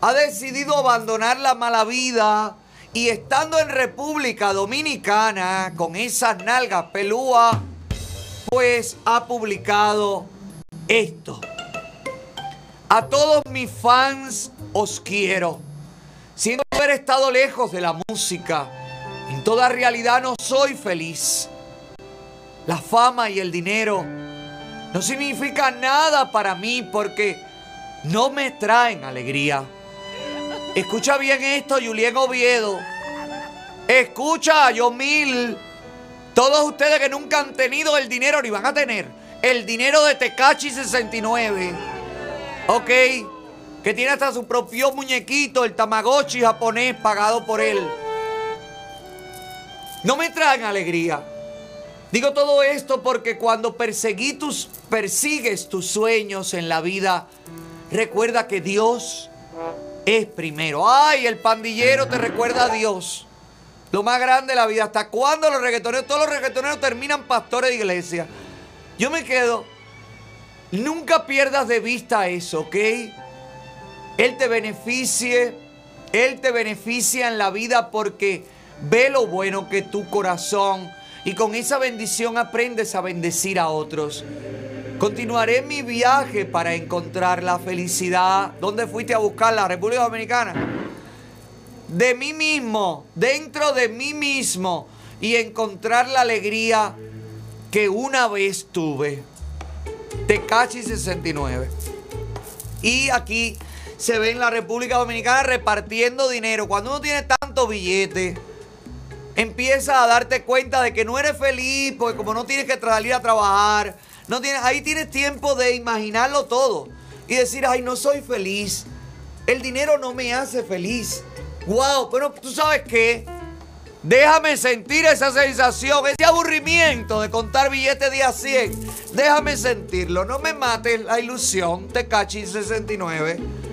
Speaker 1: Ha decidido abandonar la mala vida. Y estando en República Dominicana, con esas nalgas pelúas, pues ha publicado esto. A todos mis fans os quiero. Haber estado lejos de la música, en toda realidad no soy feliz. La fama y el dinero no significan nada para mí porque no me traen alegría. Escucha bien esto, Julián Oviedo. Escucha, Yomil. Todos ustedes que nunca han tenido el dinero ni van a tener el dinero de Tecachi 69. Ok. Que tiene hasta su propio muñequito, el Tamagotchi japonés pagado por él. No me traen alegría. Digo todo esto porque cuando persigues tus sueños en la vida, recuerda que Dios es primero. Ay, el pandillero te recuerda a Dios. Lo más grande de la vida. ¿Hasta cuándo los reggaetoneros? Todos los reggaetoneros terminan pastores de iglesia. Yo me quedo. Nunca pierdas de vista eso, ¿ok? Él te beneficie. Él te beneficia en la vida porque ve lo bueno que tu corazón y con esa bendición aprendes a bendecir a otros. Continuaré mi viaje para encontrar la felicidad. ¿Dónde fuiste a buscar la República Dominicana? De mí mismo, dentro de mí mismo y encontrar la alegría que una vez tuve. Tecachi 69. Y aquí se ve en la República Dominicana repartiendo dinero. Cuando uno tiene tanto billete, empieza a darte cuenta de que no eres feliz porque como no tienes que salir a trabajar, no tienes, ahí tienes tiempo de imaginarlo todo y decir, ay, no soy feliz. El dinero no me hace feliz. Wow, pero tú sabes qué? Déjame sentir esa sensación, ese aburrimiento de contar billetes día 100. Déjame sentirlo, no me mates la ilusión, Tecachi 69.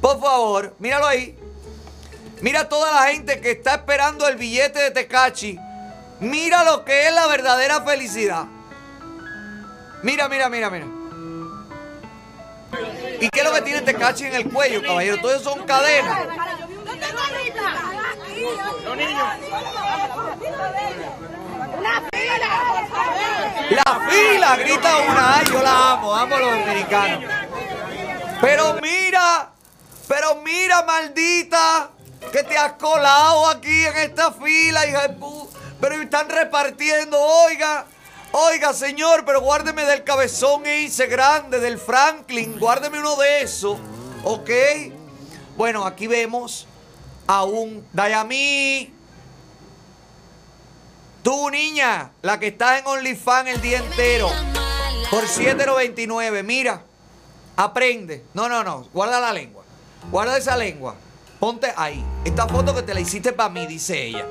Speaker 1: Por favor, míralo ahí. Mira toda la gente que está esperando el billete de Tecachi. Mira lo que es la verdadera felicidad. Mira, mira, mira, mira. ¿Y qué es lo que tiene Tecachi en el cuello, caballero? Todo eso son cadenas. La fila, grita una. Ay, yo la amo, amo a los dominicanos. Pero mira, pero mira, maldita, que te has colado aquí en esta fila, hija de pu- Pero están repartiendo, oiga. Oiga, señor, pero guárdeme del cabezón ese grande, del Franklin. Guárdeme uno de esos. ¿Ok? Bueno, aquí vemos a un Dayami. Tú, niña, la que estás en OnlyFans el día entero. Por 7.99. Mira, aprende. No, no, no. Guarda la lengua. Guarda esa lengua. Ponte ahí. Esta foto que te la hiciste para mí, dice ella.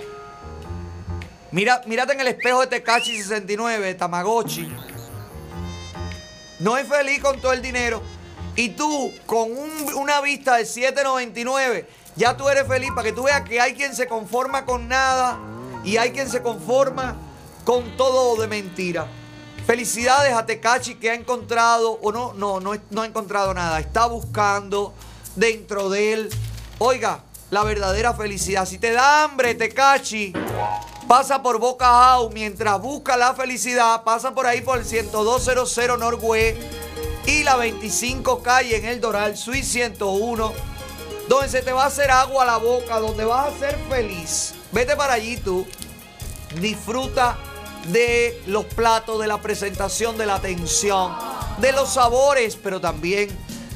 Speaker 1: Mira, mírate en el espejo de Tecachi 69, de Tamagotchi. No es feliz con todo el dinero. Y tú, con un- una vista de 7.99, ya tú eres feliz para que tú veas que hay quien se conforma con nada y hay quien se conforma con todo de mentira. Felicidades a Tecachi que ha encontrado, o no, no, no, no ha encontrado nada. Está buscando dentro de él, oiga, la verdadera felicidad. Si te da hambre, Tecachi, pasa por Boca House mientras busca la felicidad. Pasa por ahí por el 10200 Norway y la 25 calle en el Doral, Suite 101, donde se te va a hacer agua a la boca, donde vas a ser feliz. Vete para allí tú. Disfruta de los platos, de la presentación, de la atención, de los sabores, pero también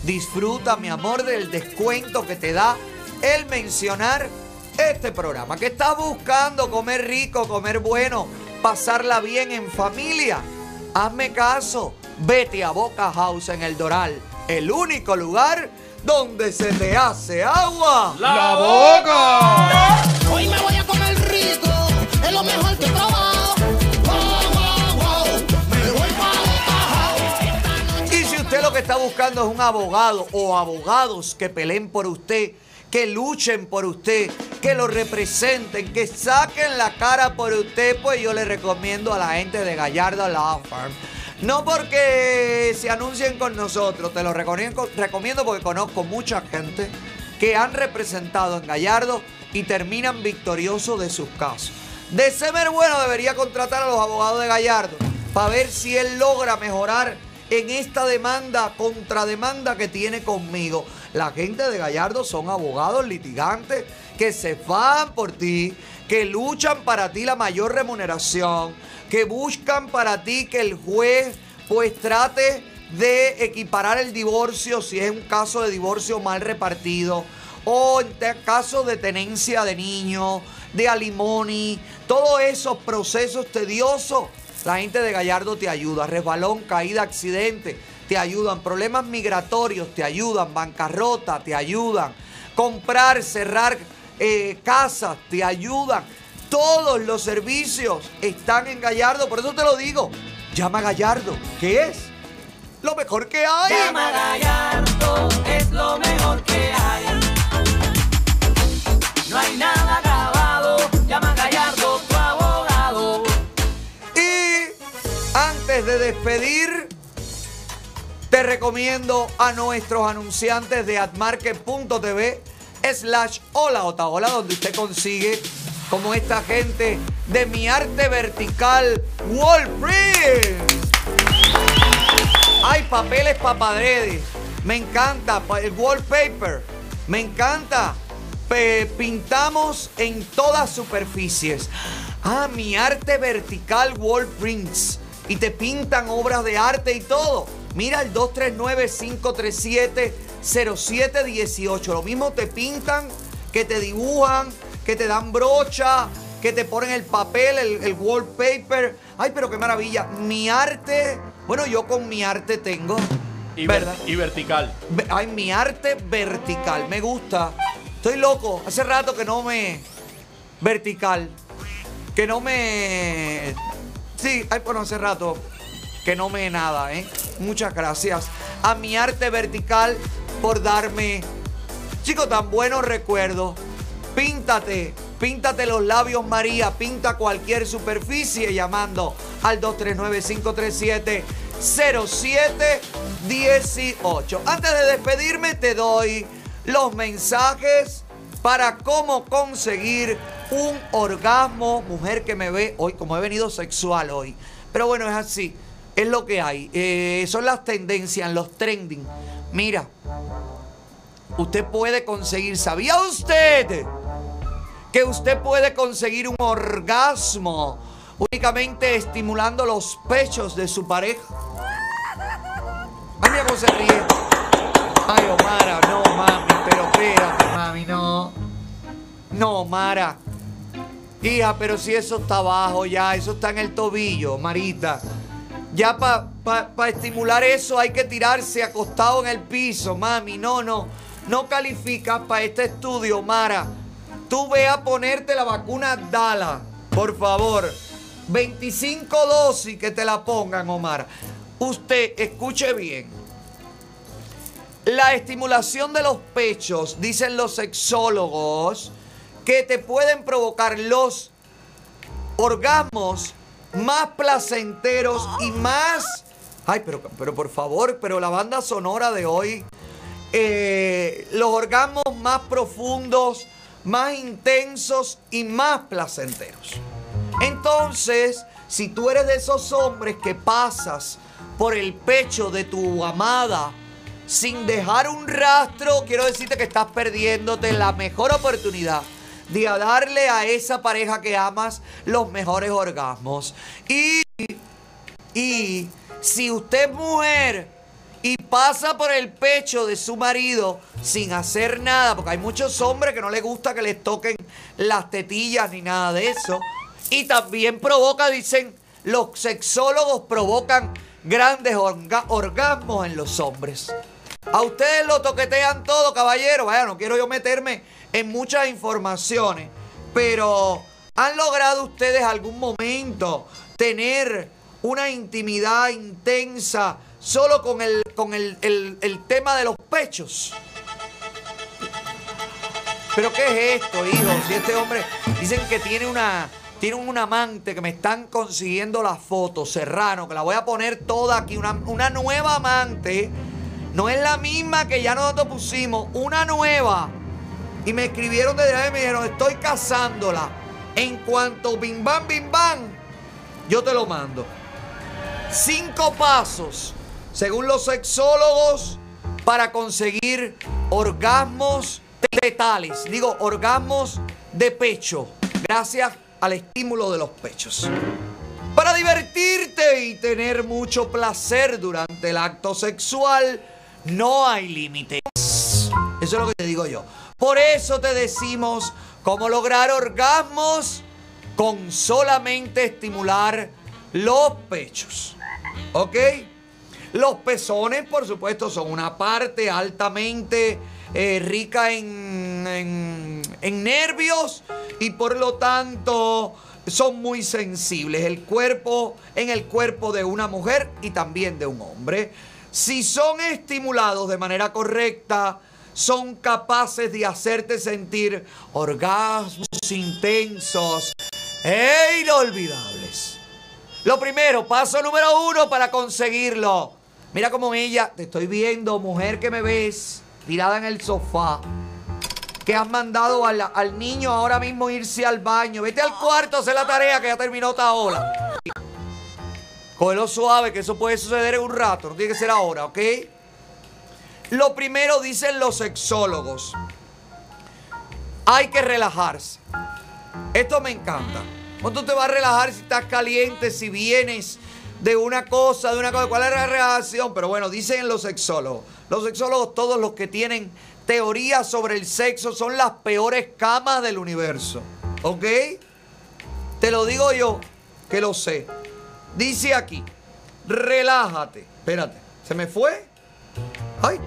Speaker 1: disfruta, mi amor, del descuento que te da el mencionar este programa. Que estás buscando comer rico, comer bueno, pasarla bien en familia. Hazme caso, vete a Boca House en el Doral, el único lugar donde se te hace agua.
Speaker 2: ¡La boca!
Speaker 14: Hoy me voy a comer rico, es lo mejor que he probado.
Speaker 1: Que está buscando es un abogado o abogados que peleen por usted, que luchen por usted, que lo representen, que saquen la cara por usted, pues yo le recomiendo a la gente de Gallardo Law Firm. No porque se anuncien con nosotros, te lo recomiendo, recomiendo porque conozco mucha gente que han representado en Gallardo y terminan victoriosos de sus casos. De ser bueno debería contratar a los abogados de Gallardo para ver si él logra mejorar en esta demanda, contrademanda que tiene conmigo. La gente de Gallardo son abogados litigantes que se van por ti, que luchan para ti la mayor remuneración, que buscan para ti que el juez pues trate de equiparar el divorcio si es un caso de divorcio mal repartido o en caso de tenencia de niños, de alimony, todos esos procesos tediosos. La gente de Gallardo te ayuda, resbalón, caída, accidente, te ayudan, problemas migratorios te ayudan, bancarrota te ayudan, comprar, cerrar eh, casas te ayudan. Todos los servicios están en Gallardo, por eso te lo digo. Llama a Gallardo, ¿qué es? Lo mejor que hay.
Speaker 14: Llama Gallardo, es lo mejor que hay. No hay nada
Speaker 1: despedir, te recomiendo a nuestros anunciantes de admarket.tv slash hola otaola, donde usted consigue como esta gente de mi arte vertical wall print. Hay papeles papadredes. Me encanta el wallpaper. Me encanta. Pintamos en todas superficies. Ah, mi arte vertical wall prints. Y te pintan obras de arte y todo. Mira el 239-537-0718. Lo mismo te pintan, que te dibujan, que te dan brocha, que te ponen el papel, el, el wallpaper. Ay, pero qué maravilla. Mi arte, bueno, yo con mi arte tengo.
Speaker 2: Y, y vertical.
Speaker 1: Ve- Ay, mi arte vertical, me gusta. Estoy loco, hace rato que no me... Vertical. Que no me... Sí, ay, bueno, hace rato que no me nada, ¿eh? Muchas gracias a mi arte vertical por darme, chicos, tan buenos recuerdos. Píntate, píntate los labios María, pinta cualquier superficie llamando al 239-537-0718. Antes de despedirme te doy los mensajes para cómo conseguir un orgasmo. Mujer que me ve hoy, como he venido sexual hoy. Pero bueno, es así. Es lo que hay. Eh, son las tendencias, los trending. Mira, usted puede conseguir, ¿sabía usted? Que usted puede conseguir un orgasmo únicamente estimulando los pechos de su pareja. Mira cómo. Ay, Omara, no, mami, pero espérate, mami, no. No, Mara. Hija, pero si eso está abajo ya, eso está en el tobillo, Marita. Ya para estimular eso hay que tirarse acostado en el piso, mami. No, no. No calificas para este estudio, Mara. Tú ve a ponerte la vacuna Dala, por favor. 25 dosis que te la pongan, Omar. Usted, escuche bien. La estimulación de los pechos, dicen los sexólogos, que te pueden provocar los orgasmos más placenteros y más... Ay, pero, pero por favor, pero la banda sonora de hoy, eh, los orgasmos más profundos, más intensos y más placenteros. Entonces, si tú eres de esos hombres que pasas por el pecho de tu amada sin dejar un rastro, quiero decirte que estás perdiéndote la mejor oportunidad de darle a esa pareja que amas los mejores orgasmos. Y, y si usted es mujer y pasa por el pecho de su marido sin hacer nada, porque hay muchos hombres que no les gusta que les toquen las tetillas ni nada de eso, y también provoca, dicen, los sexólogos provocan grandes orga- orgasmos en los hombres. A ustedes lo toquetean todo, caballero. Vaya, no quiero yo meterme en muchas informaciones, pero ¿han logrado ustedes algún momento tener una intimidad intensa solo con el, con el, el- el tema de los pechos? ¿Pero qué es esto, hijo? Si este hombre dicen que tiene una tiene un amante que me están consiguiendo la foto, Serrano, que la voy a poner toda aquí, una, una nueva amante. No es la misma que ya nosotros pusimos, una nueva. Y me escribieron desde y me dijeron, estoy casándola. En cuanto bim bam, bim bam, yo te lo mando. Cinco pasos, según los sexólogos, para conseguir orgasmos tetales, digo orgasmos de pecho, gracias al estímulo de los pechos. Para divertirte y tener mucho placer durante el acto sexual, no hay límites. Eso es lo que te digo yo. Por eso te decimos cómo lograr orgasmos con solamente estimular los pechos. ¿Ok? Los pezones, por supuesto, son una parte altamente eh, rica en, en- en nervios y por lo tanto son muy sensibles. El cuerpo, en el cuerpo de una mujer y también de un hombre. Si son estimulados de manera correcta, son capaces de hacerte sentir orgasmos intensos e inolvidables. Lo primero, paso número uno para conseguirlo. Mira como ella, te estoy viendo, mujer que me ves, tirada en el sofá, que has mandado al, al niño ahora mismo irse al baño. Vete al cuarto hacer la tarea que ya terminó esta hora. Cógelo suave, que eso puede suceder en un rato, no tiene que ser ahora, ¿ok? Lo primero dicen los sexólogos. Hay que relajarse. Esto me encanta. ¿Cómo tú te vas a relajar si estás caliente, si vienes de una cosa, de una cosa? ¿Cuál es la reacción? Pero bueno, dicen los sexólogos. Los sexólogos, todos los que tienen teorías sobre el sexo, son las peores camas del universo. ¿Ok? Te lo digo yo, que lo sé. Dice aquí, relájate. Espérate, ¿se me fue? Ay.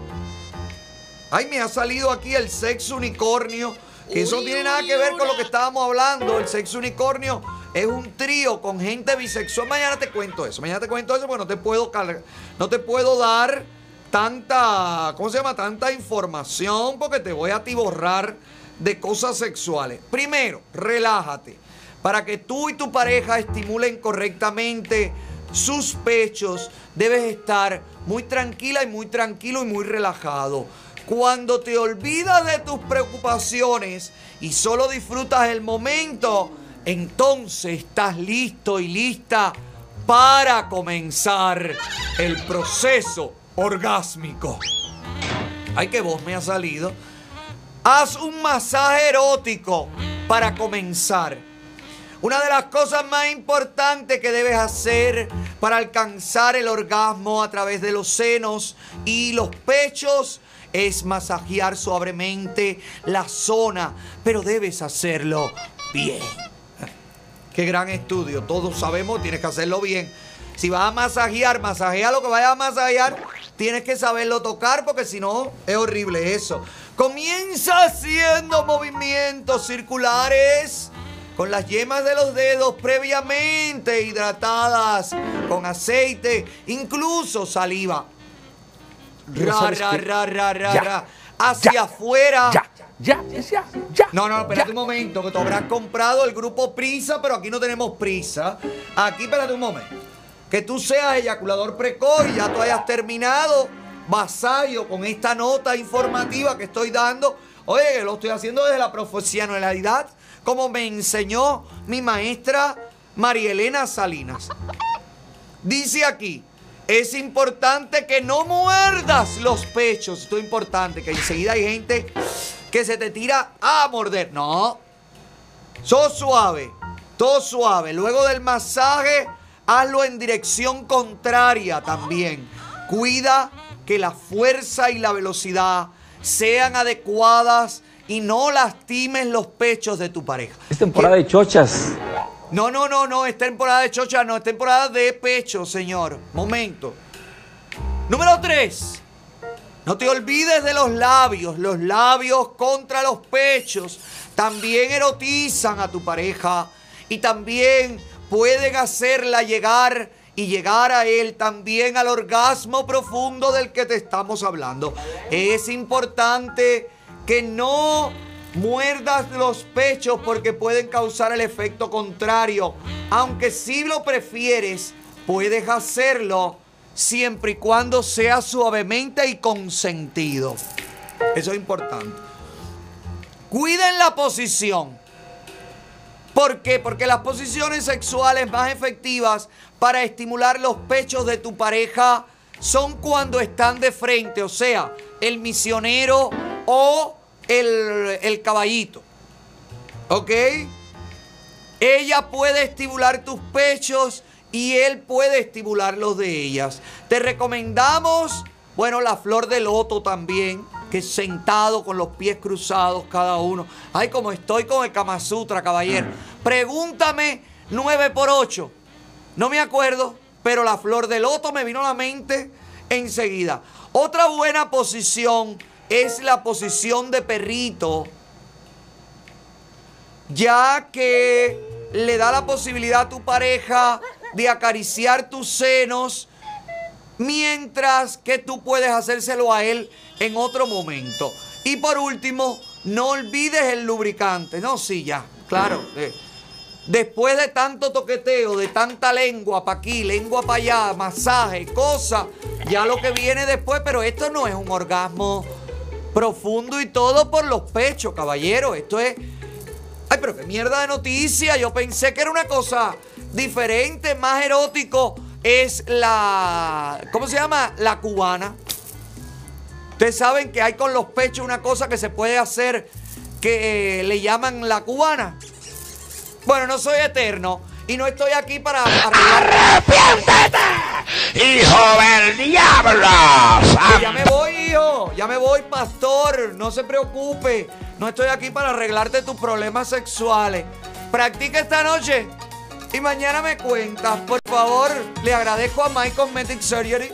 Speaker 1: Ay, me ha salido aquí el sexo unicornio. Que eso no tiene nada que ver con lo que estábamos hablando. El sexo unicornio es un trío con gente bisexual. Mañana te cuento eso. Mañana te cuento eso porque no te puedo cargar- no te puedo dar tanta, ¿cómo se llama? Tanta información porque te voy a atiborrar de cosas sexuales. Primero, relájate. Para que tú y tu pareja estimulen correctamente sus pechos, debes estar muy tranquila y muy tranquilo y muy relajado. Cuando te olvidas de tus preocupaciones y solo disfrutas el momento, entonces estás listo y lista para comenzar el proceso orgásmico. Ay, qué voz me ha salido. Haz un masaje erótico para comenzar. Una de las cosas más importantes que debes hacer para alcanzar el orgasmo a través de los senos y los pechos es masajear suavemente la zona, pero debes hacerlo bien. Qué gran estudio, todos sabemos, tienes que hacerlo bien. Si vas a masajear, masajea lo que vayas a masajear, tienes que saberlo tocar porque si no es horrible eso. Comienza haciendo movimientos circulares con las yemas de los dedos previamente hidratadas con aceite, incluso saliva. Ra,
Speaker 9: ¿sabes
Speaker 1: ra, ra, ra, ra,
Speaker 9: Ya,
Speaker 1: ra. Hacia afuera.
Speaker 9: Ya, ya, ya, ya.
Speaker 1: No, no, espérate un momento, que tú habrás comprado el grupo Prisa, pero aquí no tenemos prisa. Aquí, espérate un momento. Que tú seas eyaculador precoz y ya tú hayas terminado vasallo con esta nota informativa que estoy dando. Oye, lo estoy haciendo desde la profesionalidad, como me enseñó mi maestra María Elena Salinas. Dice aquí, es importante que no muerdas los pechos. Esto es importante, que enseguida hay gente que se te tira a morder. No. Todo suave, todo suave. Luego del masaje, hazlo en dirección contraria también. Cuida que la fuerza y la velocidad sean adecuadas y no lastimes los pechos de tu pareja.
Speaker 10: Es temporada de chochas.
Speaker 1: No, no, no, no, es temporada de chocha, no, es temporada de pecho, señor. Momento. Número 3. No te olvides de los labios. Los labios contra los pechos también erotizan a tu pareja y también pueden hacerla llegar y llegar a él también al orgasmo profundo del que te estamos hablando. Es importante que no muerdas los pechos porque pueden causar el efecto contrario. Aunque si lo prefieres, puedes hacerlo siempre y cuando sea suavemente y consentido. Eso es importante. Cuiden la posición. ¿Por qué? Porque las posiciones sexuales más efectivas para estimular los pechos de tu pareja son cuando están de frente, o sea, el misionero o el, el caballito. ¿Ok? Ella puede estimular tus pechos y él puede estimular los de ellas. Te recomendamos, bueno, la flor de loto también, que sentado con los pies cruzados cada uno. Ay, como estoy con el Kama Sutra, caballero. Pregúntame 9 por 8. No me acuerdo, pero la flor de loto me vino a la mente enseguida. Otra buena posición es la posición de perrito ya que le da la posibilidad a tu pareja de acariciar tus senos, mientras que tú puedes hacérselo a él en otro momento. Y por último, no olvides el lubricante. No, sí, ya, claro. eh, Después de tanto toqueteo, de tanta lengua para aquí, lengua para allá, masaje, cosas, ya lo que viene después, pero esto no es un orgasmo profundo y todo por los pechos, caballero. Esto es Ay, pero qué mierda de noticia. Yo pensé que era una cosa diferente, más erótico. Es la. ¿Cómo se llama? La cubana. Ustedes saben que hay con los pechos una cosa que se puede hacer que eh, le llaman la cubana. Bueno, no soy eterno y no estoy aquí para arreglar.
Speaker 3: ¡Hijo del diablo!
Speaker 1: Ya me voy, hijo. Ya me voy, pastor. No se preocupe. No estoy aquí para arreglarte tus problemas sexuales. Practica esta noche y mañana me cuentas. Por favor, le agradezco a My Cosmetic Surgery,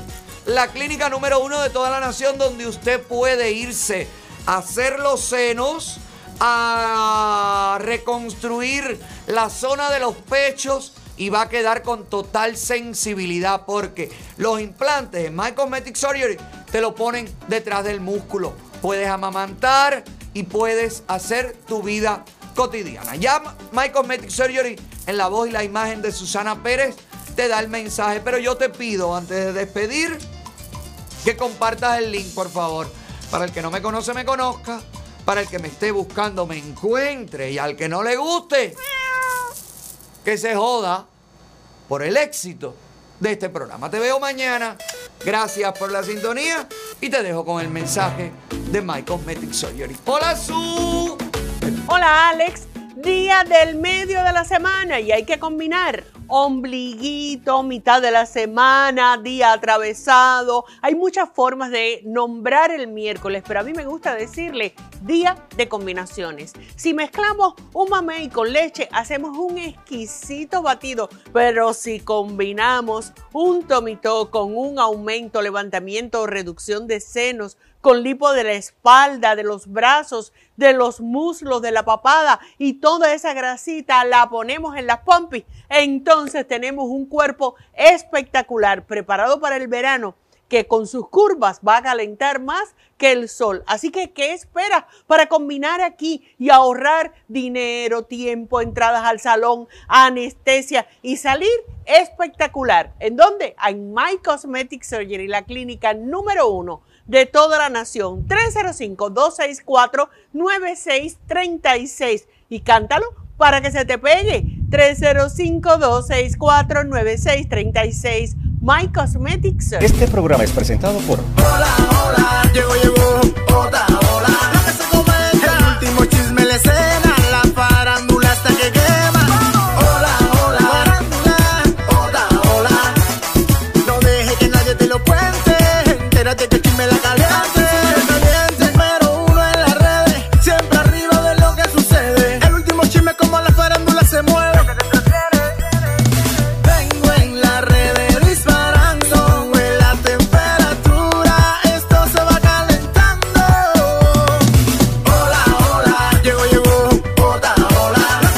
Speaker 1: la clínica número uno de toda la nación donde usted puede irse a hacer los senos, a reconstruir la zona de los pechos y va a quedar con total sensibilidad porque los implantes en My Cosmetic Surgery te lo ponen detrás del músculo. Puedes amamantar y puedes hacer tu vida cotidiana. Ya My Cosmetic Surgery en la voz y la imagen de Susana Pérez te da el mensaje, pero yo te pido antes de despedir que compartas el link, por favor. Para el que no me conoce, me conozca. Para el que me esté buscando, me encuentre. Y al que no le guste, que se joda por el éxito de este programa. Te veo mañana. Gracias por la sintonía. Y te dejo con el mensaje de My Cosmetic Surgery. Hola, Su.
Speaker 21: Hola Alex, día del medio de la semana y hay que combinar ombliguito, mitad de la semana, día atravesado. Hay muchas formas de nombrar el miércoles, pero a mí me gusta decirle día de combinaciones. Si mezclamos un mamey con leche, hacemos un exquisito batido, pero si combinamos un tomito con un aumento, levantamiento o reducción de senos, con lipo de la espalda, de los brazos, de los muslos, de la papada y toda esa grasita la ponemos en las pompis. Entonces tenemos un cuerpo espectacular, preparado para el verano, que con sus curvas va a calentar más que el sol. Así que, ¿qué esperas para combinar aquí y ahorrar dinero, tiempo, entradas al salón, anestesia y salir espectacular? ¿En dónde? En My Cosmetic Surgery, la clínica número uno de toda la nación. 305-264-9636. Y cántalo para que se te pegue. 305-264-9636. My Cosmetic Surgery.
Speaker 22: Este programa es presentado por
Speaker 3: Llegó, llegó, otra,